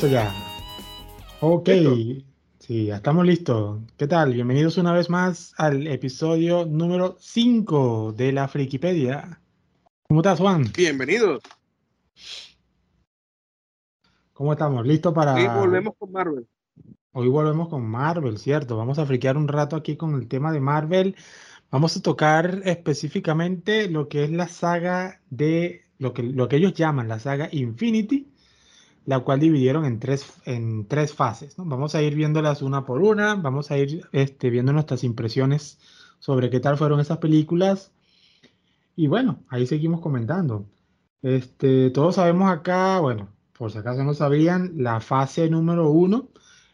listo ya. Ok, sí, ya estamos listos. ¿Qué tal? Bienvenidos una vez más al episodio número 5 de la Frikipedia. ¿Cómo estás, Juan? Bienvenidos. ¿Cómo estamos? ¿Listos para...? Hoy volvemos con Marvel. Hoy volvemos con Marvel, ¿cierto? Vamos a friquear un rato aquí con el tema de Marvel. Vamos a tocar específicamente lo que es la saga de lo que, lo que ellos llaman la saga Infinity, la cual dividieron en tres, en tres fases. ¿no? Vamos a ir viéndolas una por una, vamos a ir este, viendo nuestras impresiones sobre qué tal fueron esas películas. Y bueno, ahí seguimos comentando. Este, todos sabemos acá, bueno, por si acaso no sabían, la fase número uno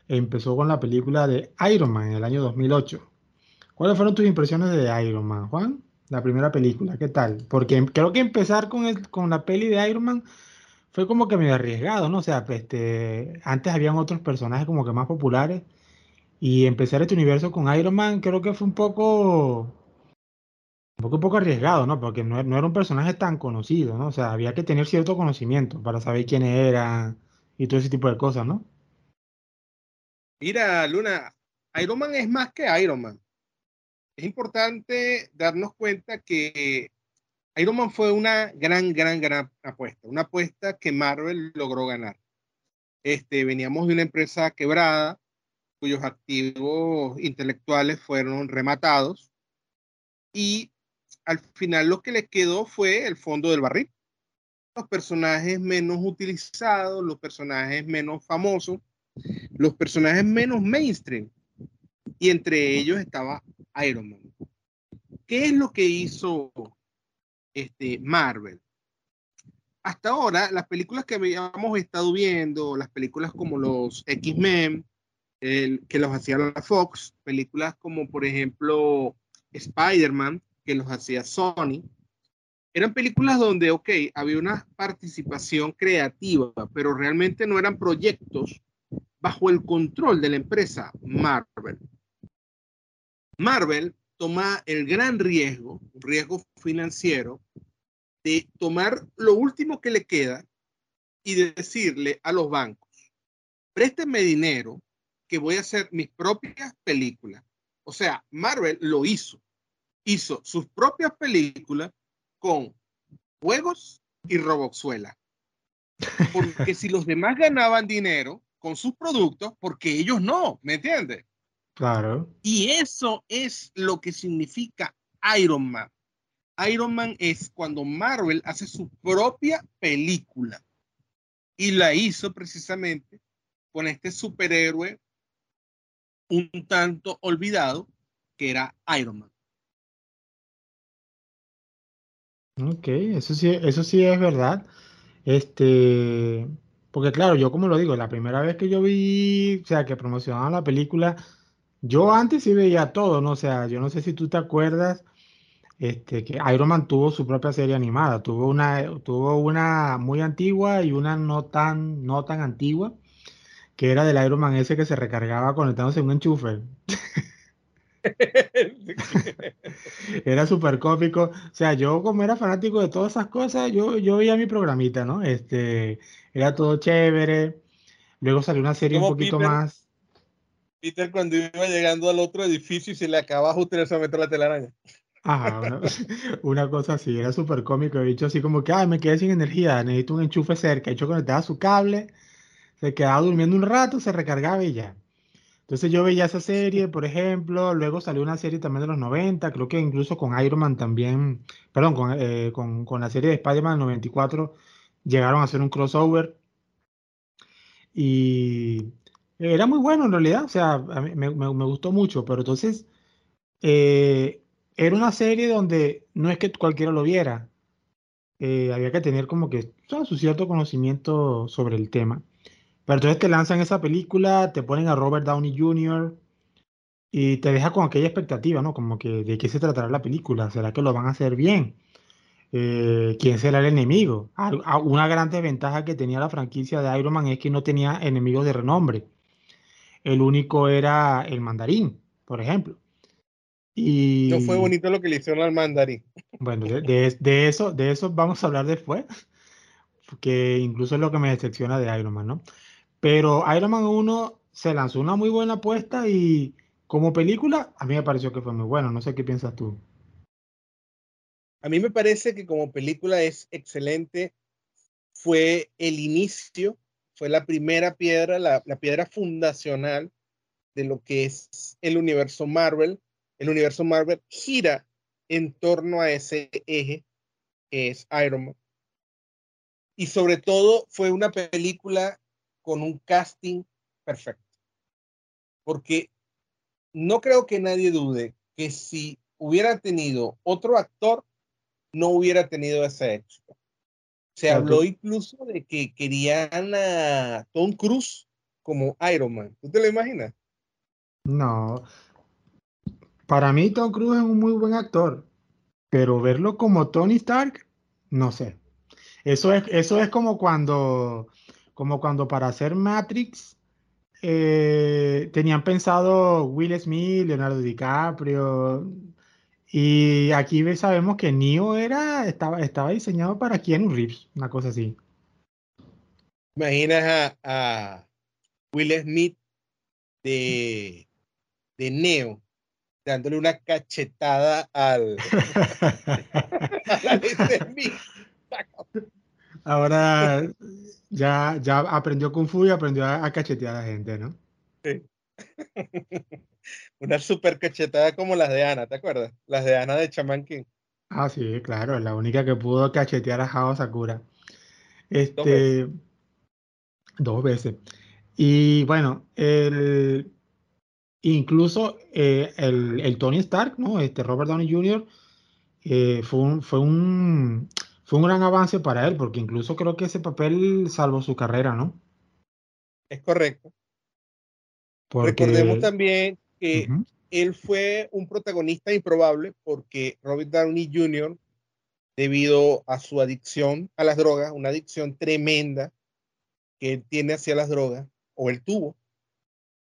empezó con la película de Iron Man en el año 2008. ¿Cuáles fueron tus impresiones de Iron Man, Juan? La primera película, ¿qué tal? Porque creo que empezar con, el, con la peli de Iron Man fue como que medio arriesgado, ¿no? O sea, este, antes habían otros personajes como que más populares y empezar este universo con Iron Man creo que fue un poco, un poco, un poco arriesgado, ¿no? Porque no, no, era un personaje tan conocido, ¿no? O sea, había que tener cierto conocimiento para saber quién era y todo ese tipo de cosas, ¿no? Mira, Luna, Iron Man es más que Iron Man es importante darnos cuenta que Iron Man fue una gran, gran, gran apuesta, una apuesta que Marvel logró ganar. Este, veníamos de una empresa quebrada, cuyos activos intelectuales fueron rematados, y al final lo que le quedó fue el fondo del barril. Los personajes menos utilizados, los personajes menos famosos, los personajes menos mainstream, y entre ellos estaba Iron Man. ¿Qué es lo que hizo este, Marvel? Hasta ahora, las películas que habíamos estado viendo, las películas como los X-Men, que los hacía la Fox, películas como por ejemplo Spider-Man, que los hacía Sony, eran películas donde, ok, había una participación creativa, pero realmente no eran proyectos bajo el control de la empresa Marvel. Marvel toma el gran riesgo, un riesgo financiero, de tomar lo último que le queda y de decirle a los bancos, présteme dinero que voy a hacer mis propias películas. O sea, Marvel lo hizo. Hizo sus propias películas con juegos y roboxuela. Porque si los demás ganaban dinero con sus productos, porque ellos no, ¿me entiendes? Claro. Y eso es lo que significa Iron Man. Iron Man es cuando Marvel hace su propia película. Y la hizo precisamente con este superhéroe un tanto olvidado que era Iron Man. Ok, eso sí, eso sí es verdad. Este, porque claro, yo como lo digo, la primera vez que yo vi, o sea, que promocionaban la película, yo antes sí veía todo, ¿no? O sea, yo no sé si tú te acuerdas este, que Iron Man tuvo su propia serie animada. Tuvo una, tuvo una muy antigua y una no tan, no tan antigua, que era del Iron Man ese que se recargaba conectándose en un enchufe. era súper cómico. O sea, yo como era fanático de todas esas cosas, yo, yo veía mi programita, ¿no? Este, era todo chévere. Luego salió una serie un poquito más Peter cuando iba llegando al otro edificio y se le acababa justo en ese metro la telaraña. Ajá, una, una, cosa así, era súper cómico. He dicho así como que, ay, me quedé sin energía, necesito un enchufe cerca. He hecho conectaba su cable, se quedaba durmiendo un rato, se recargaba y ya. Entonces yo veía esa serie, por ejemplo, luego salió una serie también de los 90, creo que incluso con Iron Man también, perdón, con, eh, con, con la serie de Spider-Man 94 llegaron a hacer un crossover. Y era muy bueno en realidad, o sea, a mí me, gustó mucho, pero entonces eh, era una serie donde no es que cualquiera lo viera, eh, había que tener como que su cierto conocimiento sobre el tema. Pero entonces te lanzan esa película, te ponen a Robert Downey Jr. y te deja con aquella expectativa, ¿no? Como que de qué se tratará la película, ¿será que lo van a hacer bien? Eh, ¿Quién será el enemigo? Una gran desventaja que tenía la franquicia de Iron Man es que no tenía enemigos de renombre el único era el mandarín, por ejemplo. Y, no fue bonito lo que le hicieron al mandarín. Bueno, de, eso, de eso vamos a hablar después, que incluso es lo que me decepciona de Iron Man, ¿no? Pero Iron Man 1 se lanzó una muy buena apuesta y como película a mí me pareció que fue muy bueno. No sé qué piensas tú. A mí me parece que como película es excelente. Fue el inicio, fue la primera piedra, la, piedra fundacional de lo que es el universo Marvel. El universo Marvel gira en torno a ese eje que es Iron Man. Y sobre todo fue una película con un casting perfecto. Porque no creo que nadie dude que si hubiera tenido otro actor, no hubiera tenido ese éxito. Se habló incluso de que querían a Tom Cruise como Iron Man. ¿Tú te lo imaginas? No. Para mí Tom Cruise es un muy buen actor, pero verlo como Tony Stark, no sé. Eso es, eso es como cuando como cuando para hacer Matrix eh, tenían pensado Will Smith, Leonardo DiCaprio, y aquí sabemos que Neo era, estaba, estaba diseñado para Keanu Reeves, una cosa así. Imaginas a, Will Smith de, de Neo dándole una cachetada al Ahora ya, ya aprendió Kung Fu y aprendió a, cachetear a la gente, ¿no? Sí. Una super cachetada como las de Ana, ¿te acuerdas? Las de Ana de Chaman King. Ah, sí, claro, la única que pudo cachetear a Hao Sakura. Este. Dos veces. Y bueno, el, incluso eh, el, el, Tony Stark, ¿no? Este Robert Downey Jr. Eh, fue, un, fue un fue un gran avance para él, porque incluso creo que ese papel salvó su carrera, ¿no? Es correcto. Recordemos también que él fue un protagonista improbable porque Robert Downey Jr., debido a su adicción a las drogas, una adicción tremenda que él tiene hacia las drogas, o él tuvo,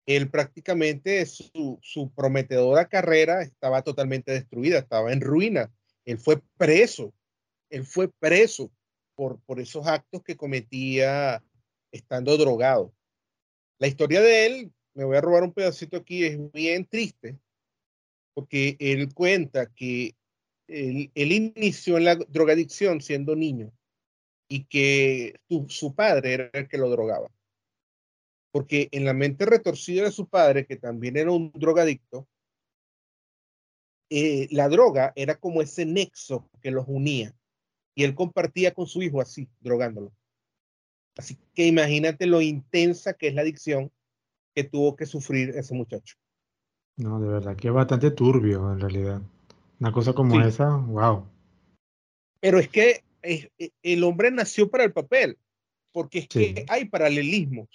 él prácticamente su, su prometedora carrera estaba totalmente destruida, estaba en ruina. Él fue preso él fue preso por, por esos actos que cometía estando drogado. La historia de él, me voy a robar un pedacito aquí, es bien triste, porque él cuenta que él, inició en la drogadicción siendo niño y que su, padre era el que lo drogaba. Porque en la mente retorcida de su padre, que también era un drogadicto, eh, la droga era como ese nexo que los unía y él compartía con su hijo así, drogándolo. Así que imagínate lo intensa que es la adicción que tuvo que sufrir ese muchacho. No, de verdad que es bastante turbio en realidad. Una cosa como esa, wow. Pero es que eh, el hombre nació para el papel, porque es que hay paralelismos.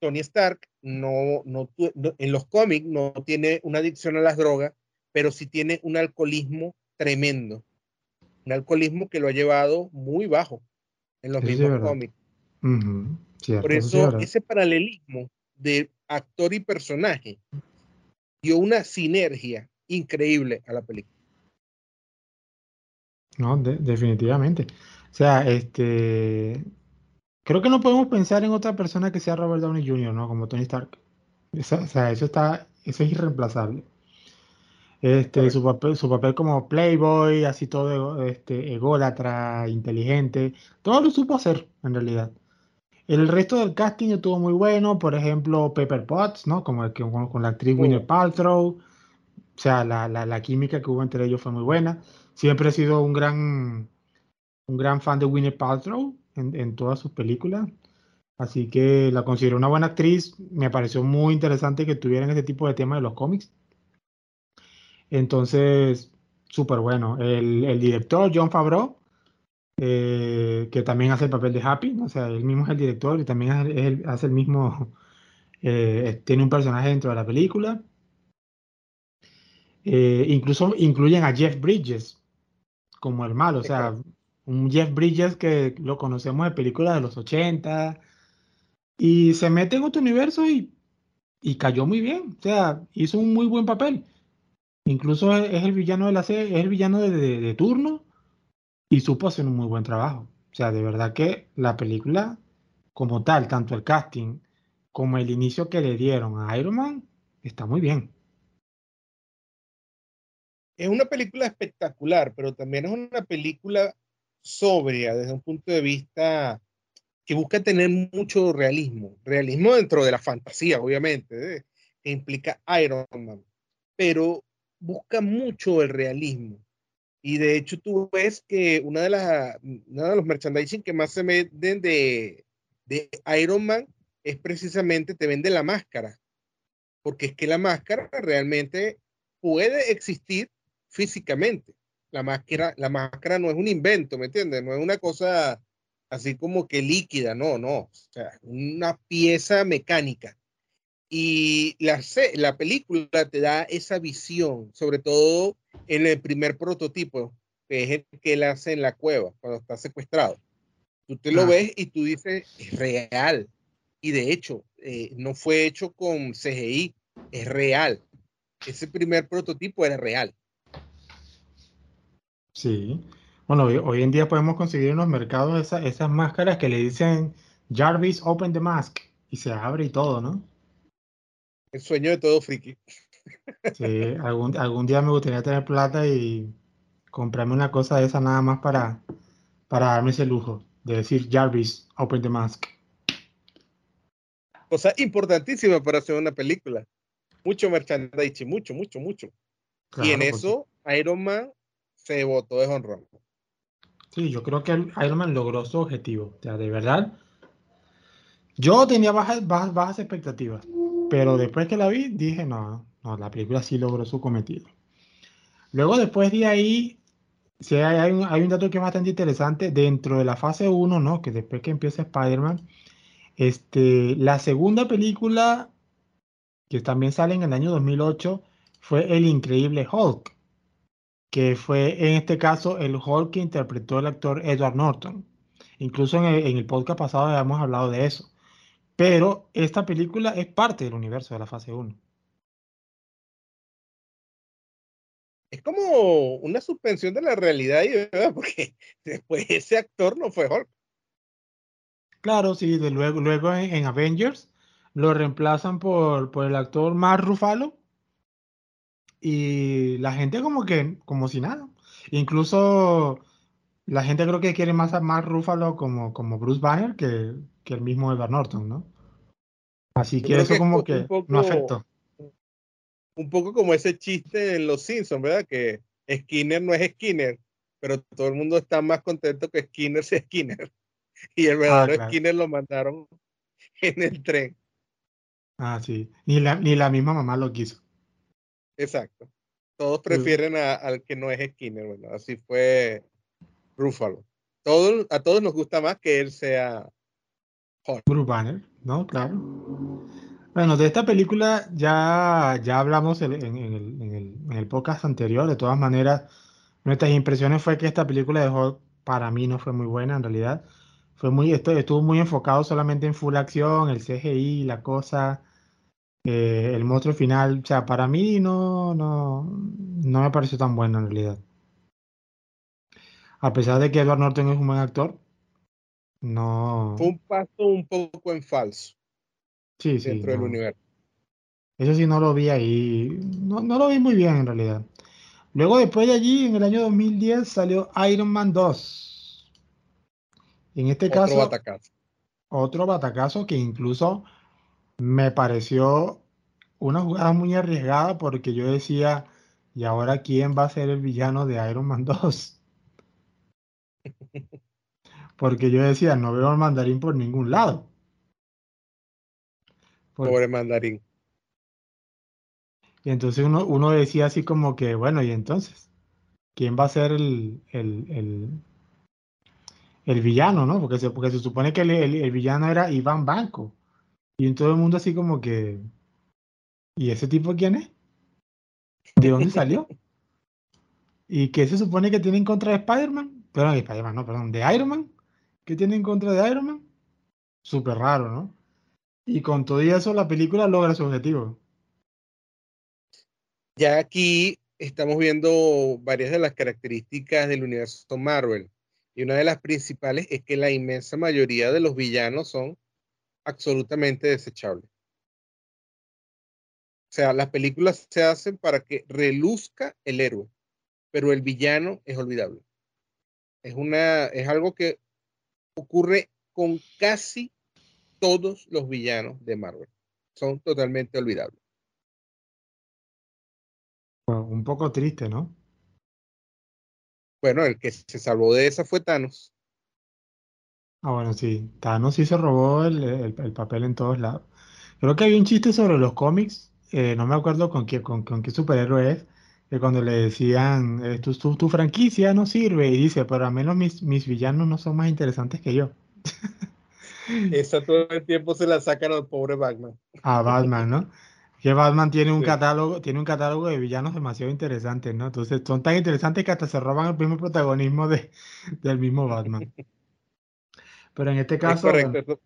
Tony Stark no, no, en los cómics no tiene una adicción a las drogas, pero sí tiene un alcoholismo tremendo un alcoholismo que lo ha llevado muy bajo en los mismos cómics. Por eso ese paralelismo de actor y personaje dio una sinergia increíble a la película. No, definitivamente. O sea, este, creo que no podemos pensar en otra persona que sea Robert Downey Jr., ¿no? Como Tony Stark. o sea, eso está, eso es irreemplazable. Este, su papel, su papel como playboy, así todo este, ególatra, inteligente, todo lo supo hacer en realidad. El resto del casting estuvo muy bueno, por ejemplo, Pepper Potts, ¿no? Como con, con la actriz Winnie Paltrow. O sea, la, la, la, química que hubo entre ellos fue muy buena. Siempre he sido un gran, un gran fan de Winnie Paltrow en, en todas sus películas. Así que la considero una buena actriz. Me pareció muy interesante que tuvieran ese tipo de temas de los cómics. Entonces, súper bueno. El, director, John Favreau, eh, que también hace el papel de Happy, o sea, él mismo es el director y también hace el mismo, eh, tiene un personaje dentro de la película. Eh, incluso incluyen a Jeff Bridges como el malo, o sea, un Jeff Bridges que lo conocemos de películas de los 80 y se mete en otro universo y, y cayó muy bien, o sea, hizo un muy buen papel. Incluso es el villano de la serie, es el villano de, turno y supo hacer un muy buen trabajo. O sea, de verdad que la película como tal, tanto el casting como el inicio que le dieron a Iron Man, está muy bien. Es una película espectacular, pero también es una película sobria desde un punto de vista que busca tener mucho realismo, realismo dentro de la fantasía, obviamente, ¿eh? que implica Iron Man, pero busca mucho el realismo. Y de hecho tú ves que una de, las, de los merchandising que más se venden de, de Iron Man es precisamente te vende la máscara, porque es que la máscara realmente puede existir físicamente. La máscara, la máscara no es un invento, ¿me entiendes? No es una cosa así como que líquida, no, no, o sea, una pieza mecánica. Y la, la película te da esa visión, sobre todo en el primer prototipo, que es el que él hace en la cueva, cuando está secuestrado. Tú te lo ah. ves y tú dices, es real. Y de hecho, eh, no fue hecho con CGI, es real. Ese primer prototipo era real. Sí. Bueno, hoy, en día podemos conseguir en los mercados esas máscaras que le dicen Jarvis, open the mask. Y se abre y todo, ¿no? El sueño de todo friki. Sí, algún, algún día me gustaría tener plata y comprarme una cosa de esa nada más para, para darme ese lujo de decir Jarvis, open the mask. Cosa importantísima para hacer una película. Mucho merchandising, mucho, mucho, mucho. y en eso Iron Man se votó de honrón. Sí, yo creo que Iron Man logró su objetivo. O sea, de verdad. Yo tenía bajas, bajas, bajas expectativas, pero después que la vi, dije, no, no, la película sí logró su cometido. Luego, después de ahí, sí, hay, un, dato que es bastante interesante. Dentro de la fase 1, ¿no? Que después que empieza Spider-Man, este, la segunda película, que también sale en el año 2008, fue El Increíble Hulk que fue en este caso el Hulk que interpretó el actor Edward Norton. Incluso en el, podcast pasado habíamos hablado de eso. Pero esta película es parte del universo de la fase 1. Es como una suspensión de la realidad, porque después ese actor no fue Hulk. Claro, sí, de luego, luego en, Avengers lo reemplazan por, por el actor Mark Ruffalo, y la gente como que, como si nada. Incluso la gente creo que quiere más a Mark Ruffalo como, como Bruce Banner que, que el mismo Edward Norton, ¿no? Así que eso como que no afectó. Un poco como ese chiste en Los Simpsons, ¿verdad? Que Skinner no es Skinner, pero todo el mundo está más contento que Skinner sea Skinner. Y el ah, verdadero Skinner lo mandaron en el tren. Ah, sí. Ni la, ni la misma mamá lo quiso. Exacto. Todos prefieren al que no es Skinner, bueno, así fue Ruffalo. Todo, a todos nos gusta más que él sea Bruce Banner, ¿no? Claro. Bueno, de esta película ya, ya hablamos en, el, podcast anterior. De todas maneras, nuestras impresiones fue que esta película de Hulk para mí no fue muy buena en realidad. Fue muy, estuvo muy enfocado solamente en full acción, el CGI, la cosa. Eh, el monstruo final, o sea, para mí no, no, no me pareció tan bueno en realidad. A pesar de que Edward Norton es un buen actor, no. Fue un paso un poco en falso. Sí, sí. Dentro del universo. Eso sí, no lo vi ahí. No, no, lo vi muy bien en realidad. Luego, después de allí, en el año 2010, salió Iron Man 2. En este otro caso. Batacazo. Otro batacazo que incluso me pareció una jugada muy arriesgada porque yo decía, ¿y ahora quién va a ser el villano de Iron Man 2? Porque yo decía, no veo al mandarín por ningún lado. Pobre mandarín. Y entonces uno, uno, decía así como que, bueno, y entonces, ¿quién va a ser el, el, el, villano, no? Porque se, porque se supone que el, villano era Iván Banco. Y en todo el mundo así como que, ¿y ese tipo quién es? ¿De dónde salió? ¿Y qué se supone que tiene en contra de Spider-Man? Perdón, Spider-Man, no, perdón, de Iron Man. ¿Qué tiene en contra de Iron Man? Súper raro, ¿no? Y con todo eso la película logra su objetivo. Ya aquí estamos viendo varias de las características del universo Marvel. Y una de las principales es que la inmensa mayoría de los villanos son absolutamente desechable. O sea, las películas se hacen para que reluzca el héroe, pero el villano es olvidable. Es, una, es algo que ocurre con casi todos los villanos de Marvel. Son totalmente olvidables. un poco triste, ¿no? Bueno, el que se salvó de esa fue Thanos. Ah, bueno, sí. Thanos sí se robó el, papel en todos lados. Creo que había un chiste sobre los cómics, eh, no me acuerdo con qué, con, qué superhéroe es, que cuando le decían, eh, tu, tu, franquicia no sirve, y dice, pero al menos mis, mis villanos no son más interesantes que yo. Esa todo el tiempo se la sacan al pobre Batman. A Batman, ¿no? Que Batman tiene un catálogo, tiene un catálogo de villanos demasiado interesantes, ¿no? Entonces son tan interesantes que hasta se roban el mismo protagonismo de, del mismo Batman. Pero en este caso. correcto. Eso,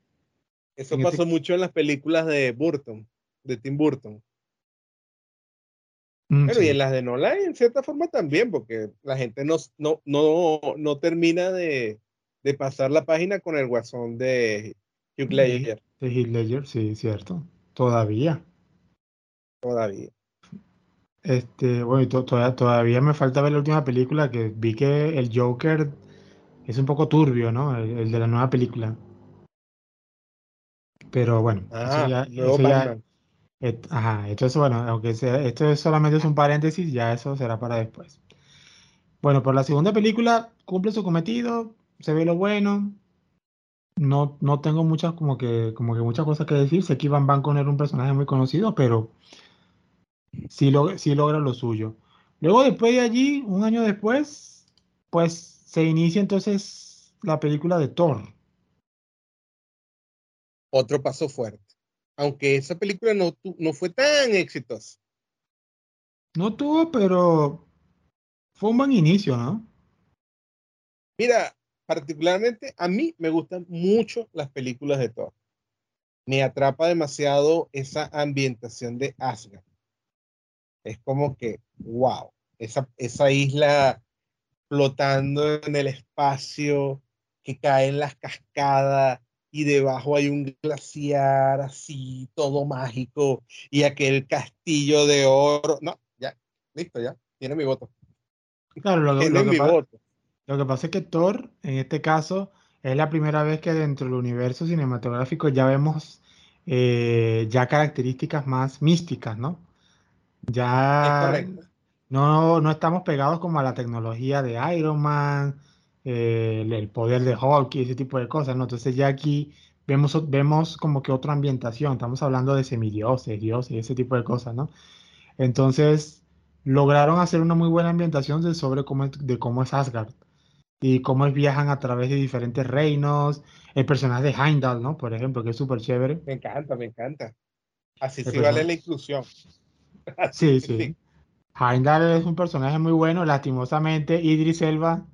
este pasó mucho en las películas de Burton, de Tim Burton. Mm, Pero y en las de Nolan, en cierta forma también, porque la gente no, no, no, no termina de, de, pasar la página con el guasón de Hugh Ledger. De, Hugh Ledger, sí, cierto. Todavía. Todavía. Este, bueno, todavía, todavía me falta ver la última película que vi que el Joker es un poco turbio, ¿no? El, de la nueva película. Pero bueno, ah, ya, ajá, entonces bueno, aunque sea, esto solamente es un paréntesis, ya eso será para después. Bueno, por la segunda película cumple su cometido, se ve lo bueno. No, no tengo muchas como que, como que muchas cosas que decir. Sé que Ivan Van era un personaje muy conocido, pero sí, sí logra lo suyo. Luego después de allí, un año después, pues se inicia entonces la película de Thor. Otro paso fuerte. Aunque esa película no, no fue tan exitosa. No tuvo, pero fue un buen inicio, ¿no? Mira, particularmente a mí me gustan mucho las películas de Thor. Me atrapa demasiado esa ambientación de Asgard. Es como que, wow, esa, esa isla flotando en el espacio, que caen las cascadas y debajo hay un glaciar así, todo mágico, y aquel castillo de oro. No, ya, listo, ya, tiene mi voto. Claro, lo, que, pasa, lo que pasa es que Thor, en este caso, es la primera vez que dentro del universo cinematográfico ya vemos eh, ya características más místicas, ¿no? Ya, no, no estamos pegados como a la tecnología de Iron Man, eh, el poder de Hulk y ese tipo de cosas, ¿no? Entonces ya aquí vemos, vemos como que otra ambientación, estamos hablando de semidioses, dioses, ese tipo de cosas, ¿no? Entonces lograron hacer una muy buena ambientación de sobre cómo de cómo es Asgard y cómo viajan a través de diferentes reinos, el personaje de Heimdall, ¿no? Por ejemplo, que es súper chévere. Me encanta, me encanta. Así sí vale la inclusión. sí. sí. Heimdall es un personaje muy bueno. Lastimosamente, Idris Elba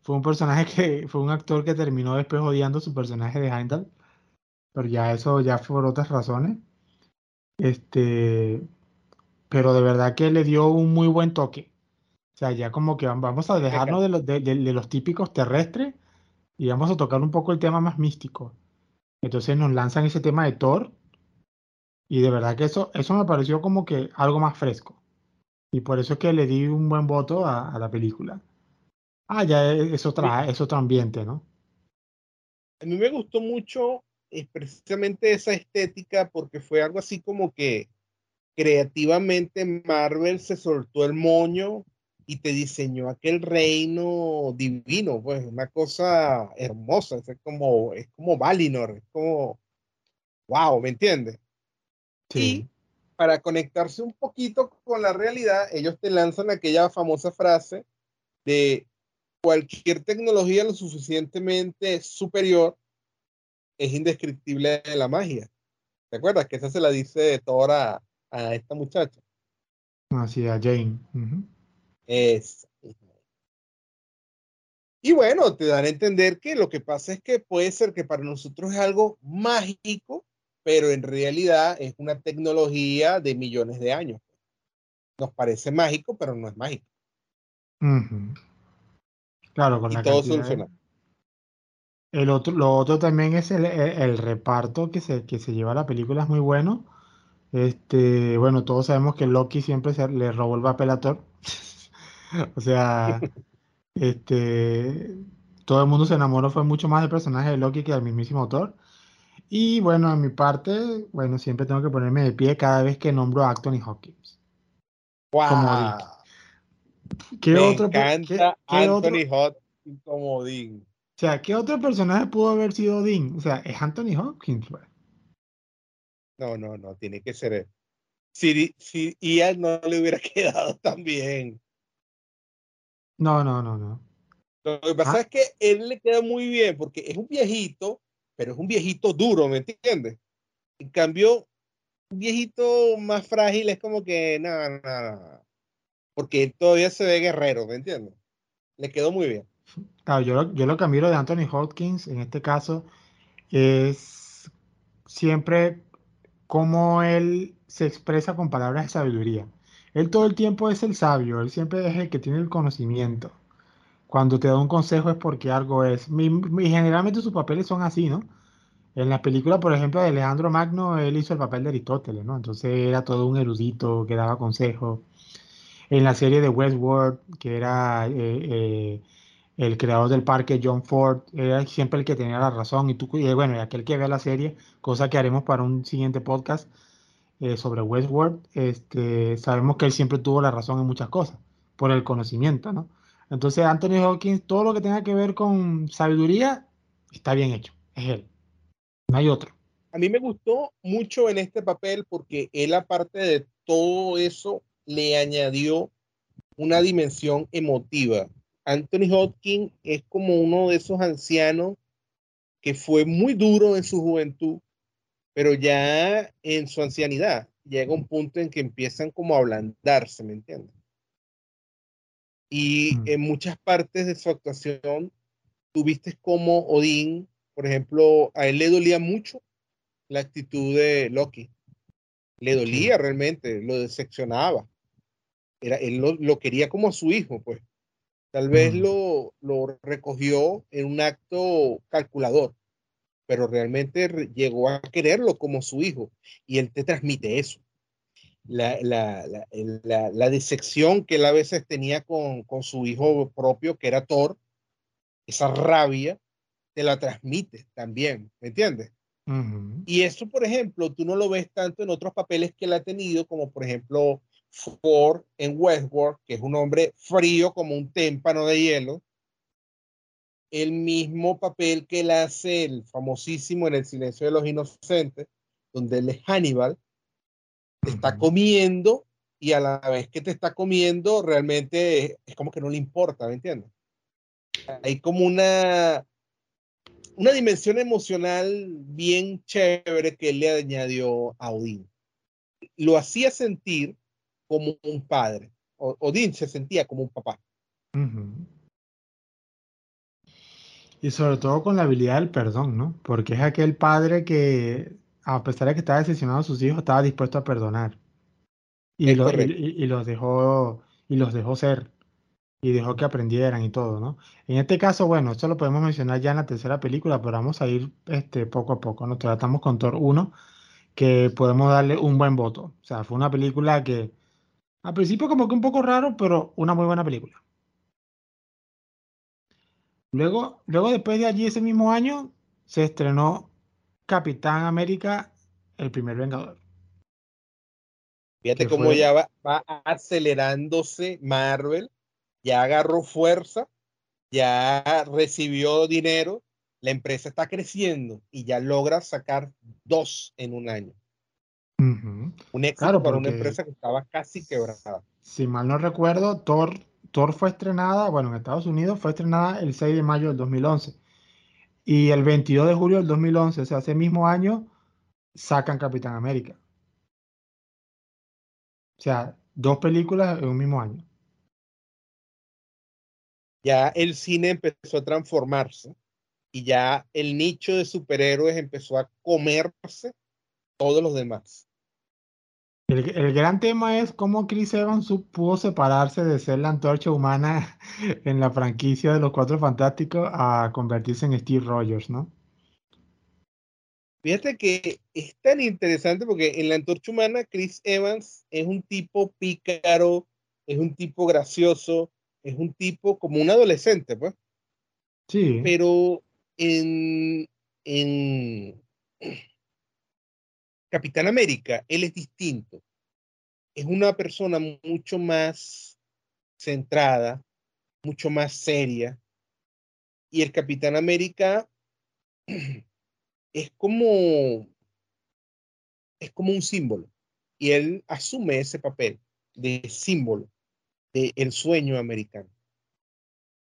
fue un personaje que fue un actor que terminó después odiando su personaje de Heimdall. Pero ya eso ya fue por otras razones. Este, pero de verdad que le dio un muy buen toque. O sea, ya como que vamos a dejarnos de los, de, los típicos terrestres y vamos a tocar un poco el tema más místico. Entonces nos lanzan ese tema de Thor y de verdad que eso, eso me pareció como que algo más fresco. Y por eso es que le di un buen voto a, la película. Ah, ya es, otra, es otro ambiente, ¿no? A mí me gustó mucho eh, precisamente esa estética porque fue algo así como que creativamente Marvel se soltó el moño y te diseñó aquel reino divino, pues una cosa hermosa, es como, es como Valinor, es como, wow, ¿me entiendes? Sí para conectarse un poquito con la realidad, ellos te lanzan aquella famosa frase de cualquier tecnología lo suficientemente superior es indescriptible de la magia. ¿Te acuerdas? Que esa se la dice Thor a, a esta muchacha. Así, a Jane. Es. Y bueno, te dan a entender que lo que pasa es que puede ser que para nosotros es algo mágico, pero en realidad es una tecnología de millones de años. Nos parece mágico, pero no es mágico. Claro, con y todo soluciona. El otro, lo otro también es el, el- el reparto que se, que se lleva la película, es muy bueno. Este, bueno, todos sabemos que Loki siempre se, le robó el papel a Thor. O sea, este, todo el mundo se enamoró, fue mucho más del personaje de Loki que del mismísimo Thor. Y bueno, en mi parte, bueno, siempre tengo que ponerme de pie cada vez que nombro a Anthony Hopkins. Como ¡Wow! ¿Qué Me otro, encanta qué- qué otro- Anthony Hopkins como Odín. o sea, ¿qué otro personaje pudo haber sido Dean? O sea, es Anthony Hopkins, pues. No, no, no, tiene que ser él. Si, si Ian no le hubiera quedado tan bien. No, no, no, no. Lo que pasa Ah. es que él le queda muy bien porque es un viejito, pero es un viejito duro, ¿me entiendes? En cambio, un viejito más frágil es como que nada, nada. Porque él todavía se ve guerrero, ¿me entiendes? Le quedó muy bien. Claro, yo, lo- yo lo que admiro de Anthony Hopkins en este caso es siempre cómo él se expresa con palabras de sabiduría. Él todo el tiempo es el sabio, él siempre es el que tiene el conocimiento. Cuando te da un consejo es porque algo es. Mi- generalmente sus papeles son así, ¿no? En la película, por ejemplo, de Alejandro Magno, él hizo el papel de Aristóteles, ¿no? Entonces era todo un erudito que daba consejos. En la serie de Westworld, que era eh, eh, el creador del parque, John Ford, era siempre el que tenía la razón. Y tú, y bueno, y aquel que ve la serie, cosa que haremos para un siguiente podcast eh, sobre Westworld, este, sabemos que él siempre tuvo la razón en muchas cosas, por el conocimiento, ¿no? Entonces, Anthony Hopkins, todo lo que tenga que ver con sabiduría, está bien hecho, es él. No hay otro. A mí me gustó mucho en este papel porque él, aparte de todo eso, le añadió una dimensión emotiva. Anthony Hopkins es como uno de esos ancianos que fue muy duro en su juventud, pero ya en su ancianidad llega un punto en que empiezan como a ablandarse, ¿me entiendes? Y Mm. en muchas partes de su actuación, tuviste como Odín, por ejemplo, a él le dolía mucho la actitud de Loki. Le dolía realmente, lo decepcionaba. Era, él lo, lo quería como a su hijo, pues. Tal vez Mm. lo, lo recogió en un acto calculador, pero realmente re- llegó a quererlo como su hijo. Y él te transmite eso. La, la, la, la- decepción que él a veces tenía con, con su hijo propio, que era Thor, esa rabia, te la transmite también, ¿me entiendes? Y eso, por ejemplo, tú no lo ves tanto en otros papeles que él ha tenido, como por ejemplo Ford en Westworld, que es un hombre frío como un témpano de hielo. El mismo papel que él hace, el famosísimo en El silencio de los inocentes, donde él es Hannibal, te está comiendo y a la vez que te está comiendo, realmente es, es como que no le importa, ¿me entiendes? Hay como una, una dimensión emocional bien chévere que él le añadió a Odín. Lo hacía sentir como un padre. O- Odín se sentía como un papá. Ujú. Y sobre todo con la habilidad del perdón, ¿no? Porque es aquel padre que, a pesar de que estaba decepcionado de sus hijos, estaba dispuesto a perdonar. Y, lo- los dejó, y los dejó ser, y dejó que aprendieran y todo, ¿no? En este caso, bueno, esto lo podemos mencionar ya en la tercera película, pero vamos a ir este, poco a poco. Nos tratamos con Thor 1, que podemos darle un buen voto. O sea, fue una película que al principio como que un poco raro, pero una muy buena película. Luego, luego después de allí, ese mismo año, se estrenó Capitán América, el primer Vengador. Fíjate cómo fue- ya va, va acelerándose Marvel, ya agarró fuerza, ya recibió dinero, la empresa está creciendo y ya logra sacar dos en un año. Un éxito Claro, para una empresa que estaba casi quebrada. Si mal no recuerdo, Thor, Thor fue estrenada, bueno, en Estados Unidos fue estrenada el 6 de mayo del 2011. Y el 22 de julio del 2011, o sea, ese mismo año, sacan Capitán América. O sea, dos películas en un mismo año. Ya el cine empezó a transformarse y ya el nicho de superhéroes empezó a comerse todos los demás. El, el gran tema es cómo Chris Evans pudo separarse de ser la antorcha humana en la franquicia de los Cuatro Fantásticos a convertirse en Steve Rogers, ¿no? Fíjate que es tan interesante porque en la antorcha humana Chris Evans es un tipo pícaro, es un tipo gracioso, es un tipo como un adolescente, pues. Sí. Pero en, en Capitán América, él es distinto. Es una persona mucho más centrada, mucho más seria. Y el Capitán América es como es como un símbolo y él asume ese papel de símbolo del sueño americano.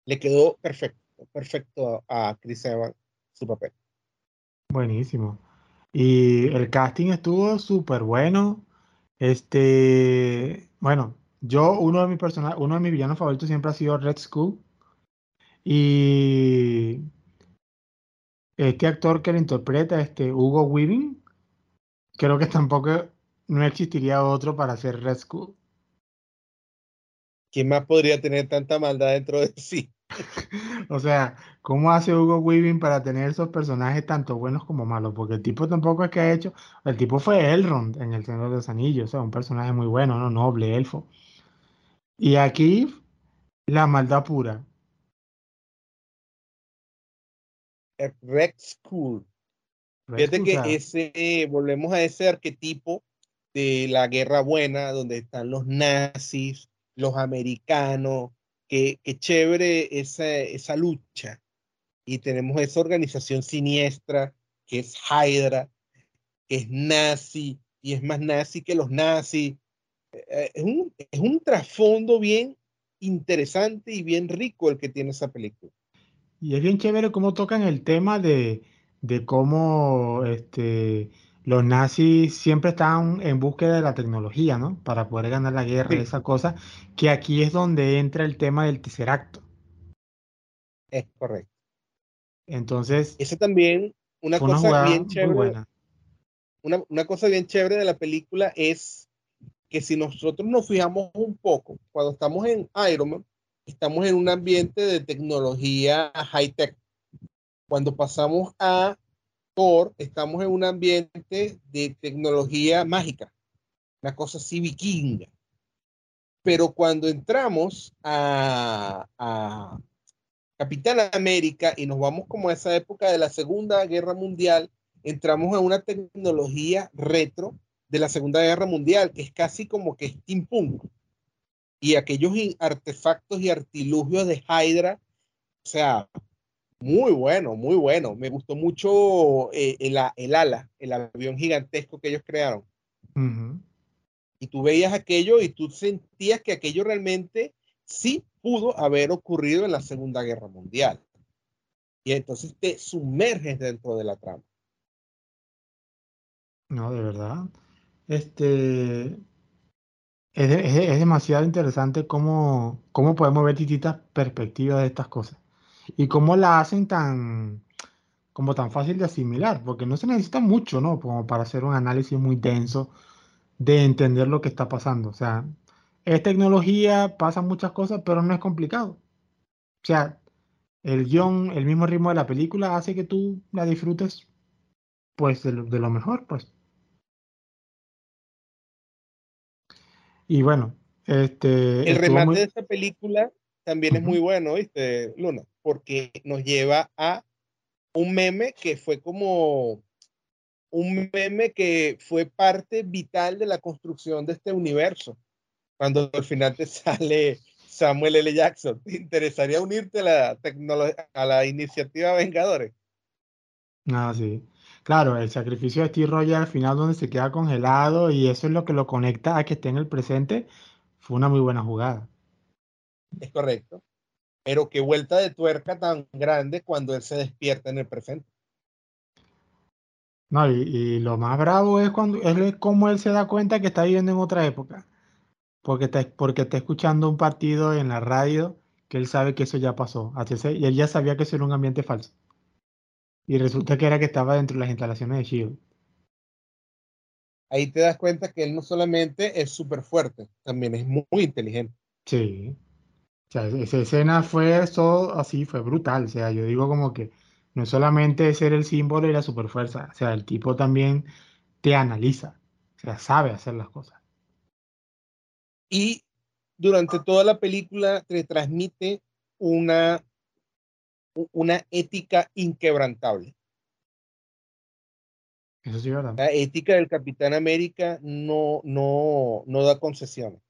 Le quedó perfecto, perfecto a Chris Evans su papel. Buenísimo. Y el casting estuvo súper bueno. Este, bueno, yo, uno de mis personajes, uno de mis villanos favoritos siempre ha sido Red Skull. Y este actor que lo interpreta, este Hugo Weaving, creo que tampoco no existiría otro para hacer Red Skull. ¿Quién más podría tener tanta maldad dentro de sí? o sea, ¿cómo hace Hugo Weaving para tener esos personajes tanto buenos como malos? Porque el tipo tampoco es que ha hecho. El tipo fue Elrond en El Señor de los Anillos, o sea, un personaje muy bueno, ¿no? Noble, elfo. Y aquí, la maldad pura. Rex School. Fíjate que ese, volvemos a ese arquetipo de la guerra buena, donde están los nazis, los americanos, que, chévere esa, esa lucha. Y tenemos esa organización siniestra que es Hydra, que es nazi, y es más nazi que los nazis. Eh, es un, es un trasfondo bien interesante y bien rico el que tiene esa película. Y es bien chévere cómo tocan el tema de, de cómo este, los nazis siempre estaban en búsqueda de la tecnología, ¿no? Para poder ganar la guerra, y esa cosa, que aquí es donde entra el tema del tercer acto. Es correcto. Entonces. Ese también, una cosa bien chévere. Una, una cosa bien chévere de la película es que si nosotros nos fijamos un poco, cuando estamos en Iron Man, estamos en un ambiente de tecnología high-tech. Cuando pasamos a estamos en un ambiente de tecnología mágica, una cosa así vikinga. Pero cuando entramos a, a Capitán América y nos vamos como a esa época de la Segunda Guerra Mundial, entramos a una tecnología retro de la Segunda Guerra Mundial, que es casi como que steampunk. Y aquellos artefactos y artilugios de Hydra, o sea, muy bueno, muy bueno. Me gustó mucho eh, el, el, ala, el avión gigantesco que ellos crearon. Y tú veías aquello y tú sentías que aquello realmente sí pudo haber ocurrido en la Segunda Guerra Mundial. Y entonces te sumerges dentro de la trama. No, de verdad. Este, es, es, demasiado interesante cómo, cómo podemos ver distintas perspectivas de estas cosas y cómo la hacen tan, como tan fácil de asimilar, porque no se necesita mucho, ¿no? Como para hacer un análisis muy denso de entender lo que está pasando. O sea, es tecnología, pasan muchas cosas, pero no es complicado. O sea, el guion, el mismo ritmo de la película hace que tú la disfrutes, pues, de lo, mejor, pues. Y bueno, este... El remate de esta película también es muy bueno, ¿viste, Luna? porque nos lleva a un meme que fue como un meme que fue parte vital de la construcción de este universo. Cuando al final te sale Samuel L. Jackson, ¿te interesaría unirte a la, a la iniciativa Vengadores? Ah, sí. Claro, el sacrificio de Steve Rogers al final donde se queda congelado y eso es lo que lo conecta a que esté en el presente, fue una muy buena jugada. Es correcto pero qué vuelta de tuerca tan grande cuando él se despierta en el presente. No, y, lo más bravo es cuando él es como él se da cuenta que está viviendo en otra época. Porque está, porque está escuchando un partido en la radio que él sabe que eso ya pasó. Y él ya sabía que eso era un ambiente falso. Y resulta que era que estaba dentro de las instalaciones de Shield. ahí te das cuenta que él no solamente es súper fuerte, también es muy, inteligente. Sí. O sea, esa escena fue todo así, fue brutal. O sea, yo digo como que no es solamente ser el símbolo y la superfuerza, o sea, el tipo también te analiza, o sea, sabe hacer las cosas. Y durante toda la película te transmite una, una ética inquebrantable. Eso sí, ¿verdad? La ética del Capitán América no, no, no da concesiones.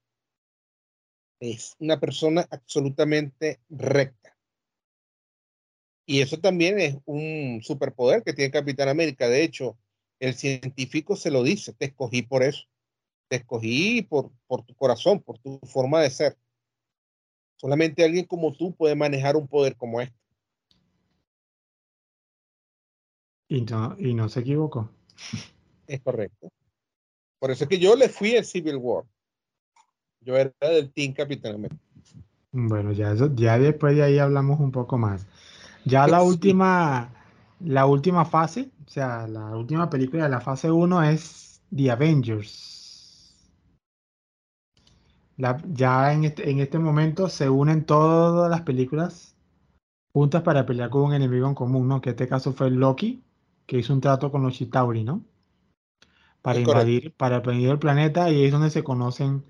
Es una persona absolutamente recta. Y eso también es un superpoder que tiene Capitán América. De hecho, el científico se lo dice, te escogí por eso. Te escogí por, por tu corazón, por tu forma de ser. Solamente alguien como tú puede manejar un poder como este. Y no, y no se equivocó. Es correcto. Por eso es que yo le fui a Civil War. Yo era del Team Capitán América. Bueno, ya, ya después de ahí hablamos un poco más. Ya la última, la última fase, o sea, la última película de la fase 1 es The Avengers. ya en este, en este momento se unen todas las películas juntas para pelear con un enemigo en común, ¿no? Que en este caso fue Loki, que hizo un trato con los Chitauri, ¿no? Para invadir, para invadir el planeta y es donde se conocen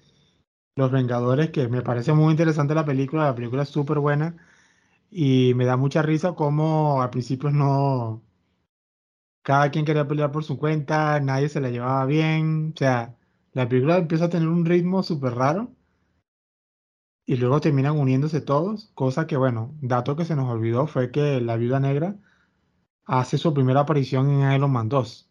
los Vengadores, que me parece muy interesante la película, la película es súper buena y me da mucha risa como al principio no, cada quien quería pelear por su cuenta, nadie se la llevaba bien, o sea, la película empieza a tener un ritmo súper raro y luego terminan uniéndose todos, cosa que bueno, dato que se nos olvidó fue que la viuda negra hace su primera aparición en Iron Man 2.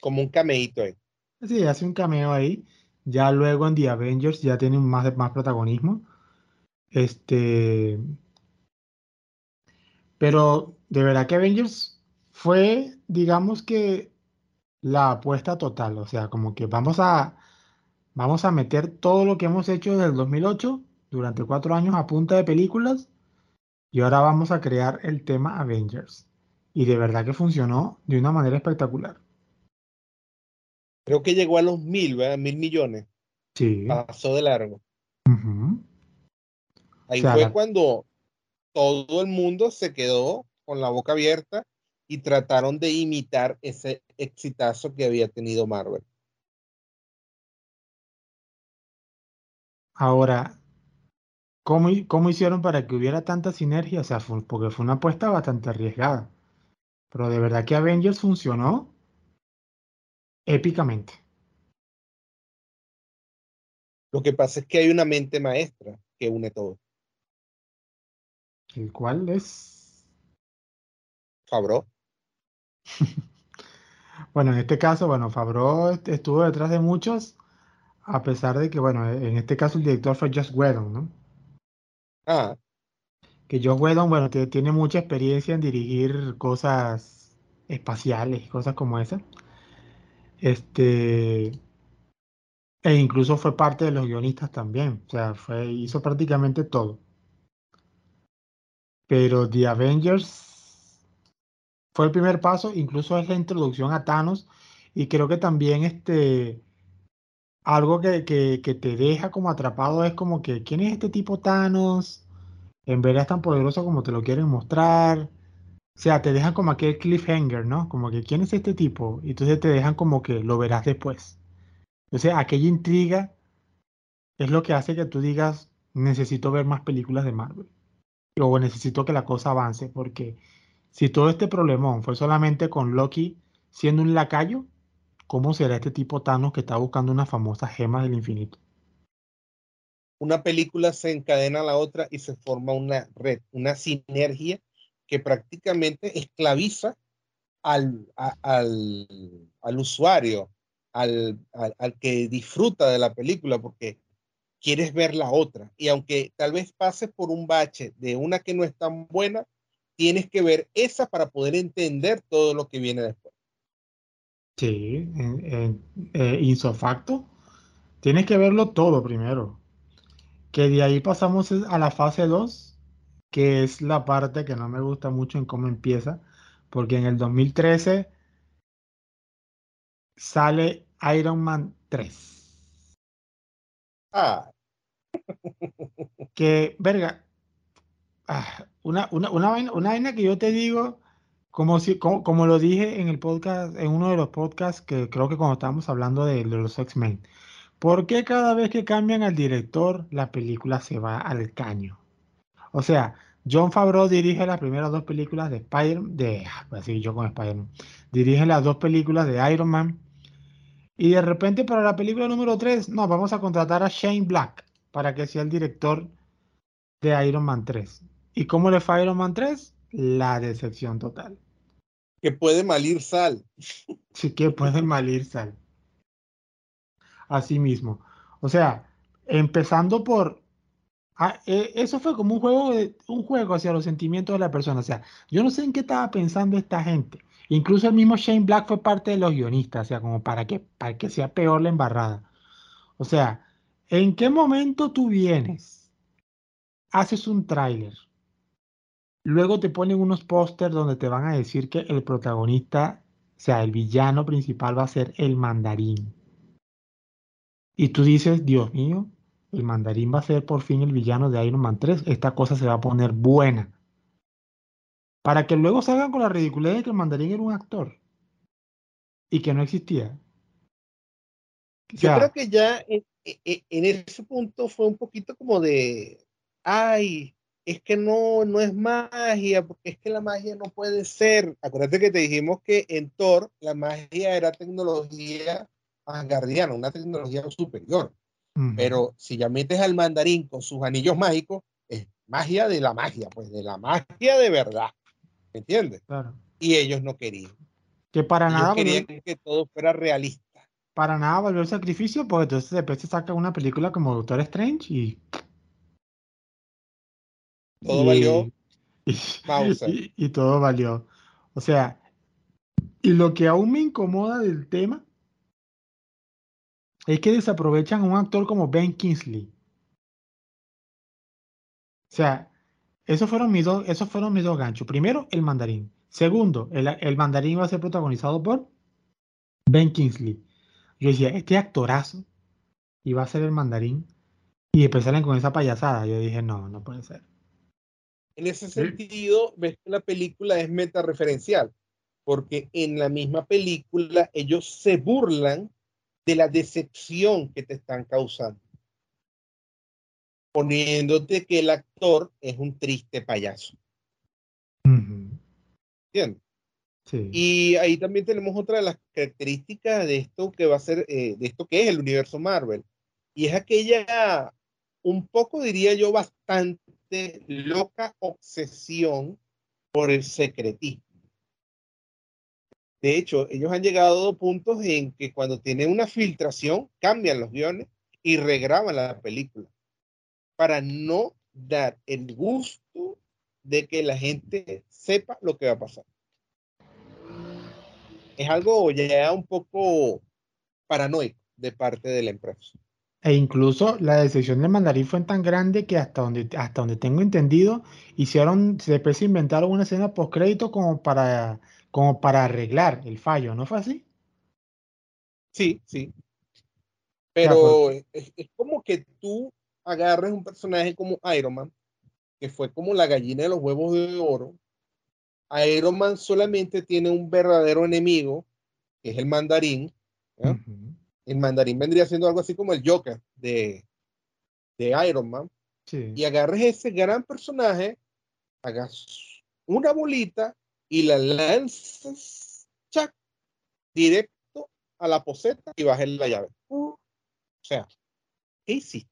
Como un cameíto ahí. Sí, hace un cameo ahí. Ya luego en The Avengers ya tiene más, más protagonismo. Este. Pero de verdad que Avengers fue, digamos que, la apuesta total. O sea, como que vamos a, vamos a meter todo lo que hemos hecho desde el 2008, durante cuatro años a punta de películas, y ahora vamos a crear el tema Avengers. Y de verdad que funcionó de una manera espectacular. Creo que llegó a los mil, ¿verdad? Mil millones. Sí. Pasó de largo. Ahí fue cuando todo el mundo se quedó con la boca abierta y trataron de imitar ese exitazo que había tenido Marvel. Ahora, ¿cómo, cómo hicieron para que hubiera tanta sinergia? O sea, porque fue una apuesta bastante arriesgada. Pero de verdad que Avengers funcionó épicamente. Lo que pasa es que hay una mente maestra que une todo. ¿El cual es? Fabro. bueno, en este caso, bueno, Fabro estuvo detrás de muchos, a pesar de que, bueno, en este caso el director fue Josh Whedon, ¿no? Ah. Que Josh Whedon, bueno, tiene mucha experiencia en dirigir cosas espaciales y cosas como esa. Este. E incluso fue parte de los guionistas también. O sea, fue, hizo prácticamente todo. Pero The Avengers fue el primer paso, incluso es la introducción a Thanos. Y creo que también este, algo que, te deja como atrapado es como que, ¿quién es este tipo Thanos? En verdad es tan poderoso como te lo quieren mostrar. O sea, te dejan como aquel cliffhanger, ¿no? Como que, ¿quién es este tipo? Y entonces te dejan como que lo verás después. Entonces, aquella intriga es lo que hace que tú digas, necesito ver más películas de Marvel o necesito que la cosa avance, porque si todo este problemón fue solamente con Loki siendo un lacayo, ¿cómo será este tipo Thanos que está buscando una famosa gema del infinito? Una película se encadena a la otra y se forma una red, una sinergia que prácticamente esclaviza al, al, al usuario, al, al, que disfruta de la película, porque quieres ver la otra. Y aunque tal vez pases por un bache de una que no es tan buena, tienes que ver esa para poder entender todo lo que viene después. Sí, en, eh, tienes que verlo todo primero. Que de ahí pasamos a la fase 2, que es la parte que no me gusta mucho en cómo empieza, porque en el 2013 sale Iron Man 3. Ah. Que, verga, ah, una, una, una, vaina, una vaina que yo te digo, como, si, como, como, lo dije en el podcast, en uno de los podcasts que creo que cuando estábamos hablando de, de los X-Men, ¿por qué cada vez que cambian al director la película se va al caño? O sea, John Favreau dirige las primeras dos películas de Spider-Man, de, así yo con Spider-Man, dirige las dos películas de Iron Man. Y de repente para la película número 3, no, vamos a contratar a Shane Black para que sea el director de Iron Man 3. ¿Y cómo le fue a Iron Man 3? La decepción total. Que puede malir sal. Sí, que puede malir sal. Así mismo. O sea, empezando por Ah, eh, eso fue como un juego, un juego hacia los sentimientos de la persona. O sea, yo no sé en qué estaba pensando esta gente. Incluso el mismo Shane Black fue parte de los guionistas, o sea, como para que, para que sea peor la embarrada. O sea, ¿en qué momento tú vienes? Haces un tráiler. Luego te ponen unos pósters donde te van a decir que el protagonista, o sea, el villano principal va a ser el mandarín. Y tú dices, Dios mío, el mandarín va a ser por fin el villano de Iron Man 3, esta cosa se va a poner buena. Para que luego salgan con la ridiculez de que el mandarín era un actor y que no existía. Yo creo que ya en, ese punto fue un poquito como de, ay, es que no, no es magia, porque es que la magia no puede ser. Acuérdate que te dijimos que en Thor la magia era tecnología asgardiana, una tecnología superior. Pero si ya metes al mandarín con sus anillos mágicos, es magia de la magia, pues de la magia de verdad. ¿Me entiendes? Claro. Y ellos no querían. Que para nada. Querían que todo fuera realista. Para nada valió el sacrificio, porque entonces después se saca una película como Doctor Strange y. Todo valió. Y, y todo valió. O sea, y lo que aún me incomoda del tema es que desaprovechan a un actor como Ben Kingsley. O sea, esos fueron mis dos, esos fueron mis dos ganchos. Primero, el mandarín. Segundo, el, mandarín va a ser protagonizado por Ben Kingsley. Yo decía, este actorazo iba a ser el mandarín. Y después salen con esa payasada. Yo dije, no, no puede ser. En ese sentido, ves que la película es meta-referencial. Porque en la misma película ellos se burlan de la decepción que te están causando. Poniéndote que el actor es un triste payaso. ¿Entiendes? Sí. Y ahí también tenemos otra de las características de esto que va a ser, eh, de esto que es el universo Marvel. Y es aquella, un poco diría yo, bastante loca obsesión por el secretismo. De hecho, ellos han llegado a puntos en que cuando tienen una filtración, cambian los guiones y regraban la película para no dar el gusto de que la gente sepa lo que va a pasar. Es algo ya un poco paranoico de parte de la empresa. E incluso la decisión del mandarín fue tan grande que hasta donde, hasta donde tengo entendido, hicieron, después se inventaron una escena post crédito como para como para arreglar el fallo, ¿no fue así? Sí, sí. Pero es, como que tú agarres un personaje como Iron Man, que fue como la gallina de los huevos de oro. Iron Man solamente tiene un verdadero enemigo, que es el mandarín. El mandarín vendría siendo algo así como el Joker de, de Iron Man. Y agarres ese gran personaje, hagas una bolita y la lanzas chac, directo a la poseta y bajes la llave. o sea, ¿qué hiciste?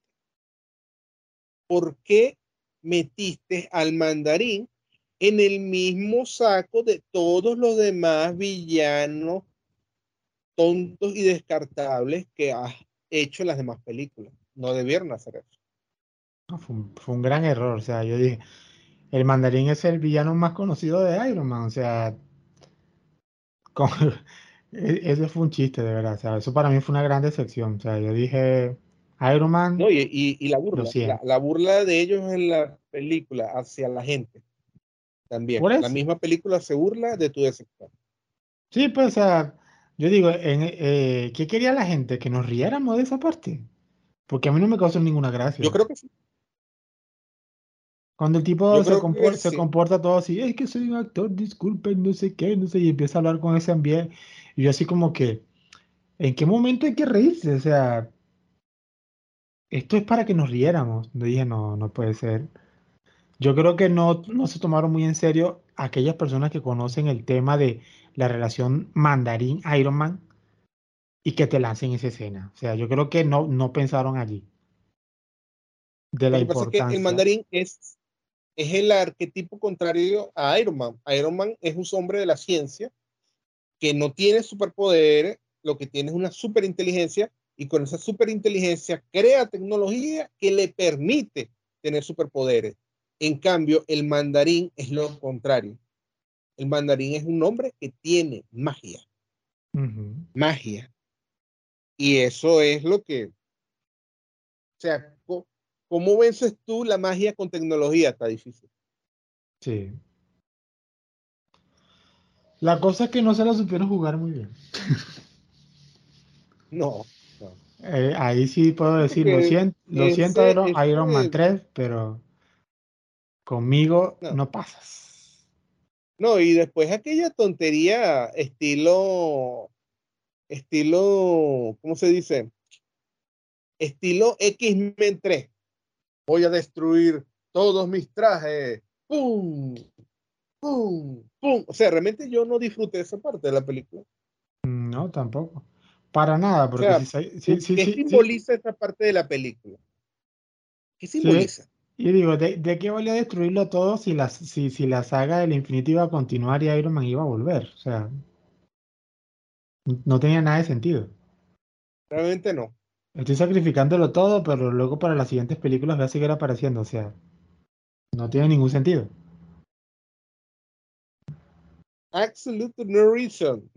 ¿Por qué metiste al mandarín en el mismo saco de todos los demás villanos tontos y descartables que has hecho en las demás películas? No debieron hacer eso. fue, un, fue un gran error. O sea, yo dije, el mandarín es el villano más conocido de Iron Man, o sea, e, ese fue un chiste, de verdad, o sea, eso para mí fue una gran decepción, o sea, yo dije, Iron Man... No, y, la burla, la, burla de ellos en la película hacia la gente, también, la misma película se burla de tu decepción. Sí, pues, o sea, Yo digo, en, eh, ¿qué quería la gente? ¿Que nos riéramos de esa parte? Porque a mí no me causó ninguna gracia. Yo creo que sí. Cuando el tipo se comporta, se comporta, todo así, es que soy un actor, disculpen, no sé qué, no sé, y empieza a hablar con ese ambiente. Y yo así como que, ¿en qué momento hay que reírse? O sea, esto es para que nos riéramos. Yo dije, no, no puede ser. Yo creo que no, no se tomaron muy en serio aquellas personas que conocen el tema de la relación mandarín-Iron Man y que te lancen esa escena. O sea, yo creo que no, no pensaron allí. De la importancia. que el mandarín es, es el arquetipo contrario a Iron Man. Iron Man es un hombre de la ciencia que no tiene superpoderes, lo que tiene es una superinteligencia y con esa superinteligencia crea tecnología que le permite tener superpoderes. En cambio, el mandarín es lo contrario. El mandarín es un hombre que tiene magia. Magia. Y eso es lo que, o sea, ¿cómo vences tú la magia con tecnología? Está difícil. Sí. La cosa es que no se la supieron jugar muy bien. no. Eh, ahí sí puedo decir, lo siento, lo siento Iron, Man 3, pero conmigo no pasas. No, y después aquella tontería estilo, estilo, ¿cómo se dice? Estilo X-Men 3. Voy a destruir todos mis trajes. ¡Pum! ¡Pum! ¡Pum! O sea, realmente yo no disfruté esa parte de la película. No, tampoco. Para nada, porque ¿qué simboliza esa parte de la película? ¿Qué simboliza? Y digo, ¿de, qué valía destruirlo todo si la, si, si la saga del infinito iba a continuar y Iron Man iba a volver? O sea, no tenía nada de sentido. Realmente no. Estoy sacrificándolo todo, pero luego para las siguientes películas va a seguir apareciendo. O sea, no tiene ningún sentido. Absolute no reason.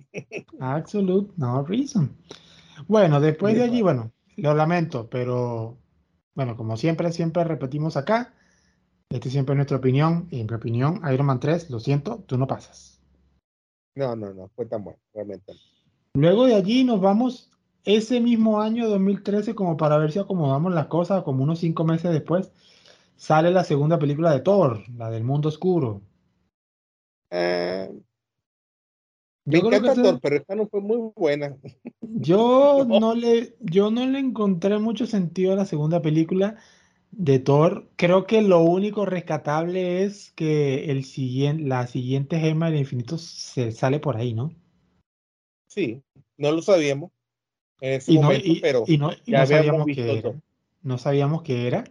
Absolute no reason. Bueno, después de allí, bueno, lo lamento, pero bueno, como siempre, siempre repetimos acá, esta es siempre nuestra opinión, y en mi opinión, Iron Man 3, lo siento, tú no pasas. No, no, no, fue tan bueno, realmente. Luego de allí nos vamos ese mismo año 2013, como para ver si acomodamos las cosas, como unos cinco meses después, sale la segunda película de Thor, la del mundo oscuro. Eh, me encanta Thor, pero esta no fue muy buena. Yo no. le, yo no le encontré mucho sentido a la segunda película de Thor. Creo que lo único rescatable es que el siguiente, la siguiente gema del infinito se sale por ahí, ¿no? Sí, no lo sabíamos en ese momento, pero no, sabíamos que era, no sabíamos qué era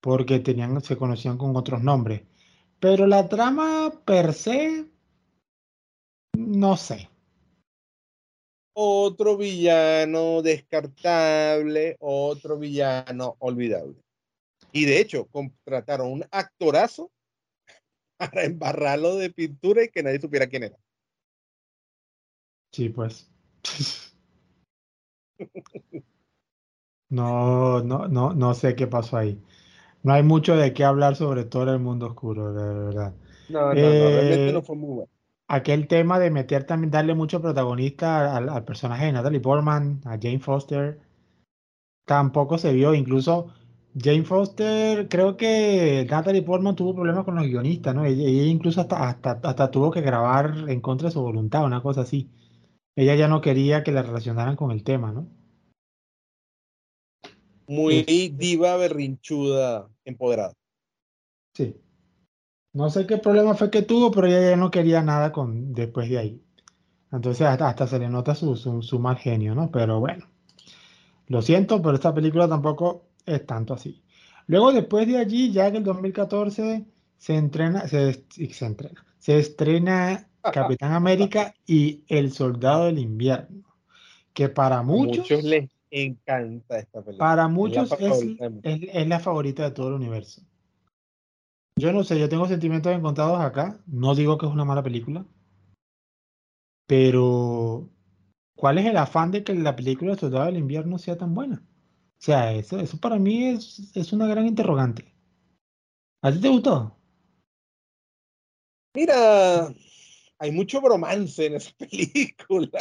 porque tenían, se conocían con otros nombres. Pero la trama per se no sé. Otro villano descartable, otro villano olvidable. Y de hecho, contrataron un actorazo para embarrarlo de pintura y que nadie supiera quién era. Sí, pues. No, no, no, no sé qué pasó ahí. No hay mucho de qué hablar sobre todo el mundo oscuro, de verdad. No, no, no, realmente eh, no fue muy bueno aquel tema de meter también, darle mucho protagonista al, personaje de Natalie Portman, a Jane Foster, tampoco se vio. Incluso Jane Foster, creo que Natalie Portman tuvo problemas con los guionistas, ¿no? Ella, incluso hasta, hasta, tuvo que grabar en contra de su voluntad, una cosa así. Ella ya no quería que la relacionaran con el tema, ¿no? Muy diva berrinchuda, empoderada. Sí. No sé qué problema fue que tuvo, pero ella ya no quería nada con, después de ahí. Entonces hasta, se le nota su, su, mal genio, ¿no? Pero bueno, lo siento, pero esta película tampoco es tanto así. Luego después de allí, ya en el 2014, se entrena, se, se entrena, se estrena Capitán América y El Soldado del Invierno, que para muchos, muchos les encanta esta película. Para muchos es la favorita de todo el universo. Yo no sé, yo tengo sentimientos encontrados acá. No digo que es una mala película. Pero, ¿cuál es el afán de que la película de Soldado del Invierno sea tan buena? O sea, eso, eso para mí es, es una gran interrogante. ¿A ti te gustó? Mira, hay mucho bromance en esa película.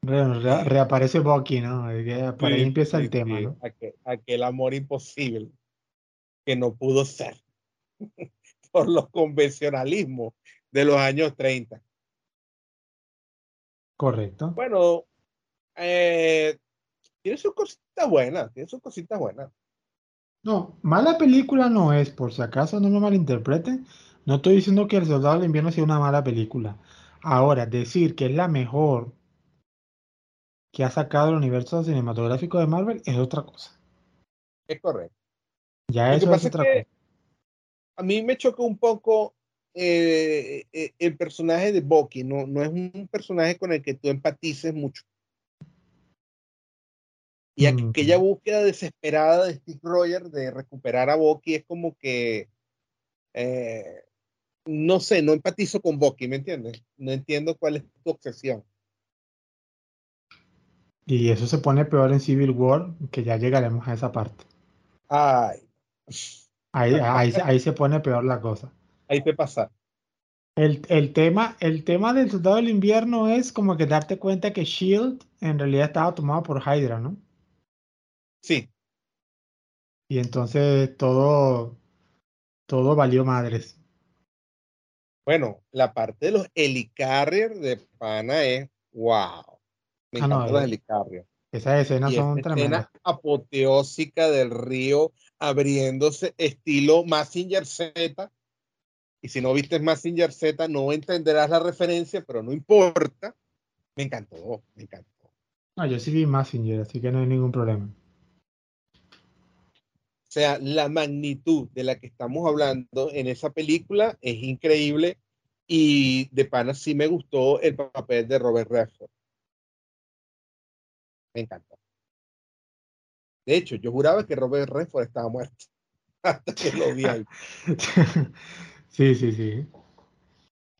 reaparece Bucky, ¿no? Por ahí empieza el tema, ¿no? Aquel, amor imposible que no pudo ser por los convencionalismos de los años 30. Correcto. Bueno, eh, tiene sus cositas buenas, tiene sus cositas buenas. No, mala película no es, por si acaso no me malinterpreten. No estoy diciendo que El Soldado del Invierno sea una mala película. Ahora, decir que es la mejor que ha sacado el universo cinematográfico de Marvel es otra cosa. Es correcto. Ya eso es otra cosa. A mí me chocó un poco eh, eh, el personaje de Bucky. No, no es un personaje con el que tú empatices mucho. Y aquella búsqueda desesperada de Steve Rogers de recuperar a Bucky es como que, eh, no sé, no empatizo con Bucky, ¿me entiendes? No entiendo cuál es tu obsesión. Y eso se pone peor en Civil War, que ya llegaremos a esa parte. Ay. Ahí, ahí, se pone peor la cosa. Ahí te pasa. El, el, tema, el tema del soldado del invierno es como que darte cuenta que Shield en realidad estaba tomado por Hydra, ¿no? Sí. Y entonces todo, todo valió madres. Bueno, la parte de los helicarriers de Pana es wow. Me ah, los eh, helicarriers. Esas escenas son tremendas. Escena apoteósica del río abriéndose estilo Massinger Z. Y si no viste Massinger Z, no entenderás la referencia, pero no importa. Me encantó, me encantó. No, yo sí vi Massinger, así que no hay ningún problema. O sea, la magnitud de la que estamos hablando en esa película es increíble y de pana sí me gustó el papel de Robert Redford. Me encantó. De hecho, yo juraba que Robert Redford estaba muerto hasta que lo vi ahí. sí, sí, sí.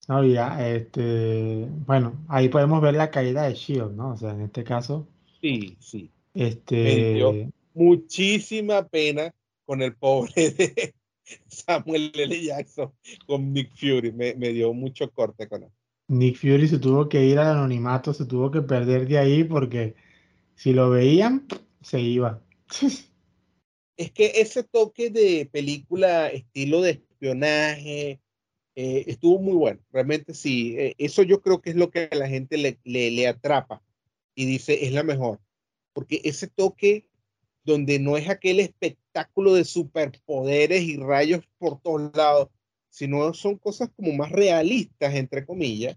No, ya, este, bueno, ahí podemos ver la caída de Shield, ¿no? O sea, en este caso. Sí, sí. Este. Me dio muchísima pena con el pobre de Samuel L. Jackson, con Nick Fury. Me, dio mucho corte con él. Nick Fury se tuvo que ir al anonimato, se tuvo que perder de ahí porque si lo veían, se iba. Es que ese toque de película, estilo de espionaje, eh, estuvo muy bueno. Realmente sí. Eh, eso yo creo que es lo que a la gente le, le, le atrapa y dice es la mejor. Porque ese toque donde no es aquel espectáculo de superpoderes y rayos por todos lados, sino son cosas como más realistas, entre comillas,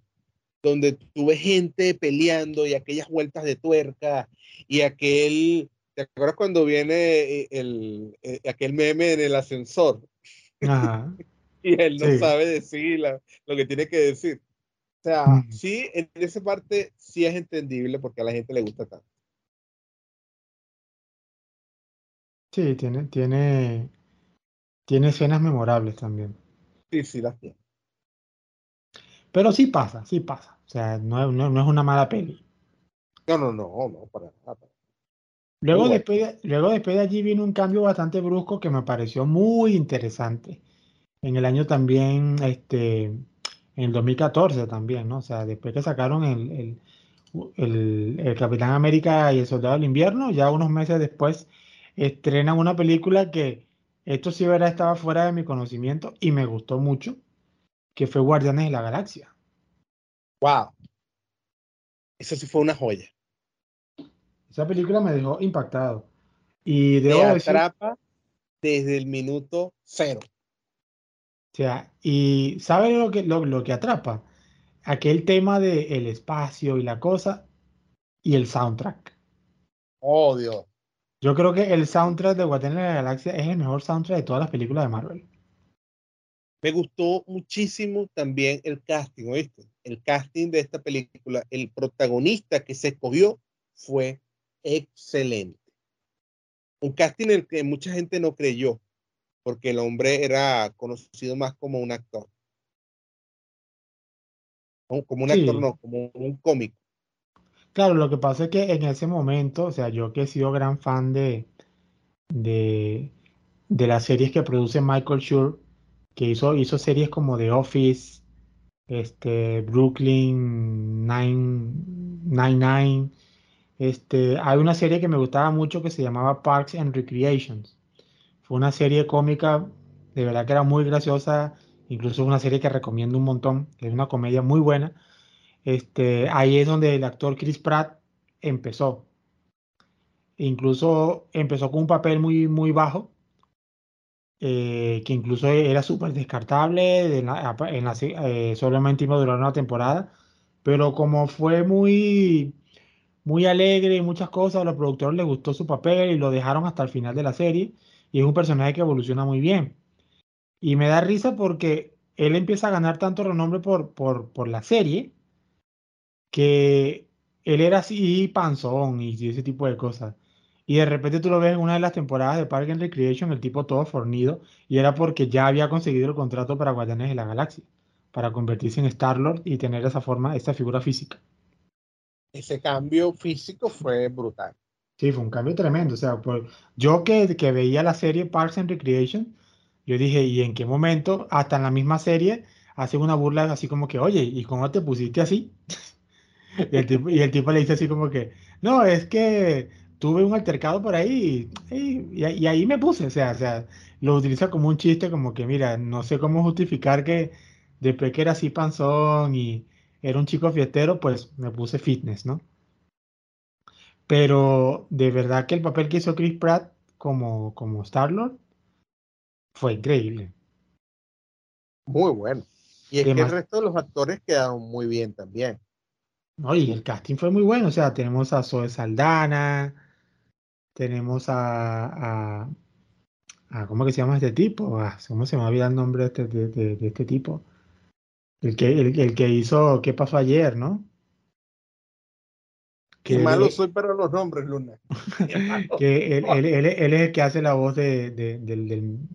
donde tú ves gente peleando y aquellas vueltas de tuerca y aquel, ¿te acuerdas cuando viene eh, el, eh, aquel meme en el ascensor? y él no sabe decir lo que tiene que decir. O sea, sí, en esa parte sí es entendible porque a la gente le gusta tanto. Sí, tiene, tiene, tiene escenas memorables también. Sí, sí, las tiene. Pero sí pasa, sí pasa. O sea, no, no, es una mala peli. No, no, no, no, para nada. Luego, después, luego después de allí vino un cambio bastante brusco que me pareció muy interesante. En el año también, este, en el 2014 también, ¿no? O sea, después que sacaron el, el, el, el Capitán América y el Soldado del Invierno, ya unos meses después estrenan una película que esto sí verá estaba fuera de mi conocimiento y me gustó mucho, que fue Guardianes de la Galaxia. Wow. Eso sí fue una joya. Esa película me dejó impactado. Y de atrapa desde el minuto cero. O sea, y ¿sabe lo que, lo, lo que atrapa? Aquel tema del el espacio y la cosa y el soundtrack. Oh, Dios. Yo creo que el soundtrack de Guardianes de la Galaxia es el mejor soundtrack de todas las películas de Marvel. Me gustó muchísimo también el casting, ¿oíste? El casting de esta película, el protagonista que se escogió fue excelente. Un casting en el que mucha gente no creyó, porque el hombre era conocido más como un actor. Como un actor, no, como un cómico. Claro, lo que pasa es que en ese momento, o sea, yo que he sido gran fan de, de, las series que produce Michael Schur, que hizo, hizo series como The Office, este, Brooklyn Nine-Nine. Este, hay una serie que me gustaba mucho que se llamaba Parks and Recreations. Fue una serie cómica, de verdad que era muy graciosa, incluso una serie que recomiendo un montón, es una comedia muy buena. Este, ahí es donde el actor Chris Pratt empezó. Incluso empezó con un papel muy, muy bajo, eh, que incluso era súper descartable, en eh, solamente iba a durar una temporada, pero como fue muy, muy alegre y muchas cosas, a los productores les gustó su papel y lo dejaron hasta el final de la serie, y es un personaje que evoluciona muy bien. Y me da risa porque él empieza a ganar tanto renombre por, por, por la serie, que él era así panzón y ese tipo de cosas. Y de repente tú lo ves en una de las temporadas de Park and Recreation, el tipo todo fornido, y era porque ya había conseguido el contrato para Guardianes de la Galaxia, para convertirse en Star-Lord y tener esa forma, esa figura física. Ese cambio físico fue brutal. Sí, fue un cambio tremendo. O sea, pues, yo que, que veía la serie Parks and Recreation, yo dije, ¿y en qué momento, hasta en la misma serie, hacen una burla así como que, oye, ¿y cómo te pusiste así? y, el tipo, y el tipo le dice así como que, no, es que tuve un altercado por ahí y, ahí me puse, o sea, o sea, lo utiliza como un chiste, como que, mira, no sé cómo justificar que después que era así panzón y era un chico fiestero, pues me puse fitness, ¿no? Pero de verdad que el papel que hizo Chris Pratt como, como Star-Lord fue increíble. Muy bueno. Y es que el resto de los actores quedaron muy bien también. No, y el casting fue muy bueno. O sea, tenemos a Zoe Saldana, tenemos a, a, ¿cómo que se llama este tipo? Ah, ¿Cómo se me olvida el nombre de este, de, este tipo? El que, el, que hizo ¿Qué pasó ayer, no? Qué malo soy para los nombres, Luna. que él, él, es el que hace la voz de, del,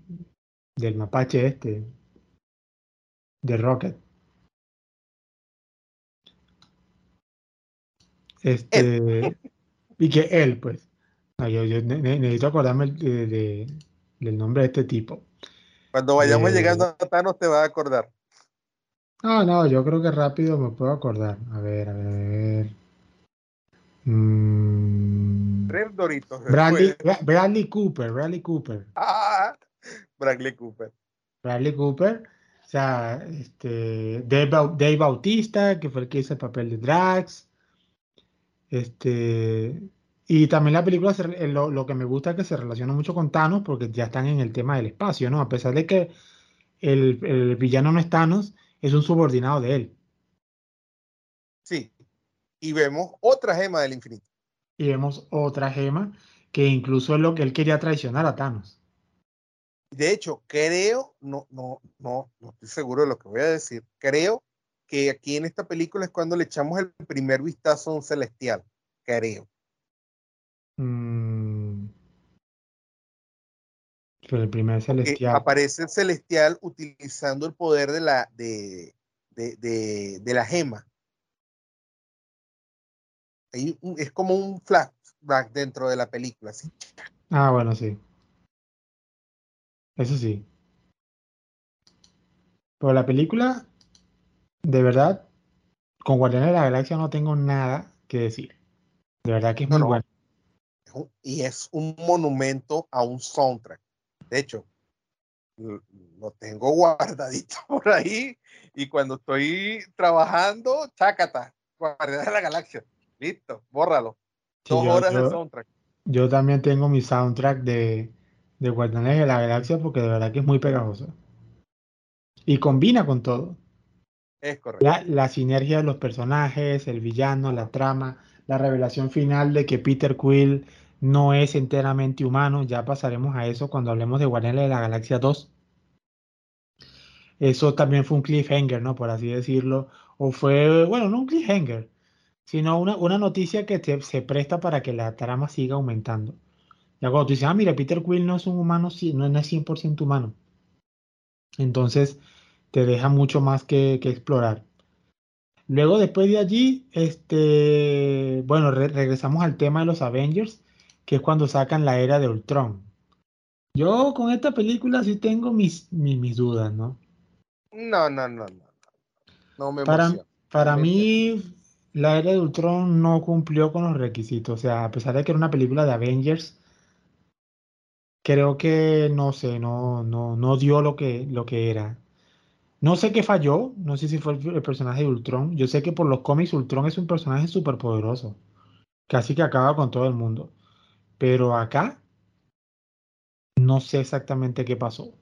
del, mapache este, de Rocket. Este, y que él, pues yo, necesito acordarme de, del nombre de este tipo. Cuando vayamos eh, llegando a Thanos te vas a acordar. No, no, yo creo que rápido me puedo acordar. A ver, a ver. Mm. Bradley, Bradley, Cooper, Bradley Cooper. Ah, Bradley Cooper. Bradley Cooper. O sea, este, Dave, Bautista, que fue el que hizo el papel de Drax. Este, y también la película, eh, lo, que me gusta es que se relaciona mucho con Thanos porque ya están en el tema del espacio, ¿no? A pesar de que el, villano no es Thanos, es un subordinado de él. Sí. Y vemos otra gema del infinito. Y vemos otra gema que incluso es lo que él quería traicionar a Thanos. De hecho, creo, no, no, no, no estoy seguro de lo que voy a decir. Creo que aquí en esta película es cuando le echamos el primer vistazo a un celestial. Creo. Mm. el primer celestial. aparece el celestial utilizando el poder de la, de, de, la gema. es como un flashback dentro de la película. ¿sí? Ah, bueno, sí. Eso sí. Pero la película, de verdad, con Guardianes de la Galaxia no tengo nada que decir. De verdad que es muy bueno y es un monumento a un soundtrack. De hecho, lo tengo guardadito por ahí y cuando estoy trabajando, chácata, Guardianes de la Galaxia. Listo, bórralo. Dos horas de soundtrack. Yo también tengo mi soundtrack de, de Guardianes de la Galaxia porque de verdad que es muy pegajoso. Y combina con todo. La, sinergia de los personajes, el villano, la trama, la revelación final de que Peter Quill no es enteramente humano, ya pasaremos a eso cuando hablemos de Guardianes de la Galaxia 2. Eso también fue un cliffhanger, ¿no? Por así decirlo. O fue, bueno, no un cliffhanger, sino una, una noticia que se presta para que la trama siga aumentando. Ya cuando tú dices, ah, mira, Peter Quill no es un humano, no es 100% humano. Entonces, te deja mucho más que, explorar. Luego, después de allí, este, bueno, regresamos al tema de los Avengers que es cuando sacan la era de Ultron. Yo con esta película sí tengo mis, mis, dudas, ¿no? No, no, no, no. no me para, emociona. para mí, la era de Ultron no cumplió con los requisitos. O sea, a pesar de que era una película de Avengers, creo que no sé, no, no, no dio lo que, lo que era. No sé qué falló, no sé si fue el, el personaje de Ultron. Yo sé que por los cómics Ultron es un personaje súper poderoso, casi que acaba con todo el mundo. Pero acá no sé exactamente qué pasó.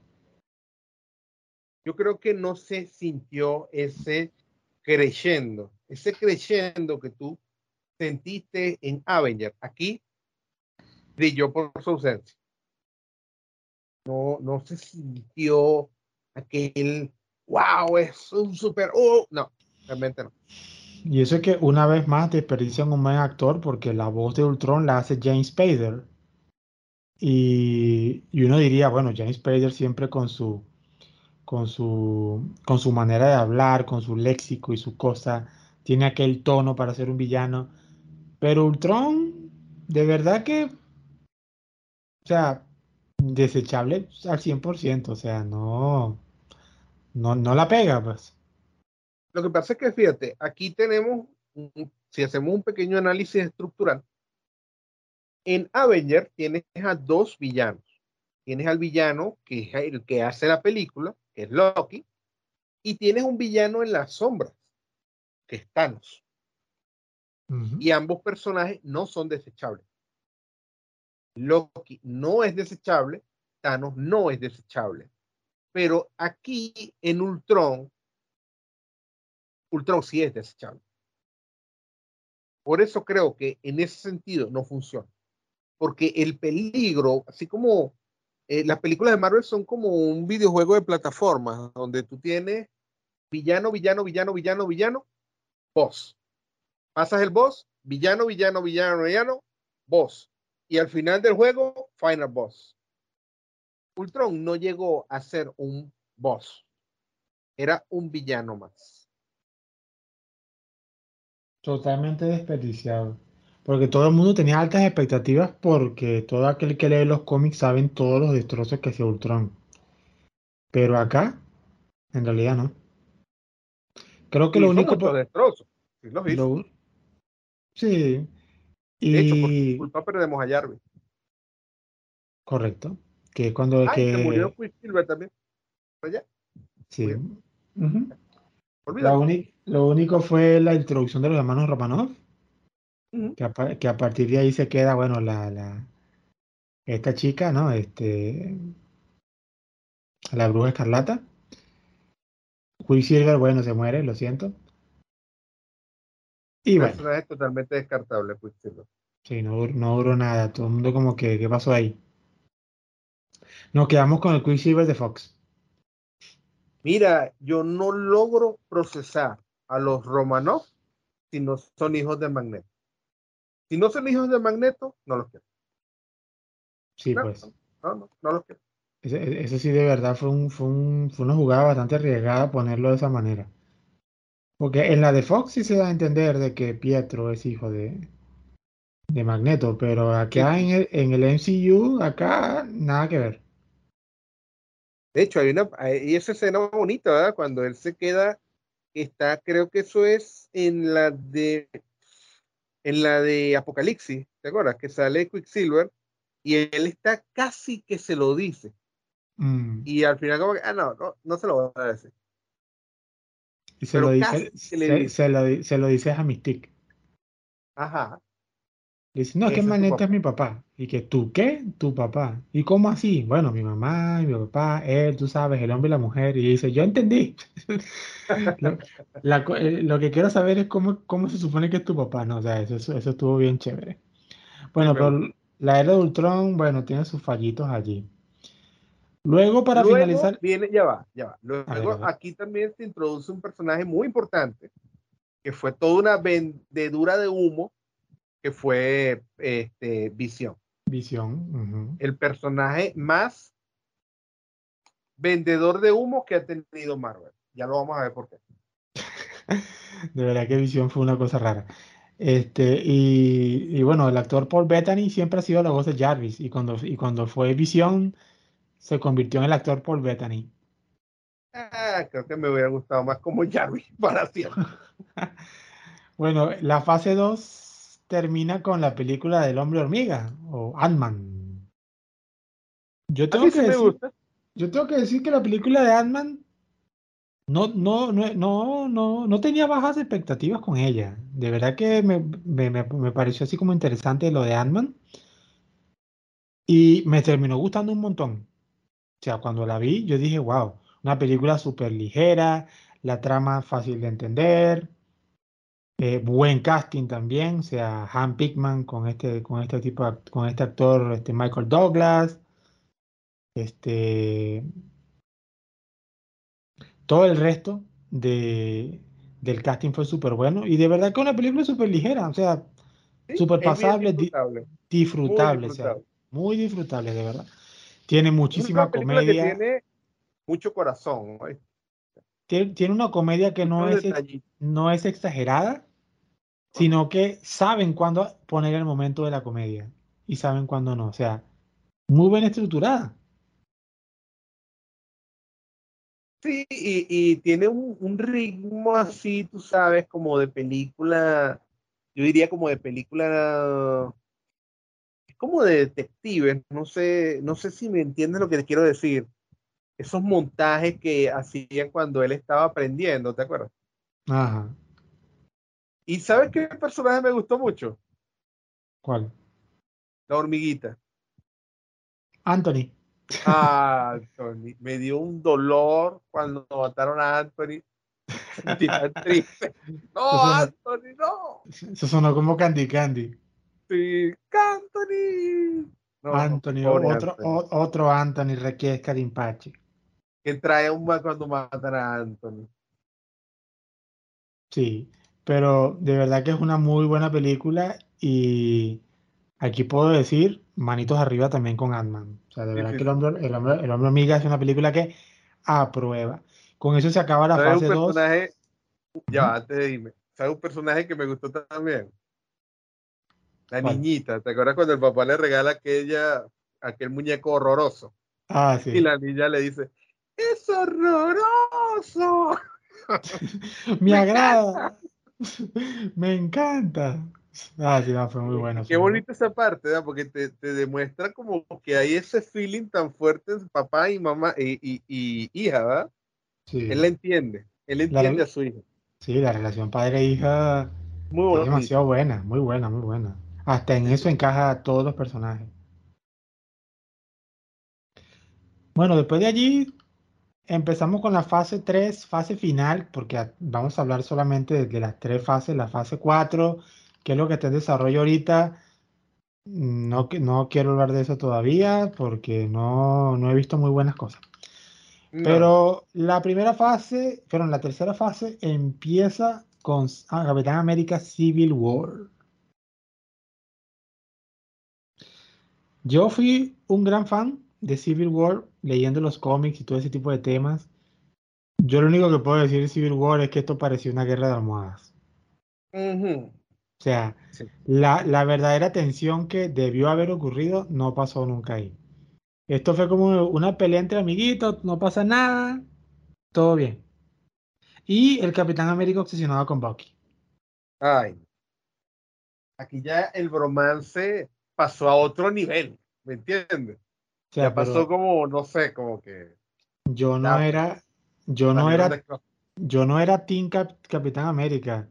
Yo creo que no se sintió ese creyendo, ese creyendo que tú sentiste en Avenger. Aquí brilló por su ausencia. No, no se sintió aquel, wow, es un super, oh, no, realmente no. Y eso es que una vez más desperdician un buen actor porque la voz de Ultron la hace James Spader. Y, y uno diría, bueno, James Spader siempre con su, con su, con su manera de hablar, con su léxico y su cosa, tiene aquel tono para ser un villano. Pero Ultron, de verdad que, o sea, desechable al 100%, o sea, no, no, no la pega, pues. Lo que pasa es que, fíjate, aquí tenemos, si hacemos un pequeño análisis estructural, en Avenger tienes a dos villanos. Tienes al villano que es el que hace la película, que es Loki, y tienes un villano en las sombras, que es Thanos. Y ambos personajes no son desechables. Loki no es desechable, Thanos no es desechable. Pero aquí en Ultron, Ultron sí es desechable. Por eso creo que en ese sentido no funciona. Porque el peligro, así como eh, las películas de Marvel son como un videojuego de plataformas, donde tú tienes villano, villano, villano, villano, villano, boss. Pasas el boss, villano, villano, villano, villano, boss. Y al final del juego, final boss. Ultron no llegó a ser un boss. Era un villano más. Totalmente desperdiciado. Porque todo el mundo tenía altas expectativas porque todo aquel que lee los cómics saben todos los destrozos que hace Ultron. Pero acá, en realidad no. Creo que lo único... destrozos. Sí, los hizo. lo- sí. De hecho, por Y... culpa perdemos a Jarvis. Correcto. Que cuando... Se murió que... Quicksilver también. Ya, Sí. murió. Uni- lo único fue la introducción de los hermanos Romanov, que a, que a partir de ahí se queda, bueno, la, la, esta chica, ¿no? Este, la bruja escarlata. Quicksilver, bueno, se muere, lo siento. Y bueno, Personaje totalmente descartable, Quicksilver. sí, no, no duró nada. Todo el mundo como que, ¿qué pasó ahí? Nos quedamos con el Quicksilver de Fox. Mira, yo no logro procesar a los Romanov si no son hijos de Magneto. Si no son hijos de Magneto, no los quiero. Sí, No, pues. no, no, no los quiero. Ese, ese sí de verdad fue un, fue un- fue una jugada bastante arriesgada ponerlo de esa manera. Porque en la de Fox sí se da a entender de que Pietro es hijo de, de Magneto, pero acá en el, en el MCU, acá nada que ver. De hecho, hay una, hay esa escena bonita, ¿verdad? Cuando él se queda, está, creo que eso es en la de, en la de Apocalipsis, ¿te acuerdas? Que sale Quicksilver y él está casi que se lo dice. Mm, Y al final como que, ah, no, no, no se lo voy a decir. y se pero lo dice, se, dice. se lo, se lo dice a Mystique. Ajá. Le dice, no, es que papá. es mi papá. Y que tú, ¿qué? Tu papá. ¿Y cómo así? Bueno, mi mamá mi papá, él, tú sabes, el hombre y la mujer. Y dice, yo entendí. Lo, la co- eh, lo que quiero saber es cómo, cómo se supone que es tu papá, ¿no? O sea, eso, eso, eso estuvo bien chévere. Bueno, pero la era de Ultron, bueno, tiene sus fallitos allí. Luego, para Luego finalizar, viene, ya va, ya va. Luego ver. aquí también se introduce un personaje muy importante, que fue toda una vendedura de humo, que fue este, Visión. Visión. El personaje más vendedor de humo que ha tenido Marvel. Ya lo vamos a ver por qué. De verdad que Visión fue una cosa rara. Este, y, y bueno, el actor Paul Bettany siempre ha sido la voz de Jarvis. Y cuando, y cuando fue Visión, se convirtió en el actor Paul Bettany. Ah, creo que me hubiera gustado más como Jarvis para siempre. bueno, la fase 2 termina con la película del hombre hormiga o Ant-Man. Yo tengo que decir, yo tengo que decir que la película de Ant-Man no, no, no, no, no, no tenía bajas expectativas con ella. De verdad que me, me, me pareció así como interesante lo de Ant-Man. Y me terminó gustando un montón. O sea, cuando la vi, yo dije, wow, una película súper ligera, la trama fácil de entender, eh, buen casting también, o sea, Han Pickman con este, con este tipo, con este actor, este Michael Douglas, este, todo el resto de, del casting fue súper bueno y de verdad que una película súper ligera, o sea, súper pasable, disfrutable, o sea, muy disfrutable, de verdad. Tiene muchísima comedia. tiene mucho corazón. Tiene, una comedia que no es, no es exagerada, sino que saben cuándo poner el momento de la comedia y saben cuándo no. O sea, muy bien estructurada. Sí, y, tiene un, un, ritmo así, tú sabes, como de película, yo diría como de película como de detectives, no sé, no sé si me entiendes lo que te quiero decir. Esos montajes que hacían cuando él estaba aprendiendo, ¿te acuerdas? Ajá. ¿Y sabes qué personaje me gustó mucho? ¿Cuál? La hormiguita. Anthony. Ah, Anthony. Me dio un dolor cuando mataron a Anthony. triste. No, Anthony, no. Eso sonó como Candy Candy. Anthony. Anthony, otro, Anthony. otro Anthony Requiesca de Impache. Que trae un mal cuando matan a Anthony. Sí, pero de verdad que es una muy buena película y aquí puedo decir manitos arriba también con Ant-Man. O sea, de verdad que el hombre, el, hombre, el hombre amiga es una película que aprueba. Con eso se acaba la fase 2. Ya, antes de irme, ¿sabes un personaje que me gustó también? La niñita, ¿te acuerdas cuando el papá le regala aquella, aquel muñeco horroroso? Ah, sí. Y la niña le dice, ¡es horroroso! Me agrada. Me encanta. Ah, sí, fue muy bueno. Qué bonita esa parte, ¿verdad? Porque te, te, demuestra como que hay ese feeling tan fuerte entre papá y mamá y, y, hija, ¿verdad? Sí. Él la entiende, él entiende a su hija. Sí, la relación padre-hija muy es demasiado buena, muy buena, muy buena. Hasta en eso encaja todos los personajes. Bueno, después de allí empezamos con la fase 3, fase final, porque vamos a hablar solamente de, las tres fases. La fase 4, que es lo que está en desarrollo ahorita. No, no quiero hablar de eso todavía porque no, no he visto muy buenas cosas. Pero la primera fase, pero en la tercera fase empieza con ah, Capitán América Civil War. Yo fui un gran fan de Civil War, leyendo los cómics y todo ese tipo de temas. Yo lo único que puedo decir de Civil War es que esto pareció una guerra de almohadas. O sea, la, la, verdadera tensión que debió haber ocurrido no pasó nunca ahí. Esto fue como una pelea entre amiguitos, no pasa nada, todo bien. Y el Capitán América obsesionado con Bucky. Ay. Aquí ya el bromance pasó a otro nivel, ¿me entiendes? Ya pasó como, no sé, como que... Yo no era, yo no era, yo no era Team Capitán América.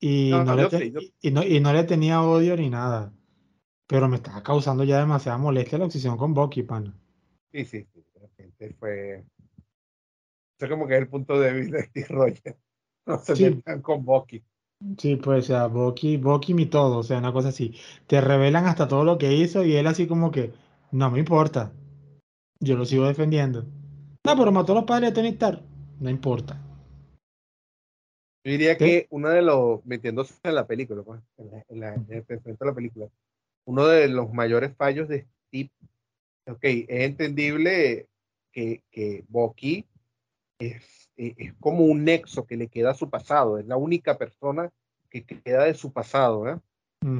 Y no, le y, no, y no le tenía odio ni nada. Pero me estaba causando ya demasiada molestia la obsesión con Bucky, pana. Sí, sí, sí. Fue. Eso como que es el punto vista de Steve Rogers. No se sí. metan con Bucky. Sí, pues, o sea, Bucky, Bucky mi todo, o sea, una cosa así. Te revelan hasta todo lo que hizo y él así como que, no me importa. Yo lo sigo defendiendo. No, pero mató a los padres de Tony Stark. No importa. Yo diría que uno de los, metiéndose en la película, pues, en, la, en, la película, uno de los mayores fallos de Steve, ok, es entendible que, que Bucky es eh, es como un nexo que le queda a su pasado, es la única persona que queda de su pasado, ¿eh?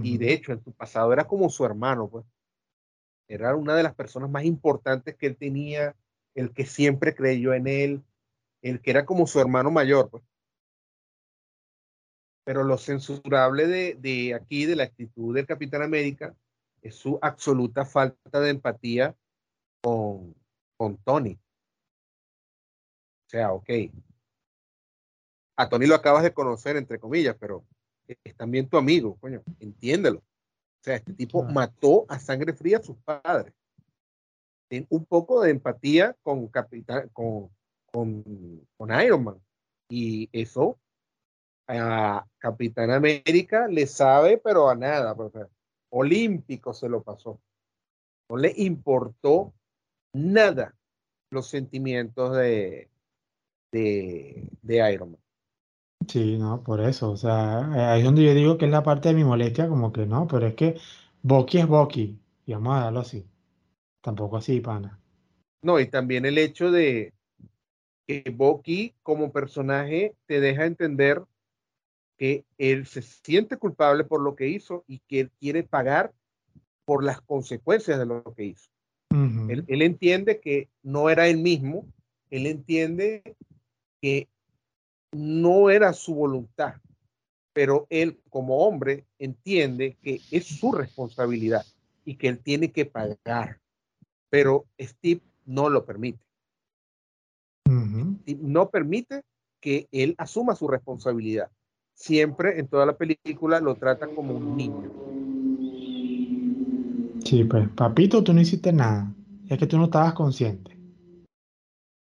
Y de hecho, en su pasado era como su hermano, pues. Era una de las personas más importantes que él tenía, el que siempre creyó en él, el que era como su hermano mayor. Pues. Pero lo censurable de, de aquí, de la actitud del Capitán América, es su absoluta falta de empatía con, con Tony. O sea, ok. A Tony lo acabas de conocer, entre comillas, pero es también tu amigo, coño, entiéndelo. O sea, este tipo mató a sangre fría a sus padres. Ten un poco de empatía con, Capitán, con, con, con Iron Man. Y eso a Capitán América le sabe, pero a nada. Porque olímpico se lo pasó. No le importó nada los sentimientos de, de, de Iron Man. Sí, no, por eso. O sea, eh, ahí es donde yo digo que es la parte de mi molestia, como que no, pero es que Bucky es Bucky. Y vamos a darlo así. Tampoco así, pana. No, y también el hecho de que Bucky como personaje te deja entender que él se siente culpable por lo que hizo y que él quiere pagar por las consecuencias de lo que hizo. él, él, entiende que no era él mismo, él entiende que no era su voluntad, pero él como hombre entiende que es su responsabilidad y que él tiene que pagar, pero Steve no lo permite. no permite que él asuma su responsabilidad. Siempre en toda la película lo trata como un niño. Sí, pues, papito, tú no hiciste nada. Es que tú no estabas consciente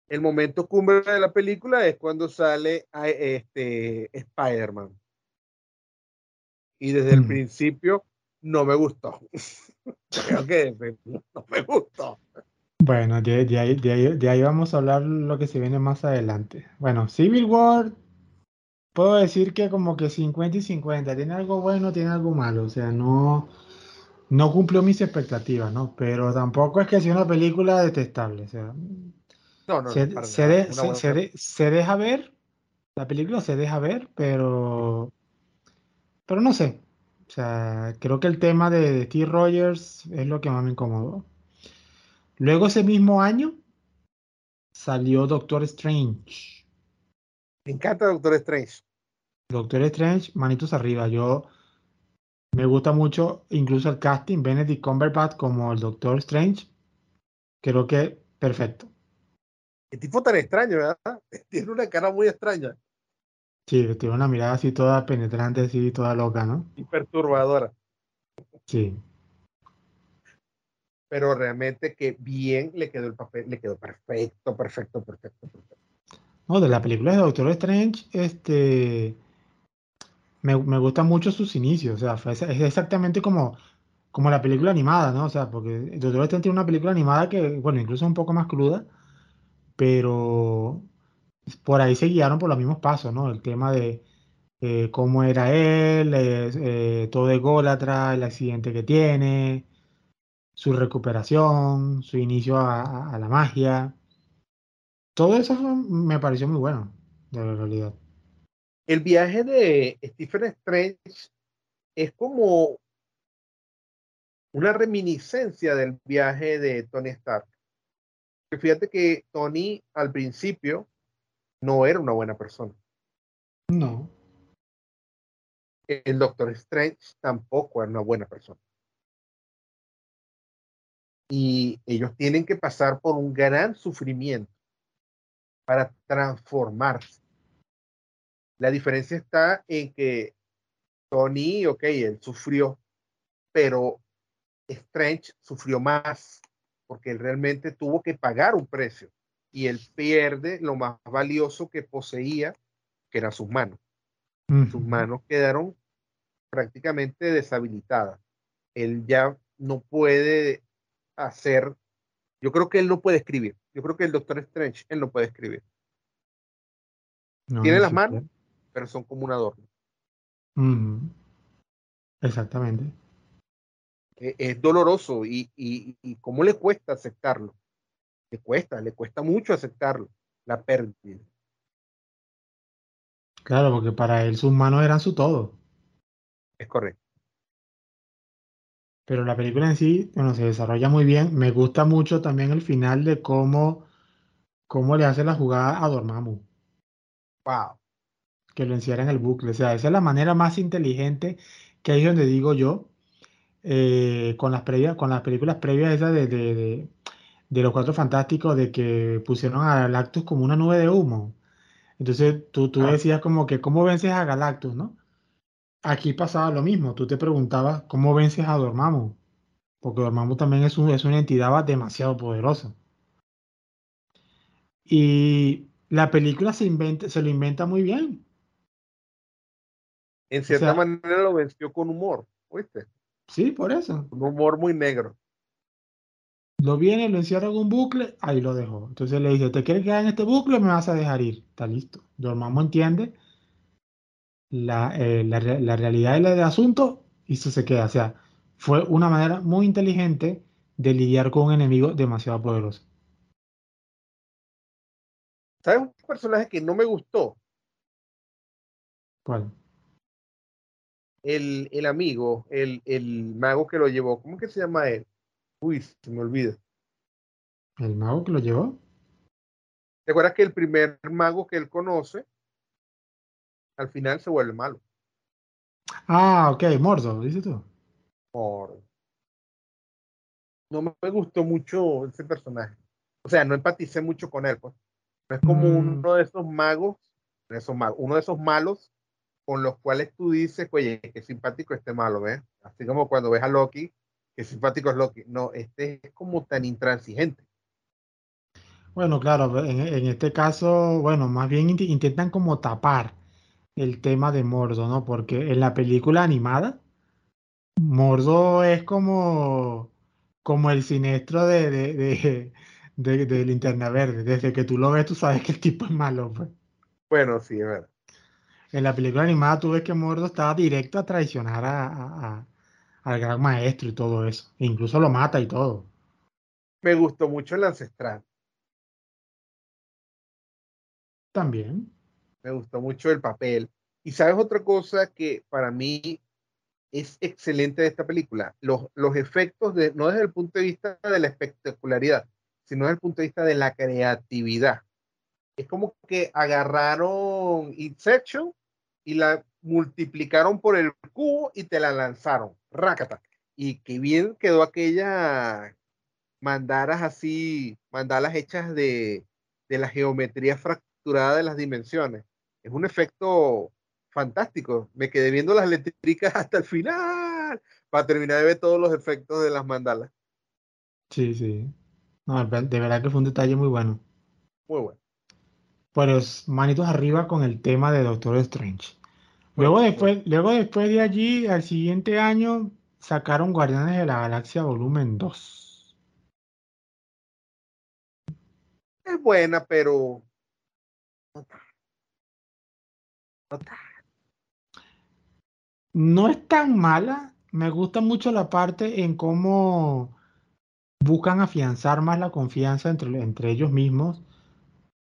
el momento cumbre de la película es cuando sale este Spider-Man. Y desde el principio no me gustó. Creo que no me gustó. Bueno, de, ahí, vamos a hablar lo que se viene más adelante. Bueno, Civil War, puedo decir que como que 50 y 50. Tiene algo bueno, tiene algo malo. O sea, no, no cumplió mis expectativas, ¿no? Pero tampoco es que sea una película detestable. O sea, se, deja ver, la película se deja ver, pero, pero no sé. O sea, creo que el tema de, Steve Rogers es lo que más me incomodó. Luego ese mismo año salió Doctor Strange. Me encanta Doctor Strange. Doctor Strange, manitos arriba. Yo me gusta mucho incluso el casting, Benedict Cumberbatch como el Doctor Strange. Creo que perfecto. Qué tipo tan extraño, ¿verdad? Tiene una cara muy extraña. Sí, tiene una mirada así toda penetrante, así toda loca, ¿no? Y perturbadora. Sí. Pero realmente que bien le quedó el papel, le quedó perfecto, perfecto, perfecto, perfecto. No, de la película de Doctor Strange, este, me, me gustan mucho sus inicios, o sea, es, exactamente como, como la película animada, ¿no? O sea, porque Doctor Strange tiene una película animada que, bueno, incluso un poco más cruda, pero por ahí se guiaron por los mismos pasos, ¿no? El tema de eh, cómo era él, eh, todo ególatra, el accidente que tiene, su recuperación, su inicio a, la magia. Todo eso me pareció muy bueno, de la realidad. El viaje de Stephen Strange es como una reminiscencia del viaje de Tony Stark fíjate que Tony al principio no era una buena persona. No. El Doctor Strange tampoco era una buena persona. Y ellos tienen que pasar por un gran sufrimiento para transformarse. La diferencia está en que Tony, ok, él sufrió, pero Strange sufrió más porque él realmente tuvo que pagar un precio y él pierde lo más valioso que poseía, que eran sus manos. Sus manos quedaron prácticamente deshabilitadas. Él ya no puede hacer, yo creo que él no puede escribir. Yo creo que el Doctor Strange, él no puede escribir. Tiene las manos, pero son como un adorno. Exactamente. E-, es doloroso y, y, cómo le cuesta aceptarlo. Le cuesta, le cuesta mucho aceptarlo, la pérdida. Claro, porque para él sus manos eran su todo. Es correcto. Pero la película en sí, bueno, se desarrolla muy bien. Me gusta mucho también el final de cómo cómo le hace la jugada a Dormammu. Wow. Que lo encierra en el bucle. O sea, esa es la manera más inteligente que es donde digo yo, eh, con, las previas, con las películas previas esas de, de, de, los Cuatro Fantásticos, de que pusieron a Galactus como una nube de humo. Entonces tú, tú ah. decías como que, ¿cómo vences a Galactus, no? Aquí pasaba lo mismo, tú te preguntabas, ¿cómo vences a Dormammu? Porque Dormammu también es, un, es una entidad demasiado poderosa. Y la película se, inventa, se lo inventa muy bien. En cierta manera lo venció con humor, ¿oíste? Sí, por eso. Un humor muy negro. Lo viene, lo encierra en un bucle, ahí lo dejó. Entonces le dice, ¿te quieres quedar en este bucle o me vas a dejar ir? Está listo. Dormammu entiende la, eh, la, la realidad del asunto y eso se queda. O sea, fue una manera muy inteligente de lidiar con un enemigo demasiado poderoso. ¿Sabes un personaje que no me gustó? ¿Cuál? El, el amigo, el, el, mago que lo llevó. ¿Cómo que se llama él? Uy, se me olvida. ¿El mago que lo llevó? ¿Te acuerdas que el primer mago que él conoce, al final se vuelve malo? Ah, ok, Mordo, dices tú. Mordo. No me gustó mucho ese personaje. O sea, no empaticé mucho con él, pues. No es como mm. uno de esos magos, esos magos, uno de esos malos con los cuales tú dices, oye, qué simpático este malo, ¿ves? Así como cuando ves a Loki, qué simpático es Loki. No, este es como tan intransigente. Bueno, claro, en, este caso, bueno, más bien intentan como tapar el tema de Mordo, ¿no? Porque en la película animada, Mordo es como, como el siniestro de, de, de, de Linterna Verde. Desde que tú lo ves, tú sabes que el tipo es malo. Pues. Bueno, sí, es verdad. En la película animada tú ves que Mordo estaba directo a traicionar a, al gran maestro y todo eso. E incluso lo mata y todo. Me gustó mucho el ancestral. También. Me gustó mucho el papel. Y sabes otra cosa que para mí es excelente de esta película, los, los efectos de, no desde el punto de vista de la espectacularidad, sino desde el punto de vista de la creatividad. Es como que agarraron Inception y la multiplicaron por el cubo y te la lanzaron. Rácata. Y qué bien quedó aquella mandaras así, mandalas hechas de, de la geometría fracturada de las dimensiones. Es un efecto fantástico. Me quedé viendo las eléctricas hasta el final para terminar de ver todos los efectos de las mandalas. Sí, sí. No, de verdad que fue un detalle muy bueno. Muy bueno. Pues manitos arriba con el tema de Doctor Strange. Luego después, luego después de allí, al siguiente año, sacaron Guardianes de la Galaxia Volumen 2. Es buena, pero no es tan mala. Me gusta mucho la parte en cómo buscan afianzar más la confianza entre, entre ellos mismos.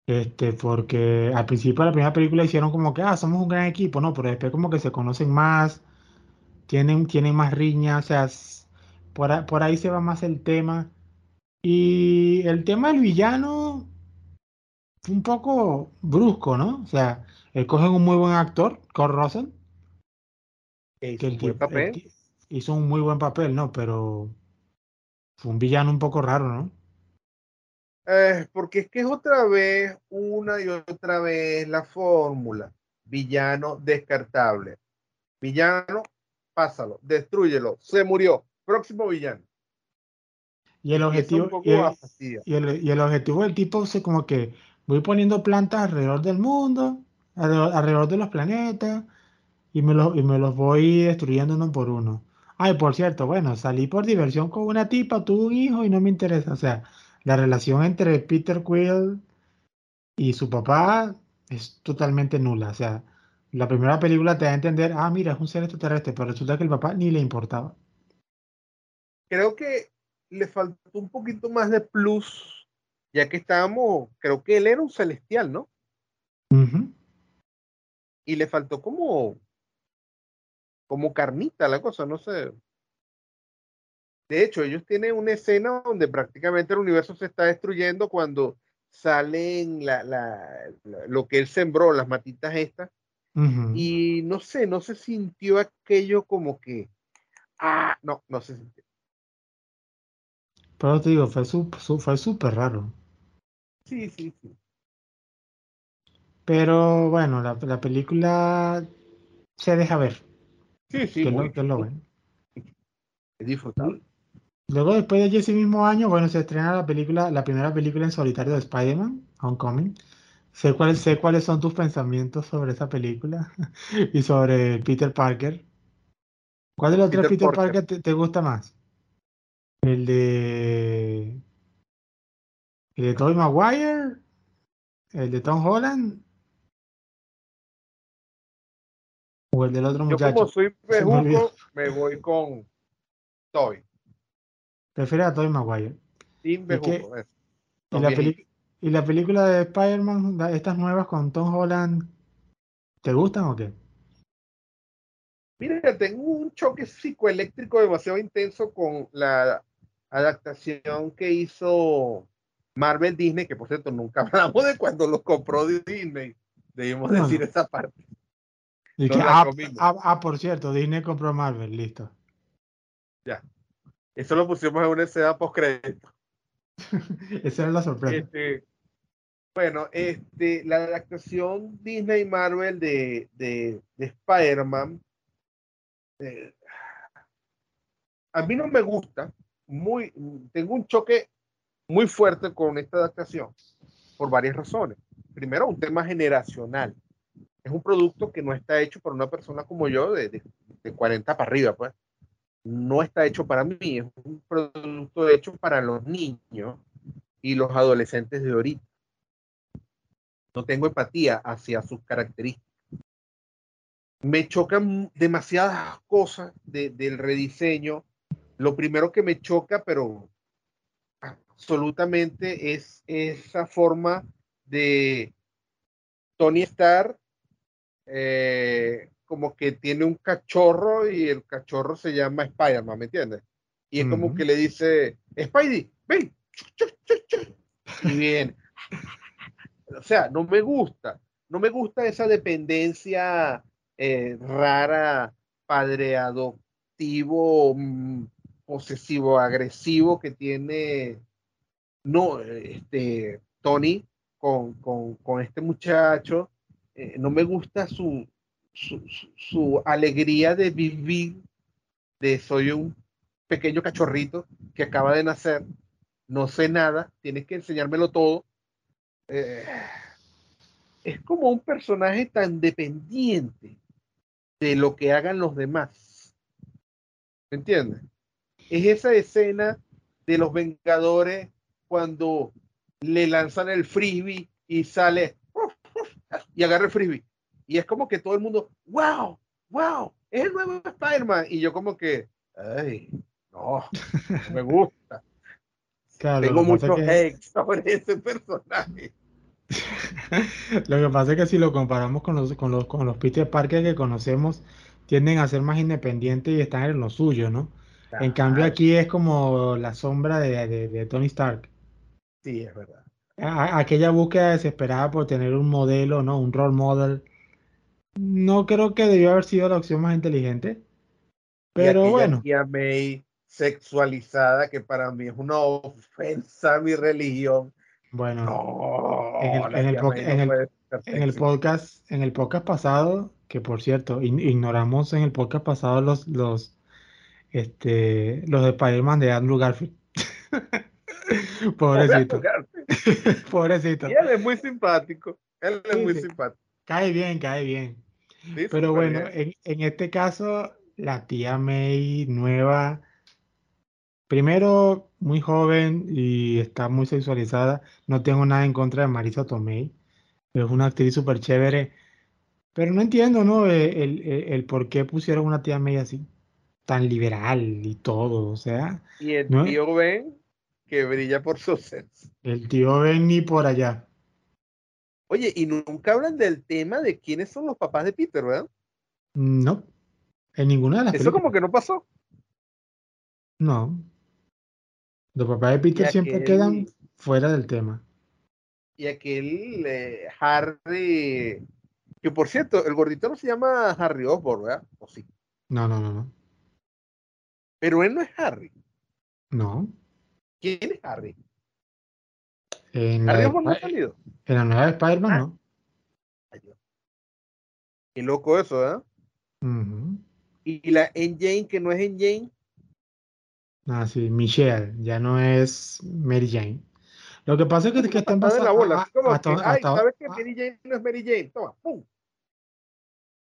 Este, porque al principio de la primera película hicieron como que, ah, somos un gran equipo, ¿no? Pero después como que se conocen más, tienen, tienen más riñas, o sea, por, por ahí se va más el tema. Y el tema del villano fue un poco brusco, ¿no? O sea, él cogen un muy buen actor, Kurt Russell, que el, hizo un muy buen papel, ¿no? Pero fue un villano un poco raro, ¿no? Eh, porque es que es otra vez, una y otra vez la fórmula. Villano descartable. Villano, pásalo, destruyelo, se murió. Próximo villano. Y el objetivo, y el, y, el, objetivo del tipo es como que voy poniendo plantas alrededor del mundo, alrededor, de los planetas, y me, los, y me los voy destruyendo uno por uno. Ay, por cierto, bueno, salí por diversión con una tipa, tuve un hijo y no me interesa. O sea, la relación entre Peter Quill y su papá es totalmente nula. O sea, la primera película te da a entender, ah, mira, es un ser extraterrestre, pero resulta que el papá ni le importaba. Creo que le faltó un poquito más de plus, ya que estábamos, creo que él era un celestial, ¿no? Y le faltó como como carnita la cosa, no sé. De hecho, ellos tienen una escena donde prácticamente el universo se está destruyendo cuando salen la, la, lo que él sembró, las matitas estas, y no sé, no se sintió aquello como que, ah, no, no se sintió. Pero te digo, fue súper raro. Sí, sí, sí. Pero bueno, la, la película se deja ver. Sí, sí. Que, lo, que lo ven. Es disfrutable. Luego, después de ese mismo año, bueno, se estrena la película, la primera película en solitario de Spider-Man, Homecoming. Sé cuáles, sé cuáles son tus pensamientos sobre esa película y sobre Peter Parker. ¿Cuál de los Peter tres Peter Parker, te, gusta más? ¿El de. ¿El de Tobey Maguire? ¿El de Tom Holland? ¿O el del otro muchacho? Yo, como soy pejuco, me, voy con Tobey. Prefiero a Tobey Maguire. ¿Y, y, la ¿Y la película de Spider-Man, estas nuevas con Tom Holland, te gustan o qué? Mira, tengo un choque psicoeléctrico demasiado intenso con la adaptación que hizo Marvel Disney, que por cierto nunca hablamos de cuando lo compró Disney. Debimos decir esa parte. Ah, ah, ah, por cierto, Disney compró Marvel, listo. Ya. Eso lo pusimos en una escena post crédito. Esa era la sorpresa. Este, bueno, este, la adaptación Disney Marvel de, de, Spider-Man, eh, a mí no me gusta, muy, tengo un choque muy fuerte con esta adaptación por varias razones. Primero, un tema generacional. Es un producto que no está hecho para una persona como yo de, de 40 para arriba, pues. No está hecho para mí, es un producto hecho para los niños y los adolescentes de ahorita no tengo empatía hacia sus características. Me chocan demasiadas cosas del rediseño. Lo primero que me choca, pero absolutamente, es esa forma de Tony Stark eh, como que tiene un cachorro y el cachorro se llama Spider-Man, ¿me entiendes? Y es como que le dice, Spidey, ven, y bien o sea, no me gusta, no me gusta esa dependencia eh, rara, padre adoptivo, mm, posesivo, agresivo que tiene no, este, Tony con, este muchacho. Eh, no me gusta su, su, alegría de vivir, de soy un pequeño cachorrito que acaba de nacer, no sé nada, tienes que enseñármelo todo eh, es como un personaje tan dependiente de lo que hagan los demás. ¿Me entiendes? Es esa escena de los Vengadores cuando le lanzan el frisbee y sale y agarra el frisbee. Y es como que todo el mundo, wow, wow, es el nuevo Spider-Man. Y yo como que, ay, no, no me gusta. Tengo mucho hate sobre ese personaje. lo que pasa es que si lo comparamos con los, con los, con los Peter Parker que conocemos, tienden a ser más independientes y están en lo suyo, ¿no? En cambio aquí es como la sombra de, Tony Stark. Sí, es verdad. aquella búsqueda desesperada por tener un modelo, ¿no? Un role model. No creo que debió haber sido la opción más inteligente. Pero bueno. May sexualizada, que para mí es una ofensa a mi religión. Bueno, en, el, podcast, en el podcast pasado, que por cierto, ignoramos en el podcast pasado los, los, este, los de Spider-Man de Andrew Garfield. Pobrecito. Pobrecito. Y él es muy simpático. Él es muy simpático. Cae bien, cae bien. Pero bueno, en, en, este caso, la tía May nueva Primero, muy joven y está muy sexualizada. No tengo nada en contra de Marisa Tomei. Es una actriz súper chévere. Pero no entiendo, ¿no? Eh, el, por qué pusieron una tía May así, tan liberal y todo. O sea. Y el tío Ben, que brilla por su sexo. El tío Ben ni por allá. Oye, y nunca hablan del tema de quiénes son los papás de Peter, ¿verdad? No. En ninguna de las Eso como que no pasó. No. Los papás de Peter siempre quedan fuera del tema. y aquel eh, Harry, que por cierto, el gordito no se llama Harry Osborn, ¿verdad? ¿O sí? No, no, no, no. Pero él no es Harry. No. ¿Quién es Harry? En la, Osborn no ha salido. en la nueva de Spider-Man, Ah. no. Qué loco eso, ¿verdad? Ujú. Y la Jane que no es Jane Ah, sí, Michelle, ya no es Mary Jane. Lo que pasa es que, que están en la bola. a- así como hasta- que, ay, hasta- ¿sabes que ah, Mary Jane no es Mary Jane? Toma, pum.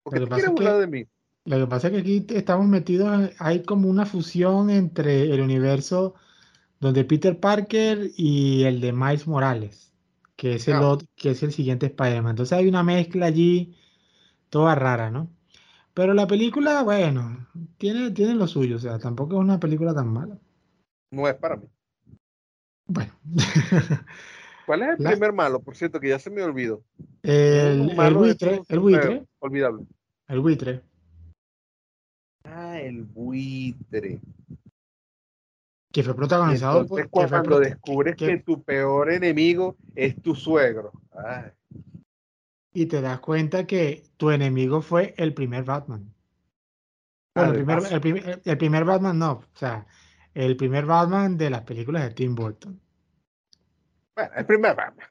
¿Por qué te quieres burlar de mí? Lo que pasa es que aquí estamos metidos, hay como una fusión entre el universo donde Peter Parker y el de Miles Morales, que es el, Ah. que es el siguiente Spider-Man. Entonces hay una mezcla allí toda rara, ¿no? Pero la película, bueno, tiene, tiene lo suyo, o sea, tampoco es una película tan mala. No es para mí. Bueno, ¿Cuál es el La- primer malo? Por cierto, que ya se me olvidó. el, buitre, el buitre, Olvidable. el buitre. Ah, el buitre. Que fue protagonizado por, entonces que fue cuando descubres que- que tu peor enemigo es tu suegro. Ay, y te das cuenta que tu enemigo fue el primer Batman. Bueno, el primer, Además. el, primer, el primer Batman no, o sea, el primer Batman de las películas de Tim Burton. bueno, el primer Batman.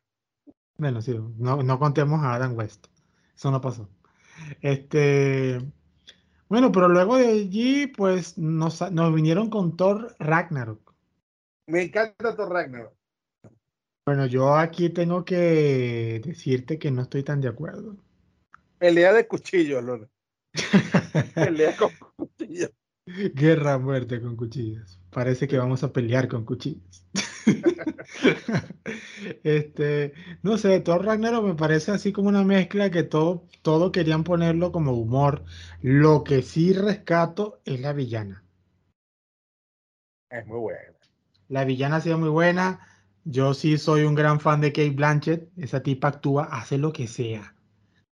Bueno, sí, no, no contemos a Adam West. Eso no pasó. Este, bueno, pero luego de allí, pues nos, nos vinieron con Thor Ragnarok. Me encanta Thor Ragnarok. Bueno, yo aquí tengo que decirte que no estoy tan de acuerdo. Pelea de cuchillos, Luna. Pelea con cuchillos. Guerra a muerte con cuchillos. Parece que vamos a pelear con cuchillos. Este, no sé, Thor Ragnarok me parece así como una mezcla que todo, todo querían ponerlo como humor. Lo que sí rescato es la villana. Es muy buena. La villana ha sido muy buena. Yo sí soy un gran fan de Kate Blanchett. Esa tipa actúa, hace lo que sea.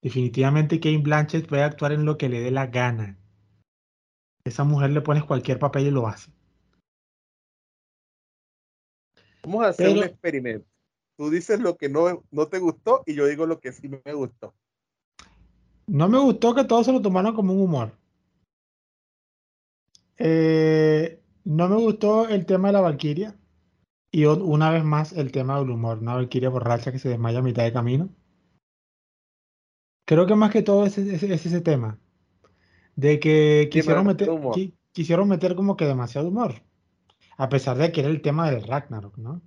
Definitivamente Kate Blanchett puede actuar en lo que le dé la gana. Esa mujer le pones cualquier papel y lo hace. Vamos a hacer Pero- un experimento. Tú dices lo que no, no te gustó y yo digo lo que sí me gustó. No me gustó que todos se lo tomaran como un humor. Eh, no me gustó el tema de la Valquiria. Y una vez más el tema del humor. Una Valquiria borracha que se desmaya a mitad de camino. Creo que más que todo es, es- es ese tema. De que quisieron meter, qui- quisieron meter como que demasiado humor. A pesar de que era el tema del Ragnarok, ¿no?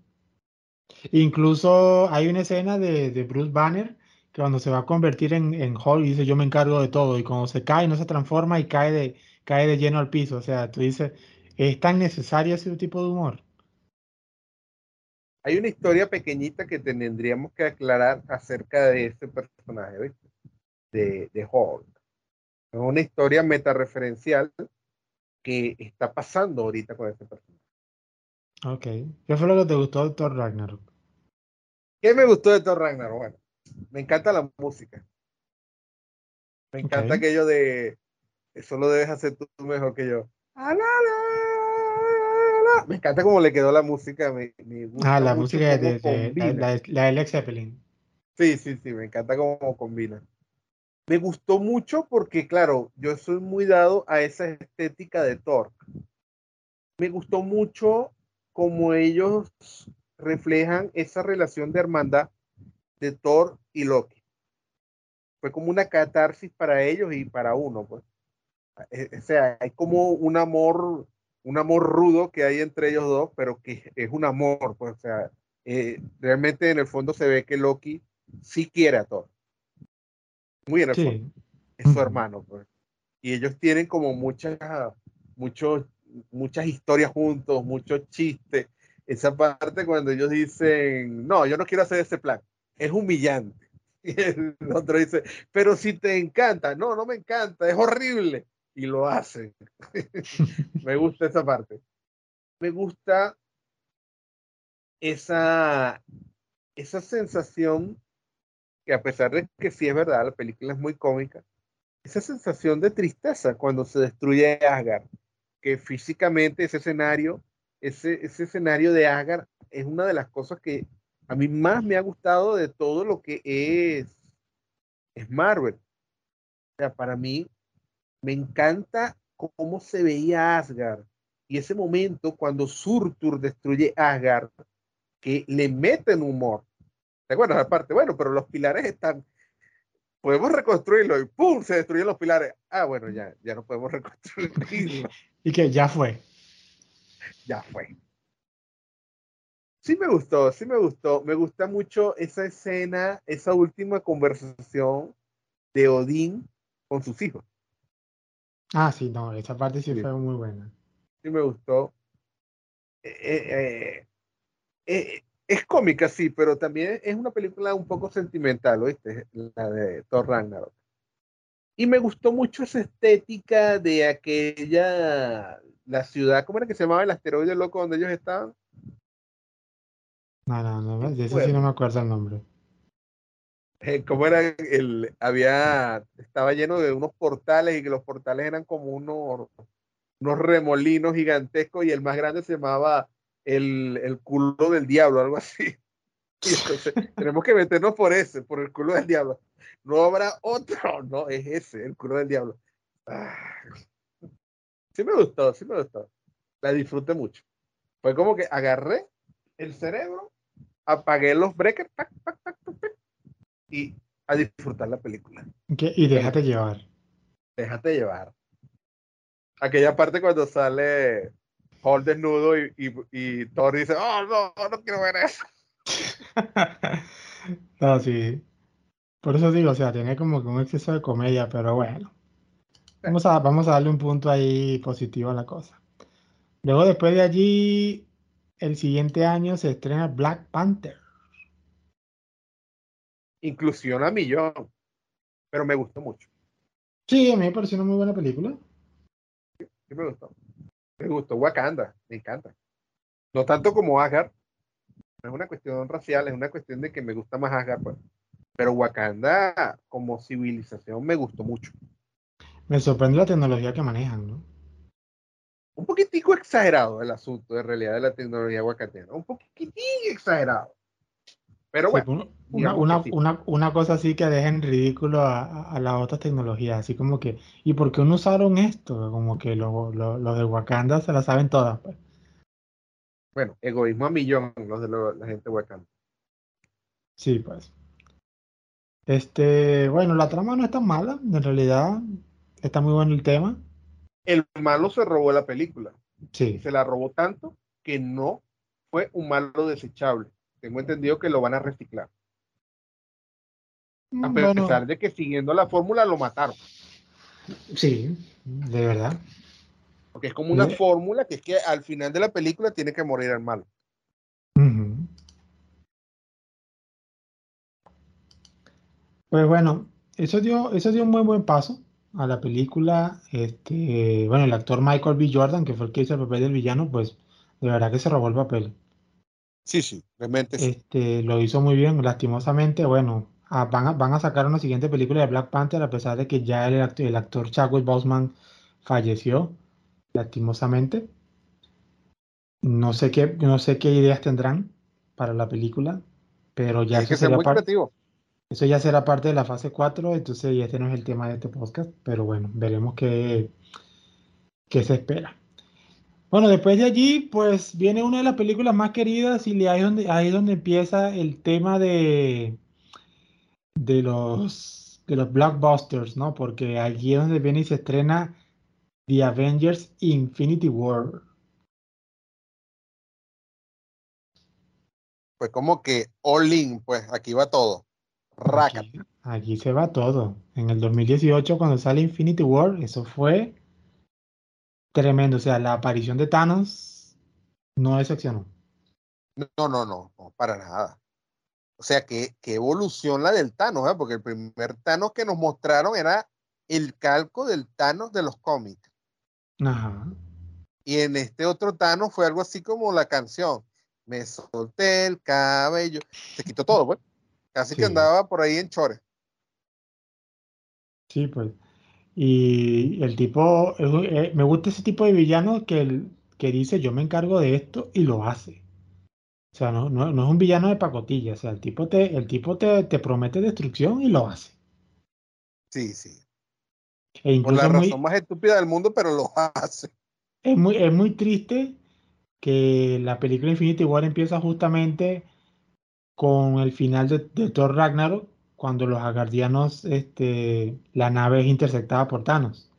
Incluso hay una escena de, de Bruce Banner que cuando se va a convertir en, en Hulk dice yo me encargo de todo y cuando se cae no se transforma y cae de, cae de lleno al piso. O sea, tú dices, ¿es tan necesario ese tipo de humor? Hay una historia pequeñita que tendríamos que aclarar acerca de este personaje, ¿viste? De, de Hulk. Es una historia metareferencial que está pasando ahorita con este personaje. Ok. ¿Qué fue lo que te gustó de Thor Ragnarok? ¿Qué me gustó de Thor Ragnarok? Bueno, me encanta la música. Me encanta Ok. aquello de eso lo debes hacer tú mejor que yo. Ah. Me encanta cómo le quedó la música. Me, me gusta Ah, la música de, de- de- la- la de Led Zeppelin. Sí, sí, sí, me encanta cómo combina. Me gustó mucho porque, claro, yo soy muy dado a esa estética de Thor. Me gustó mucho cómo ellos reflejan esa relación de hermandad de Thor y Loki. Fue como una catarsis para ellos y para uno, pues. Eh, O sea, hay como un amor, un amor rudo que hay entre ellos dos, pero que es un amor, pues, o sea, eh, realmente en el fondo se ve que Loki sí quiere a Thor. Muy en el fondo Sí. es su hermano, pues. Y ellos tienen como muchas, muchos, muchas historias juntos, muchos chistes. Esa parte cuando ellos dicen, no, yo no quiero hacer ese plan, es humillante. Y el otro dice, pero si te encanta, no, no me encanta, es horrible. Y lo hacen. me gusta esa parte. Me gusta esa, esa sensación que a pesar de que sí es verdad, la película es muy cómica, esa sensación de tristeza cuando se destruye Asgard, que físicamente ese escenario, ese, ese escenario de Asgard es una de las cosas que a mí más me ha gustado de todo lo que es, es Marvel. O sea, para mí me encanta cómo se veía Asgard y ese momento cuando Surtur destruye Asgard, que le meten humor. ¿Te acuerdas? Aparte, bueno, pero los pilares están, podemos reconstruirlo y ¡pum! se destruyen los pilares. Ah, bueno, ya, ya no podemos reconstruirlo. Y que ya fue. Ya fue. Sí me gustó, sí me gustó. Me gusta mucho esa escena, esa última conversación de Odín con sus hijos. Ah, sí, no, esa parte sí, fue muy buena. Sí me gustó. Eh, eh, eh, es cómica, sí, pero también es una película un poco sentimental, ¿oíste? La de Thor Ragnarok. Y me gustó mucho esa estética de aquella, la ciudad, ¿cómo era que se llamaba el asteroide loco donde ellos estaban? No, no, no, de ese sí no me acuerdo el nombre. Eh, ¿Cómo era el, había, estaba lleno de unos portales y que los portales eran como unos, unos remolinos gigantescos y el más grande se llamaba el, el culo del diablo, algo así. Y entonces tenemos que meternos por ese, por el culo del diablo. No habrá otro, no, es ese, el culo del diablo. Ah. Sí me gustó, sí me gustó. La disfruté mucho. Fue como que agarré el cerebro, apagué los breakers, y a disfrutar la película. Y déjate llevar. Déjate llevar. Aquella parte cuando sale Paul desnudo y, y, y Thor dice, oh, no, no quiero ver eso. no, sí. Por eso digo, o sea, tiene como que un exceso de comedia, pero bueno. Vamos a, vamos a darle un punto ahí positivo a la cosa. Luego, después de allí, el siguiente año se estrena Black Panther. Inclusión a millón. Pero me gustó mucho. Sí, a mí me pareció una muy buena película. Sí, me gustó. Me gustó Wakanda, me encanta. No tanto como Asgard. No es una cuestión racial, es una cuestión de que me gusta más Asgard, pues. Pero Wakanda como civilización me gustó mucho. Me sorprende la tecnología que manejan, ¿no? Un poquitico exagerado el asunto de realidad de la tecnología wakandiana. Un poquitín exagerado. Pero bueno. una, una, una, cosa así que deja en ridículo a, a, las otras tecnologías. Así como que, ¿y por qué no usaron esto? Como que los lo, de Wakanda se la saben todas. Pues. Bueno, egoísmo a millón los de la gente de Wakanda. Sí, pues. Este, bueno, la trama no es tan mala, en realidad está muy bueno el tema. El malo se robó la película. Sí. Se la robó tanto que no fue un malo desechable tengo entendido que lo van a reciclar. A mm, pesar de que siguiendo la fórmula lo mataron. Sí, de verdad. Porque es como una fórmula que es que al final de la película tiene que morir el malo. Pues bueno, eso dio, eso dio un muy buen paso a la película. Este, bueno, el actor Michael B. Jordan, que fue el que hizo el papel del villano, pues de verdad que se robó el papel. Sí, sí, realmente sí. Este, lo hizo muy bien, lastimosamente, bueno, van, a, van a sacar una siguiente película de Black Panther a pesar de que ya el, actor, el actor Chadwick Boseman falleció, lastimosamente. No sé qué, no sé qué ideas tendrán para la película, pero ya eso, será parte, eso ya será parte de la fase 4, entonces ya este no es el tema de este podcast, pero bueno, veremos qué, qué se espera. Bueno, después de allí, pues viene una de las películas más queridas y ahí es donde, ahí donde empieza el tema de, de los de los blockbusters, ¿no? Porque allí es donde viene y se estrena The Avengers Infinity War. Pues como que all in, pues aquí va todo. Aquí, aquí, se va todo. En el 2018, cuando sale Infinity War, eso fue Tremendo, o sea, la aparición de Thanos no decepcionó. No, no, no, no, para nada. O sea, qué, evolución la del Thanos, ¿eh? porque el primer Thanos que nos mostraron era el calco del Thanos de los cómics. Ajá. Y en este otro Thanos fue algo así como la canción. Me solté el cabello. Se quitó todo, pues. Casi que andaba por ahí en chores. Sí, pues. Y el tipo, eh, me gusta ese tipo de villano que, que dice yo me encargo de esto y lo hace. O sea, no, no, no es un villano de pacotilla. O sea, el tipo te, el tipo te, te promete destrucción y lo hace. Sí, sí. E Por la razón muy, más estúpida del mundo, pero lo hace. es muy, es muy triste que la película Infinity War empieza justamente con el final de, de Thor Ragnarok, cuando los Asgardianos, este, la nave es interceptada por Thanos.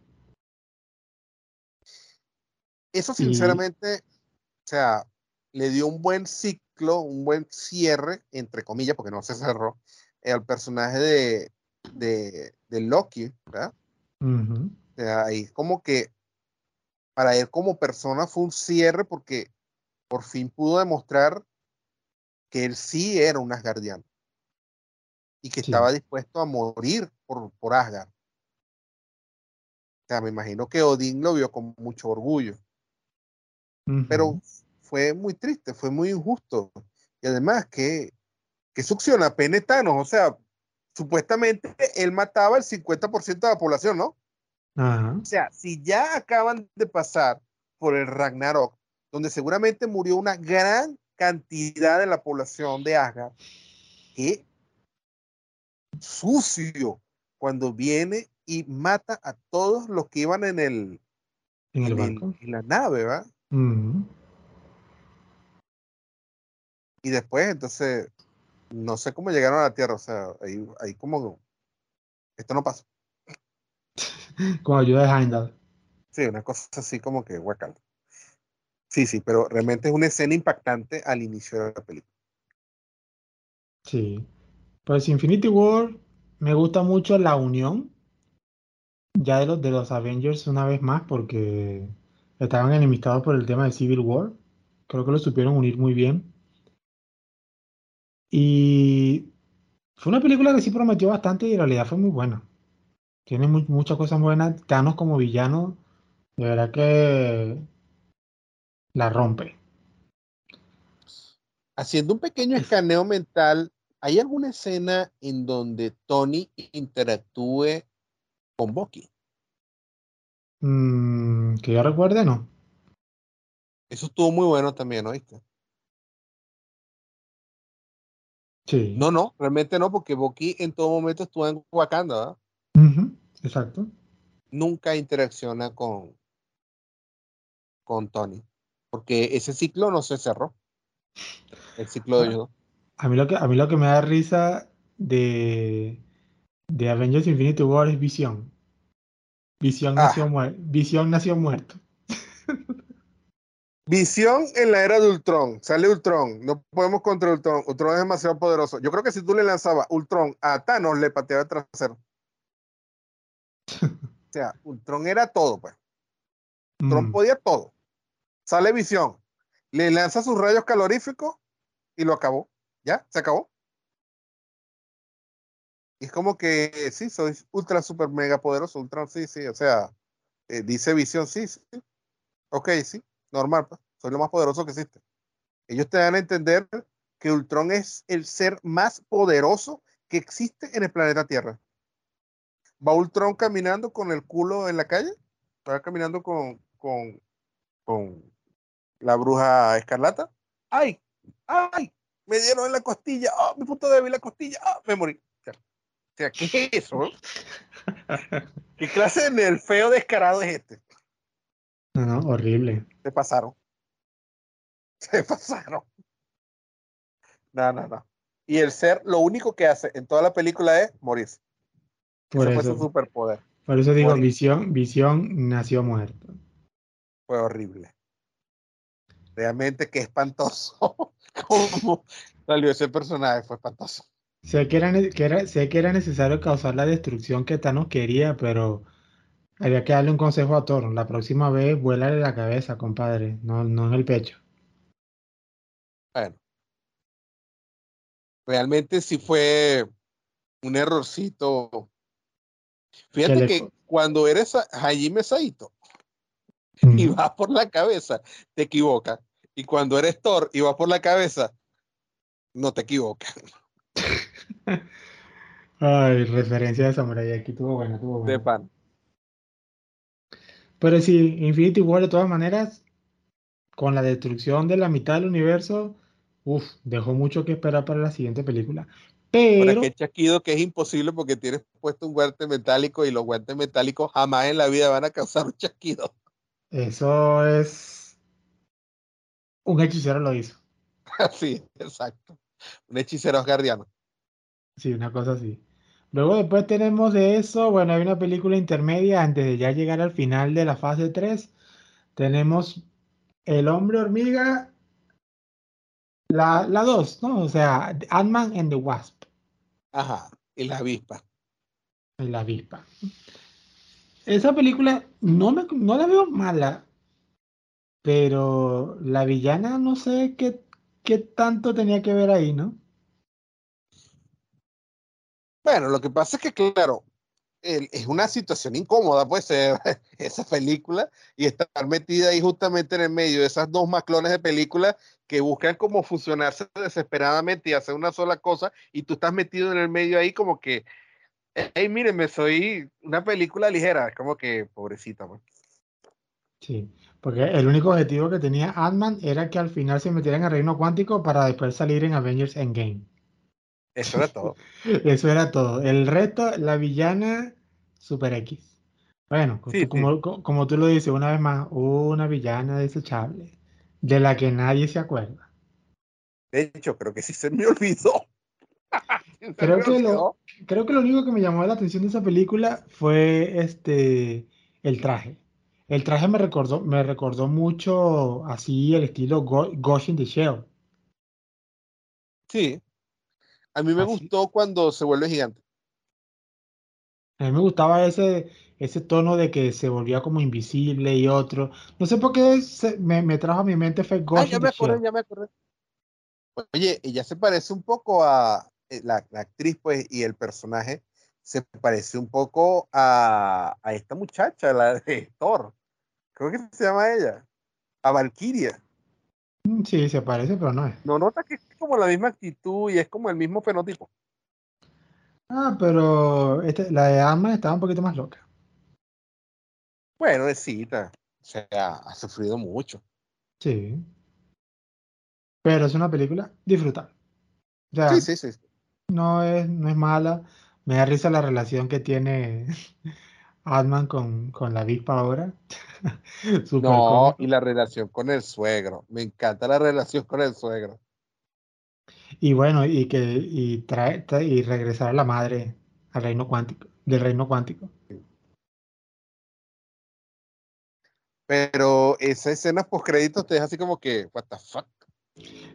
Eso Y sinceramente, o sea, le dio un buen ciclo, un buen cierre, entre comillas, porque no se cerró, al personaje de, de, de Loki, ¿verdad? ujú, O sea, ahí como que para él como persona fue un cierre porque por fin pudo demostrar que él sí era un Asgardiano y que sí, estaba dispuesto a morir por, por Asgard. O sea, me imagino que Odín lo vio con mucho orgullo, pero fue muy triste, fue muy injusto. Y además que, que succiona pene Thanos, o sea, supuestamente él mataba el 50% de la población, ¿no? O sea, si ya acaban de pasar por el Ragnarok, donde seguramente murió una gran cantidad de la población de Asgard, qué sucio cuando viene y mata a todos los que iban en el, en el en el, barco. en la nave, ¿va? Y después, entonces, no sé cómo llegaron a la Tierra, o sea, ahí, ahí como, esto no pasa. Con ayuda de Heimdall. Sí, una cosa así como que guacal. Sí, sí, pero realmente es una escena impactante al inicio de la película. Sí. Pues Infinity War me gusta mucho la unión ya de los, de los Avengers una vez más porque estaban enemistados por el tema de Civil War. Creo que lo supieron unir muy bien. Y fue una película que sí prometió bastante y en realidad fue muy buena. Tiene mu- muchas cosas buenas. Thanos como villano, de verdad que la rompe. Haciendo un pequeño Es- escaneo mental, ¿hay alguna escena en donde Tony interactúe con Bucky? mm, que yo recuerde, no. Eso estuvo muy bueno también, ¿oíste? Sí. No, no, realmente no, porque Bucky en todo momento estuvo en Wakanda, ¿verdad? Exacto. Nunca interacciona con, con Tony, porque ese ciclo no se cerró, el ciclo de Ah, ellos dos. A mí lo que, a mí lo que me da risa de, de Avengers Infinity War es Visión. Visión nació, Ah, muer- Visión nació muerto. Visión en la era de Ultron, sale Ultron, no podemos contra Ultron, Ultron es demasiado poderoso. Yo creo que si tú le lanzabas Ultron a Thanos, le pateaba el trasero. O sea, Ultron era todo, pues. Ultron Mm, podía todo. Sale Visión, le lanza sus rayos caloríficos y lo acabó. ¿Ya? ¿Se acabó? Y es como que, sí, soy ultra, super, mega poderoso. Ultron, sí, sí. O sea, eh, dice Visión, sí, sí. Ok, sí. Normal, pues. Soy lo más poderoso que existe. Ellos te dan a entender que Ultron es el ser más poderoso que existe en el planeta Tierra. Va Ultron caminando con el culo en la calle. Va caminando con, con la bruja escarlata. ¡Ay! ¡Ay! Me dieron en la costilla. ¡Ah! mi punto débil la costilla. ¡Ah! Me morí. O sea, ¿qué es eso? ¿Qué clase de nerfeo descarado es este? No, no, horrible. Se pasaron. Se pasaron. No, no, no. Y el ser, lo único que hace en toda la película es morirse. Por Ese fue su eso, superpoder. por eso digo, Morir. Visión, Visión nació muerto. Fue horrible. Realmente qué espantoso. Cómo salió ese personaje, fue espantoso. Sé que era, ne- que era- sé que era necesario causar la destrucción que Thanos quería, pero había que darle un consejo a Thor. La próxima vez, vuélale la cabeza, compadre, no, no en el pecho. Bueno, realmente sí fue un errorcito. Fíjate le que cuando eres Hajime Saito y Ujú. vas por la cabeza, te equivocas. Y cuando eres Thor y vas por la cabeza, no te equivocas. Ay, referencia de Samurai aquí, tuvo buena, tuvo De buena. pan. Pero sí, Infinity War de todas maneras, con la destrucción de la mitad del universo, uf, dejó mucho que esperar para la siguiente película. Pero Pero que chaquido que es imposible porque tienes puesto un guante metálico y los guantes metálicos jamás en la vida van a causar un chasquido. eso es... Un hechicero lo hizo. Sí, exacto. Un hechicero asgardiano. Sí, una cosa así. Luego después tenemos de eso, bueno, hay una película intermedia antes de ya llegar al final de la fase 3. Tenemos El hombre hormiga, la, la 2, ¿no? O sea, Ant-Man and the Wasp, Ajá. Y la avispa. la avispa. Esa película no, me, no la veo mala, pero la villana no sé qué, qué tanto tenía que ver ahí, ¿no? Bueno, lo que pasa es que, claro, es una situación incómoda, pues, ser esa película y estar metida ahí justamente en el medio de esas dos maclones de películas que buscan como fusionarse desesperadamente y hacer una sola cosa y tú estás metido en el medio ahí como que, hey, mírenme, soy una película ligera, es como que, pobrecita, pues. Sí, porque el único objetivo que tenía Ant-Man era que al final se metieran al reino cuántico para después salir en Avengers Endgame. Eso era todo. Eso era todo. El resto, la villana, Super X. Bueno, Sí, como, co- como tú lo dices, una vez más, una villana desechable, de la que nadie se acuerda. De hecho, creo que sí se me olvidó. Se Creo me que lo-. Creo que lo único que me llamó la atención de esa película fue este el traje. El traje me recordó, me recordó mucho así el estilo Go- Ghost in the Shell. Sí. A mí me Así. gustó cuando se vuelve gigante. A mí me gustaba ese, ese tono de que se volvía como invisible y otro. No sé por qué se- me, me trajo a mi mente fue Ah, Ghost ya in me the acordé, Shell. ya me acordé. Oye, ella se parece un poco a eh, la, la actriz, pues, y el personaje se parece un poco a, a esta muchacha, la de Thor. Creo que se llama ella. A Valkyria. Mm, Sí, se parece, pero no es. ¿No nota que es como la misma actitud y es como el mismo fenotipo? Ah, pero este- la de Alma estaba un poquito más loca. Bueno, es cita. O sea, ha sufrido mucho. Sí. Pero es una película disfrutable. O sea, Sí, sí, sí. no es, no es mala. Me da risa la relación que tiene Ant-Man con, con la avispa ahora. No, y la relación con el suegro. Me encanta la relación con el suegro. Y bueno, y que y trae, trae- y regresar a la madre al reino cuántico, del reino cuántico. Pero esa escena post créditos te deja así como que, what the fuck.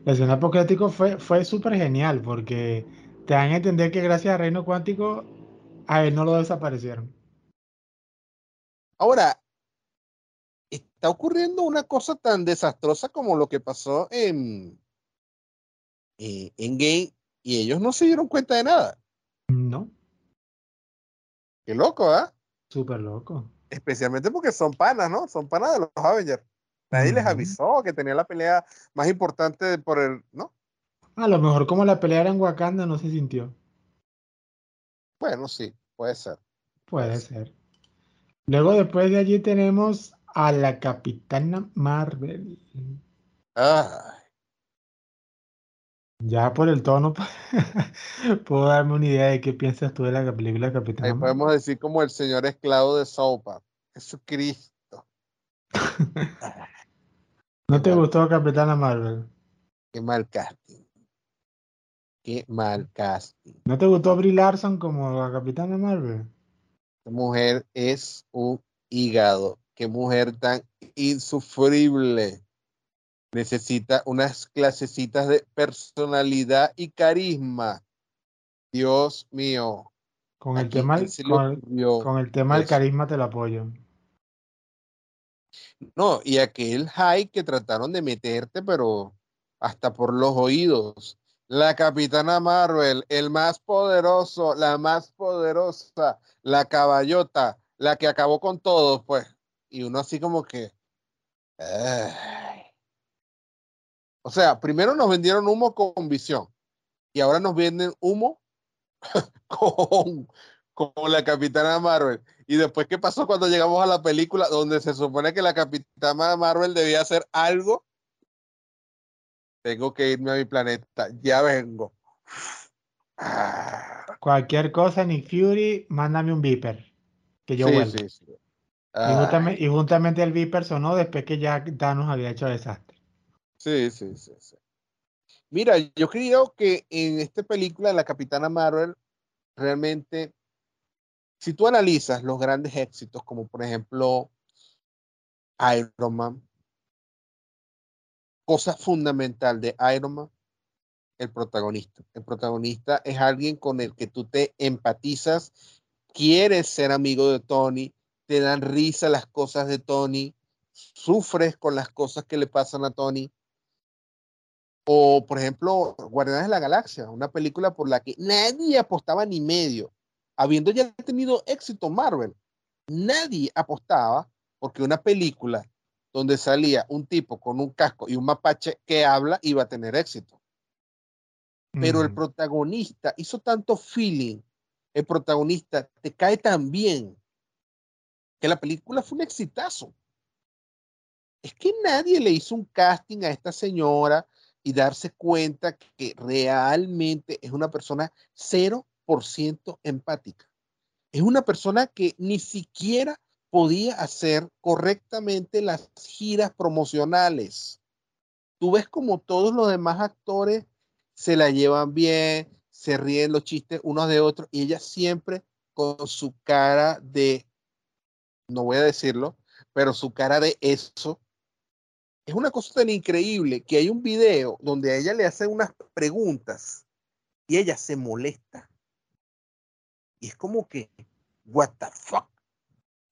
La escena apocalíptico fue, fue súper genial porque te dan a entender que gracias al reino cuántico a él no lo desaparecieron. Ahora, está ocurriendo una cosa tan desastrosa como lo que pasó en, eh, en Game y ellos no se dieron cuenta de nada. No, Qué loco, ¿ah? súper loco. Especialmente porque son panas, ¿no? Son panas de los Avengers. Nadie les avisó que tenía la pelea más importante por el, ¿no? A lo mejor como la pelea era en Wakanda no se sintió. Bueno, sí, puede ser. Puede Puede ser. Luego después de allí tenemos a la Capitana Marvel. Ah, Ya por el tono puedo darme una idea de qué piensas tú de la película Capitana ahí Marvel. podemos decir como el señor esclavo de Sopa. Jesucristo. ¿No te mal. gustó Capitana Marvel? Qué mal casting. Qué mal casting. ¿No te gustó Brie Larson como la Capitana Marvel? Esta mujer es un hígado. Qué mujer tan insufrible. Necesita unas clasecitas de personalidad y carisma. Dios mío. Con el Aquí, tema, ¿quién se le con, el tema del carisma te lo apoyo. No, y aquel high que trataron de meterte, pero hasta por los oídos. La Capitana Marvel, el más poderoso, la más poderosa, la caballota, la que acabó con todos, pues. Y uno así como que. O sea, primero nos vendieron humo con visión y ahora nos venden humo con, con la Capitana Marvel. Y después, ¿qué pasó cuando llegamos a la película donde se supone que la Capitana Marvel debía hacer algo? Tengo que irme a mi planeta. Ya vengo. Cualquier cosa, Nick Fury, mándame un Viper. Que yo vuelvo. Sí, sí. Y, juntamente, el Viper sonó después que ya Thanos había hecho desastre. Sí, sí, sí, sí. Mira, yo creo que en esta película, la Capitana Marvel, realmente, si tú analizas los grandes éxitos, como por ejemplo Iron Man, cosa fundamental de Iron Man, el protagonista. El protagonista es alguien con el que tú te empatizas, quieres ser amigo de Tony, te dan risa las cosas de Tony, sufres con las cosas que le pasan a Tony. O, por ejemplo, Guardianes de la Galaxia, una película por la que nadie apostaba ni medio. Habiendo ya tenido éxito Marvel, nadie apostaba porque una película donde salía un tipo con un casco y un mapache que habla iba a tener éxito. Pero el protagonista hizo tanto feeling, el protagonista te cae tan bien, que la película fue un exitazo. Es que nadie le hizo un casting a esta señora y darse cuenta que realmente es una persona 0% empática. Es una persona que ni siquiera podía hacer correctamente las giras promocionales. Tú ves como todos los demás actores se la llevan bien, se ríen los chistes unos de otros y ella siempre con su cara de, no voy a decirlo, pero su cara de eso. Es una cosa tan increíble que hay un video donde a ella le hacen unas preguntas y ella se molesta. Y es como que, what the fuck?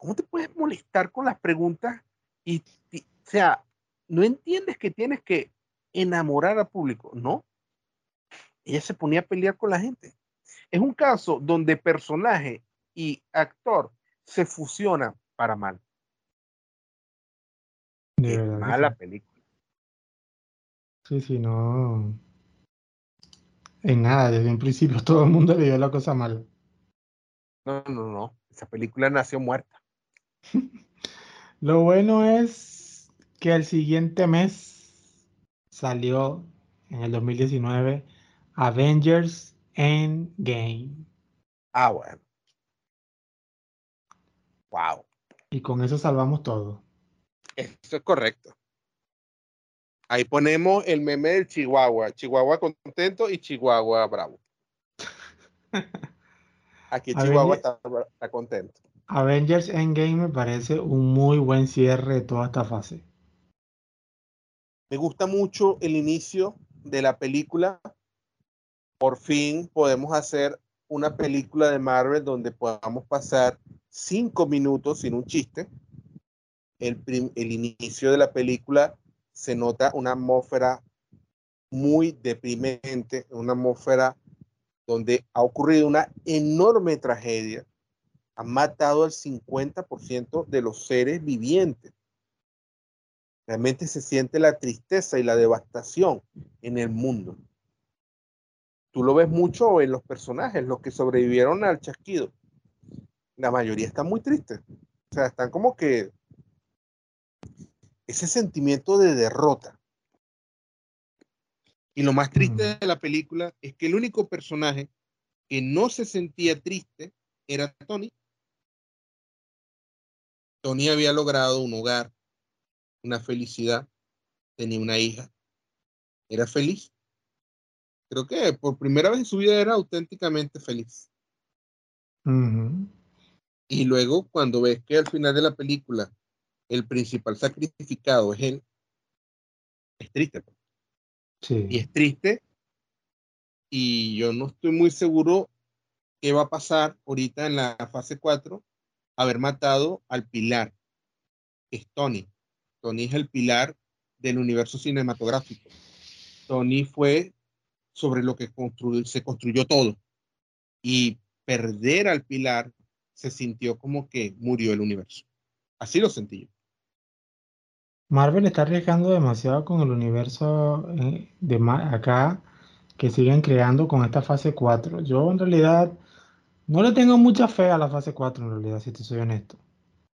¿Cómo te puedes molestar con las preguntas? Y, o sea, no entiendes que tienes que enamorar al público, ¿no? Ella se ponía a pelear con la gente. Es un caso donde personaje y actor se fusionan para mal. De mala película. Sí, sí, no. En nada, desde un principio todo el mundo le dio la cosa mal. No, no, no. Esa película nació muerta. Lo bueno es que el siguiente mes salió en el 2019 Avengers Endgame. Ah, bueno. Wow. Y con eso salvamos todo. Eso es correcto. Ahí ponemos el meme del Chihuahua. Chihuahua contento y Chihuahua bravo. Aquí Chihuahua está contento. Avengers Endgame me parece un muy buen cierre de toda esta fase. Me gusta mucho el inicio de la película. Por fin podemos hacer una película de Marvel donde podamos pasar cinco minutos sin un chiste. El, el inicio de la película se nota una atmósfera muy deprimente, una atmósfera donde ha ocurrido una enorme tragedia han matado al 50% de los seres vivientes. Realmente se siente la tristeza y la devastación en el mundo. Tú lo ves mucho en los personajes, los que sobrevivieron al chasquido. La mayoría están muy tristes. O sea, están como que ese sentimiento de derrota. Y lo más triste de la película es que el único personaje que no se sentía triste era Tony. Tony había logrado un hogar, una felicidad, tenía una hija, era feliz. Creo que por primera vez en su vida era auténticamente feliz. Y luego cuando ves que al final de la película el principal sacrificado es él, es triste. Pues. Sí. Y es triste. Y yo no estoy muy seguro qué va a pasar ahorita en la fase 4 haber matado al pilar, es Tony. Tony es el pilar del universo cinematográfico. Tony fue sobre lo que se construyó todo. Y perder al pilar se sintió como que murió el universo. Así lo sentí yo. Marvel está arriesgando demasiado con el universo eh, de acá que siguen creando con esta fase 4. Yo en realidad no le tengo mucha fe a la fase 4 en realidad, si te soy honesto.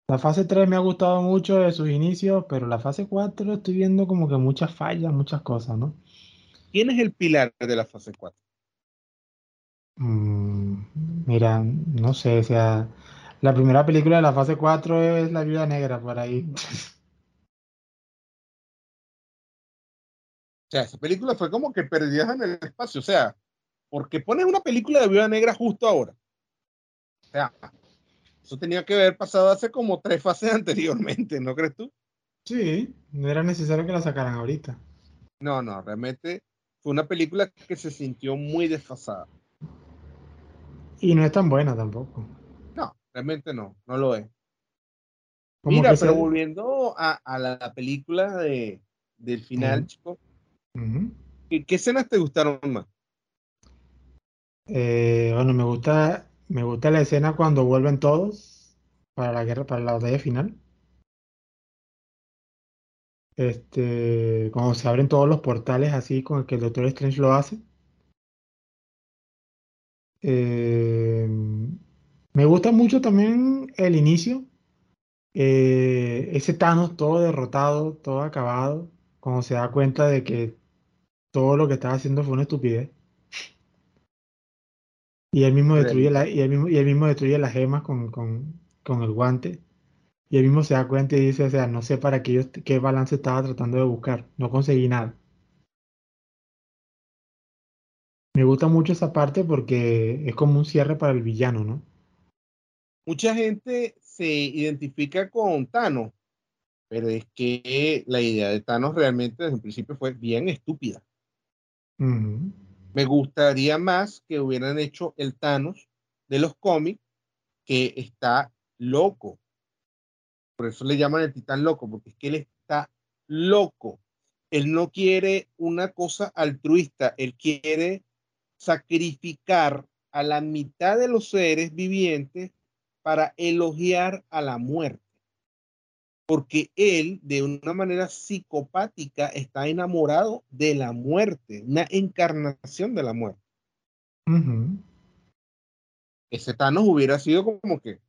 La fase 3 me ha gustado mucho de sus inicios, pero la fase 4 estoy viendo como que muchas fallas, muchas cosas, ¿no? ¿Quién es el pilar de la fase 4? Mm, mira, no sé, o sea, la primera película de la fase 4 es La Viuda Negra, por ahí. O sea, esa película fue como que perdida en el espacio. O sea, ¿por qué pones una película de Viuda Negra justo ahora? O sea, eso tenía que haber pasado hace como tres fases anteriormente, ¿no crees tú? Sí, no era necesario que la sacaran ahorita. No, no, realmente fue una película que se sintió muy desfasada. Y no es tan buena tampoco. No, realmente no, no lo es. Mira, pero volviendo a, la película de, del final, chico, ¿qué, escenas te gustaron más? Eh, bueno, me gusta, me gusta la escena cuando vuelven todos para la guerra, para la batalla final. Este, cuando se abren todos los portales así con el que el Doctor Strange lo hace. Eh, me gusta mucho también el inicio. Eh, ese Thanos todo derrotado, todo acabado, cuando se da cuenta de que todo lo que estaba haciendo fue una estupidez. Y él mismo destruye, la, y él mismo, y él mismo destruye las gemas con, con, con el guante. Y él mismo se da cuenta y dice, o sea, no sé para qué, qué balance estaba tratando de buscar, no conseguí nada. Me gusta mucho esa parte porque es como un cierre para el villano, ¿no? Mucha gente se identifica con Thanos, pero es que la idea de Thanos realmente desde un principio fue bien estúpida. Me gustaría más que hubieran hecho el Thanos de los cómics, que está loco. Por eso le llaman el titán loco, porque es que él está loco. Él no quiere una cosa altruista, él quiere sacrificar a la mitad de los seres vivientes para elogiar a la muerte. Porque él, de una manera psicopática, está enamorado de la muerte, una encarnación de la muerte. Ese Thanos hubiera sido como que,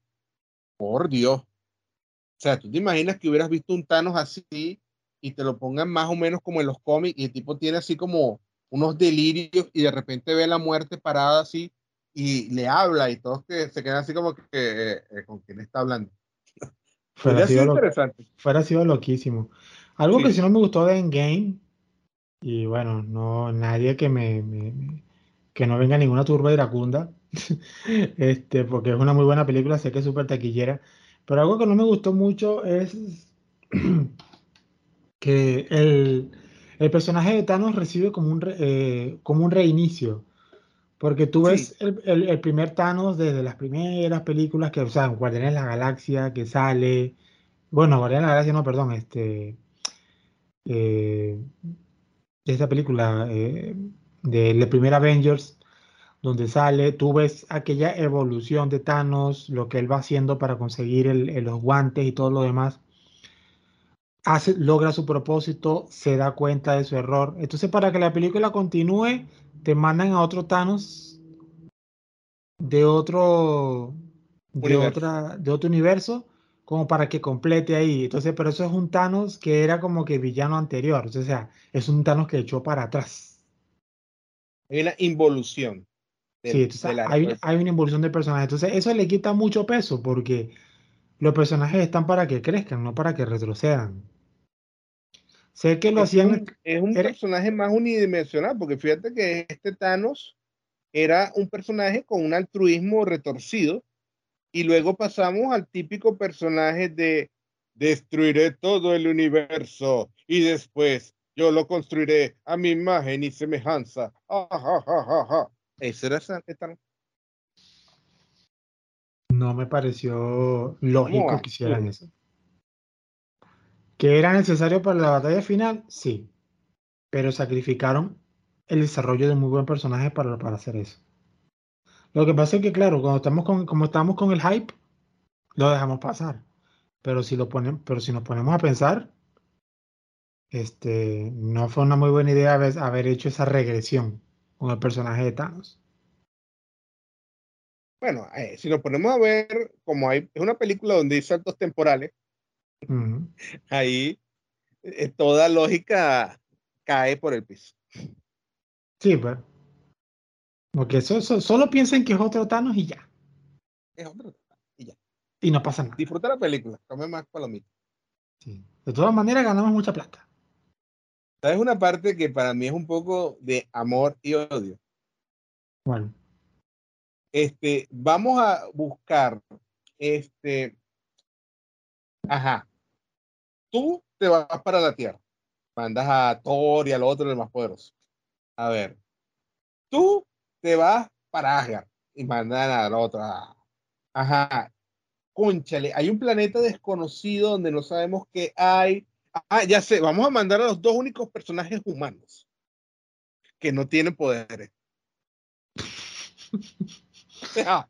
por Dios, o sea, tú te imaginas que hubieras visto un Thanos así y te lo pongan más o menos como en los cómics y el tipo tiene así como unos delirios y de repente ve la muerte parada así y le habla y todos que se quedan así como que eh, eh, con quién está hablando. Fuera sido interesante. Fuera sido loquísimo. Algo que sí no me gustó de Endgame y bueno, no nadie que me, que no venga ninguna turba iracunda, este, porque es una muy buena película, sé que es súper taquillera, pero algo que no me gustó mucho es que el, personaje de Thanos recibe como un, eh, como un reinicio. Porque tú ves el, primer Thanos desde las primeras películas que, o sea, Guardianes de la Galaxia, que sale. Bueno, Guardianes de la Galaxia, no, perdón, este. Eh, de esta película, eh, de, de primer Avengers, donde sale, tú ves aquella evolución de Thanos, lo que él va haciendo para conseguir los guantes y todo lo demás. Hace, logra su propósito, se da cuenta de su error. Entonces, para que la película continúe, te mandan a otro Thanos de otro, de, otra, de otro universo, como para que complete ahí. Entonces, pero eso es un Thanos que era como que villano anterior. O sea, es un Thanos que echó para atrás. Hay una involución sí, hay, hay, una involución de personajes. Entonces, eso le quita mucho peso porque los personajes están para que crezcan, no para que retrocedan. Sé que lo hacían. es un personaje más unidimensional, porque fíjate que este Thanos era un personaje con un altruismo retorcido, y luego pasamos al típico personaje de destruiré todo el universo y después yo lo construiré a mi imagen y semejanza. Ese era No me pareció lógico que hicieran eso. ¿Que era necesario para la batalla final? Sí. Pero sacrificaron el desarrollo de muy buen personaje para, para hacer eso. Lo que pasa es que, claro, cuando estamos con, como estamos con el hype, lo dejamos pasar. Pero si lo ponen, pero si nos ponemos a pensar, este, no fue una muy buena idea haber hecho esa regresión con el personaje de Thanos. Bueno, eh, si nos ponemos a ver, como hay, es una película donde hay saltos temporales, ahí eh, toda lógica cae por el piso. Sí, pues. Porque eso, solo piensen que es otro Thanos y ya. Es otro Thanos y ya. Y no pasa nada. Disfruta la película, come más palomitas. Sí. De todas maneras, ganamos mucha plata. ¿Sabes una parte que para mí es un poco de amor y odio? ¿Cuál? Este, vamos a buscar, este, ajá, tú te vas para la Tierra, mandas a Thor y al otro, el más poderoso. A ver, tú te vas para Asgard y mandan al otro. Ajá, conchale, hay un planeta desconocido donde no sabemos qué hay. Ah, ya sé, vamos a mandar a los dos únicos personajes humanos que no tienen poderes.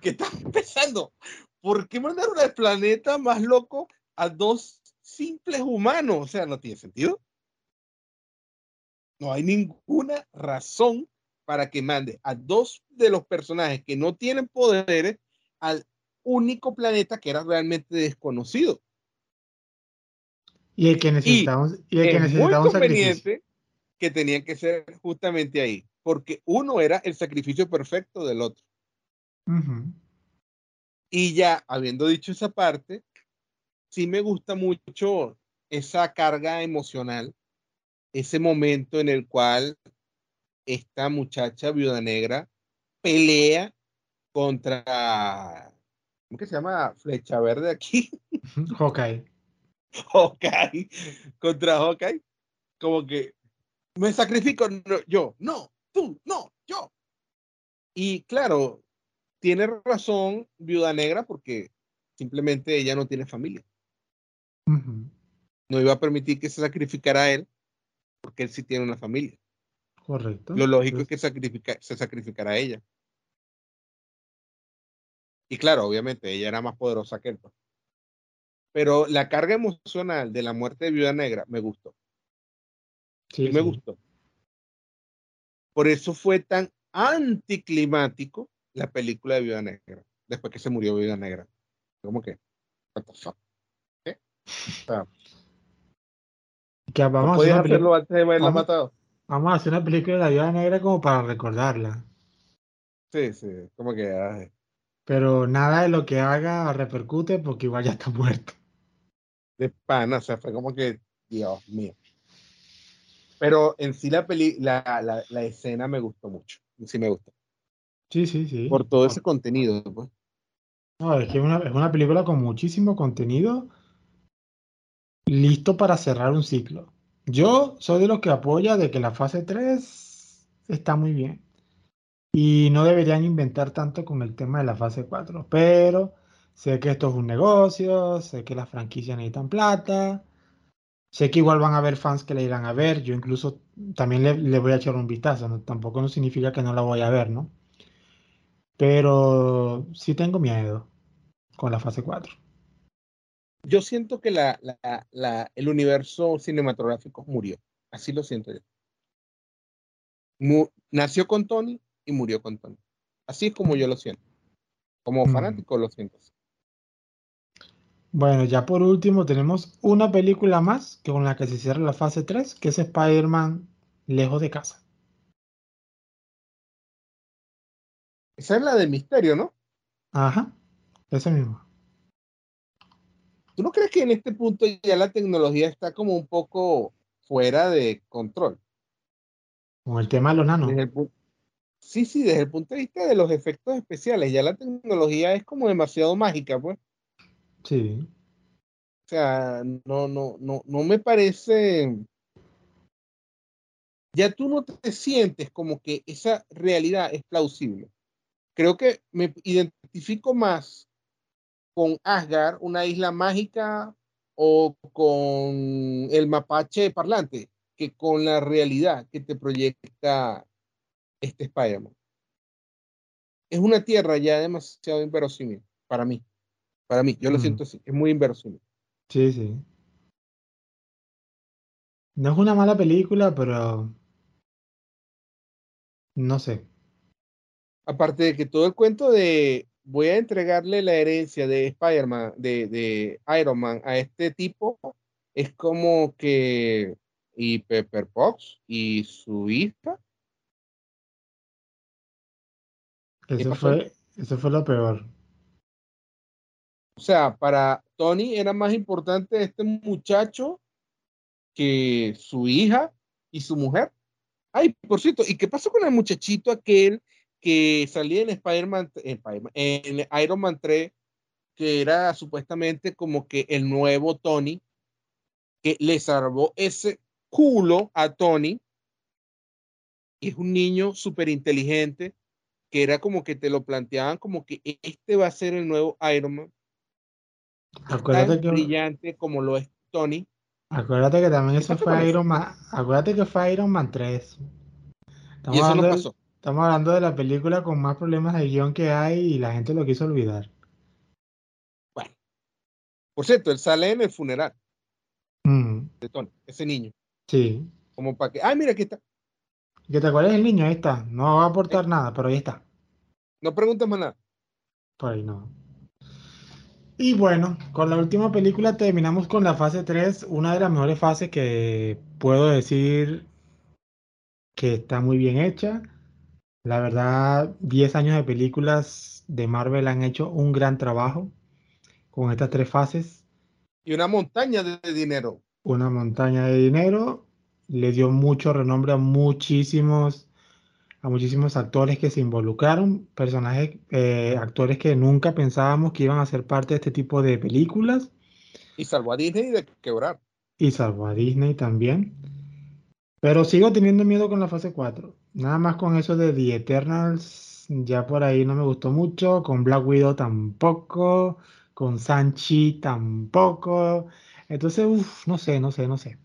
¿Qué está empezando? ¿Por qué mandaron al planeta más loco a dos simples humanos? O sea, no tiene sentido. No hay ninguna razón para que mande a dos de los personajes que no tienen poderes al único planeta que era realmente desconocido. Y el que necesitamos, y, el que necesitamos conveniente que tenían que ser justamente ahí, porque uno era el sacrificio perfecto del otro. Y ya habiendo dicho esa parte, sí me gusta mucho esa carga emocional, ese momento en el cual esta muchacha viuda negra pelea contra, ¿cómo que se llama? Flecha verde aquí. Hawkeye. Hawkeye. Contra Hawkeye. Como que me sacrifico yo, no, tú, no, yo. Y claro, tiene razón Viuda Negra porque simplemente ella no tiene familia. No iba a permitir que se sacrificara a él porque él sí tiene una familia. Correcto. Lo lógico es que sacrifica, se sacrificara a ella. Y claro, obviamente, ella era más poderosa que él. Pues. Pero la carga emocional de la muerte de Viuda Negra me gustó. Sí, me gustó. Por eso fue tan anticlimático la película de Viuda Negra, después que se murió Viuda Negra. ¿Cómo que? What the fuck? ¿Qué? vamos a hacerlo antes de haberla matado? Vamos a hacer una película de la Viuda Negra como para recordarla. Sí, sí, como que... Pero nada de lo que haga repercute porque igual ya está muerto. De pana, o sea, fue como que, Dios mío. Pero en sí la, peli, la, la, la escena me gustó mucho. Sí me gustó. Sí, sí, sí. Por todo ese contenido, pues. No, es que es una, es una película con muchísimo contenido listo para cerrar un ciclo. Yo soy de los que apoya de que la fase 3 está muy bien. Y no deberían inventar tanto con el tema de la fase 4. Pero sé que esto es un negocio, sé que las franquicias necesitan plata. Sé que igual van a haber fans que la irán a ver. Yo incluso también le, voy a echar un vistazo. Tampoco no significa que no la voy a ver, ¿no? Pero sí tengo miedo con la fase 4. Yo siento que la, la, el universo cinematográfico murió. Así lo siento yo. nació con Tony y murió con Tony. Así es como yo lo siento. Como mm. fanático lo siento. Bueno, ya por último tenemos una película más que con la que se cierra la fase 3, que es Spider-Man Lejos de Casa. Esa es la de misterio, ¿no? Ajá, esa misma. ¿Tú no crees que en este punto ya la tecnología está como un poco fuera de control? Con el tema de los nanos. sí, sí, desde el punto de vista de los efectos especiales, ya la tecnología es como demasiado mágica, pues. Sí. O sea, no, no, no, no me parece. Ya tú no te sientes como que esa realidad es plausible creo que me identifico más con Asgard, una isla mágica, o con el mapache parlante, que con la realidad que te proyecta este Spider-Man. Es una tierra ya demasiado inverosímil para mí. Para mí, yo lo mm. siento así, es muy inverosímil. Sí, sí. No es una mala película, pero no sé. Aparte de que todo el cuento de voy a entregarle la herencia de Spider-Man, de, de, Iron Man a este tipo, es como que y Pepper Fox y su hija. Eso fue, eso fue lo peor. O sea, para Tony era más importante este muchacho que su hija y su mujer. Ay, por cierto, ¿y qué pasó con el muchachito aquel que salía en Spider-Man, en, Iron Man 3, que era supuestamente como que el nuevo Tony, que le salvó ese culo a Tony? Es un niño súper inteligente, que era como que te lo planteaban como que este va a ser el nuevo Iron Man. Acuérdate que brillante como lo es Tony. Acuérdate que también eso fue Iron Man. Acuérdate que fue Iron Man 3. Estamos y eso no pasó. Estamos hablando de la película con más problemas de guion que hay y la gente lo quiso olvidar. Bueno. Por cierto, él sale en el funeral mm. de Tony, ese niño. Sí. Como para que. ¡Ay, mira, aquí está! ¿Qué te acuerdas del niño? Ahí está. No va a aportar nada, pero ahí está. No preguntes más nada. Por ahí no. Y bueno, con la última película terminamos con la fase 3, una de las mejores fases que puedo decir que está muy bien hecha. La verdad, 10 años de películas de Marvel han hecho un gran trabajo con estas tres fases. Y una montaña de dinero. Una montaña de dinero. Le dio mucho renombre a muchísimos a muchísimos actores que se involucraron, personajes, eh, actores que nunca pensábamos que iban a ser parte de este tipo de películas. Y salvó a Disney de quebrar. Y salvó a Disney también. Pero sigo teniendo miedo con la fase 4. Nada más con eso de The Eternals, ya por ahí no me gustó mucho. Con Black Widow tampoco. Con Sanchi tampoco. Entonces, uff, no sé, no sé, no sé.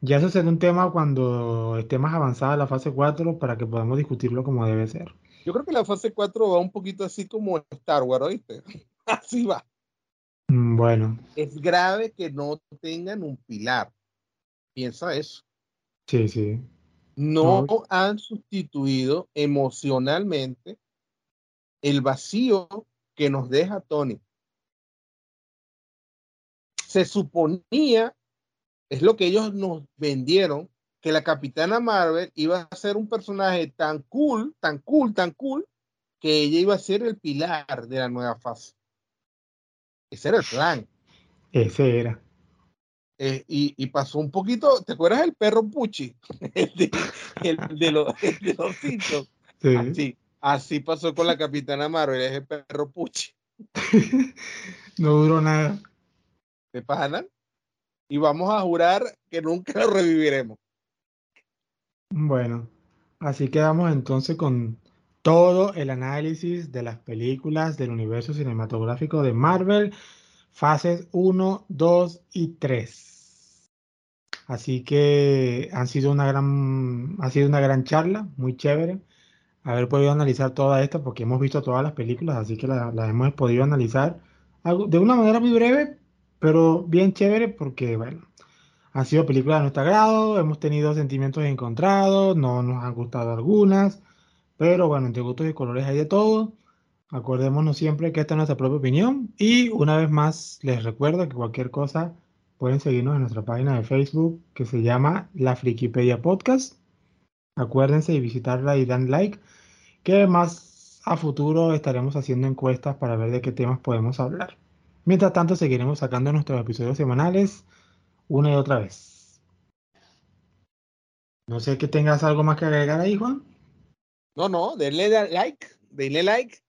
Ya eso será un tema cuando esté más avanzada la fase 4 para que podamos discutirlo como debe ser. Yo creo que la fase 4 va un poquito así como Star Wars, ¿oíste? Así va. Mm, bueno. Es grave que no tengan un pilar. Piensa eso. Sí, sí. No, no. han sustituido emocionalmente el vacío que nos deja Tony. Se suponía es lo que ellos nos vendieron, que la Capitana Marvel iba a ser un personaje tan cool, tan cool, tan cool, que ella iba a ser el pilar de la nueva fase. Ese era el plan. Ese era. Eh, y, pasó un poquito, ¿te acuerdas del perro Pucci? El de, los, Sí. Así, así pasó con la Capitana Marvel, es el perro Pucci. no duró nada. ¿Te pasa? y vamos a jurar que nunca lo reviviremos. Bueno, así quedamos entonces con todo el análisis de las películas del universo cinematográfico de Marvel, fases 1, 2 y 3. Así que han sido una gran, ha sido una gran charla, muy chévere haber podido analizar toda esta porque hemos visto todas las películas, así que las la hemos podido analizar de una manera muy breve, pero bien chévere porque, bueno, han sido películas de nuestro agrado, hemos tenido sentimientos encontrados, no nos han gustado algunas, pero bueno, entre gustos y colores hay de todo. Acordémonos siempre que esta es nuestra propia opinión y una vez más les recuerdo que cualquier cosa pueden seguirnos en nuestra página de Facebook que se llama La Frikipedia Podcast. Acuérdense de visitarla y dan like, que más a futuro estaremos haciendo encuestas para ver de qué temas podemos hablar. Mientras tanto, seguiremos sacando nuestros episodios semanales una y otra vez. No sé que tengas algo más que agregar ahí, Juan. No, no, denle like, denle like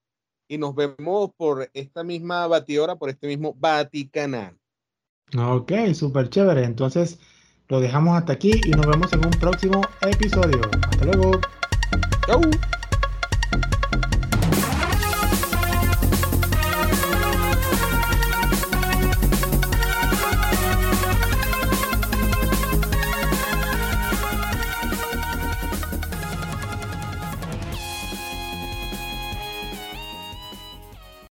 y nos vemos por esta misma batidora, por este mismo Vaticanal. Ok, súper chévere. Entonces lo dejamos hasta aquí y nos vemos en un próximo episodio. Hasta luego. Chau.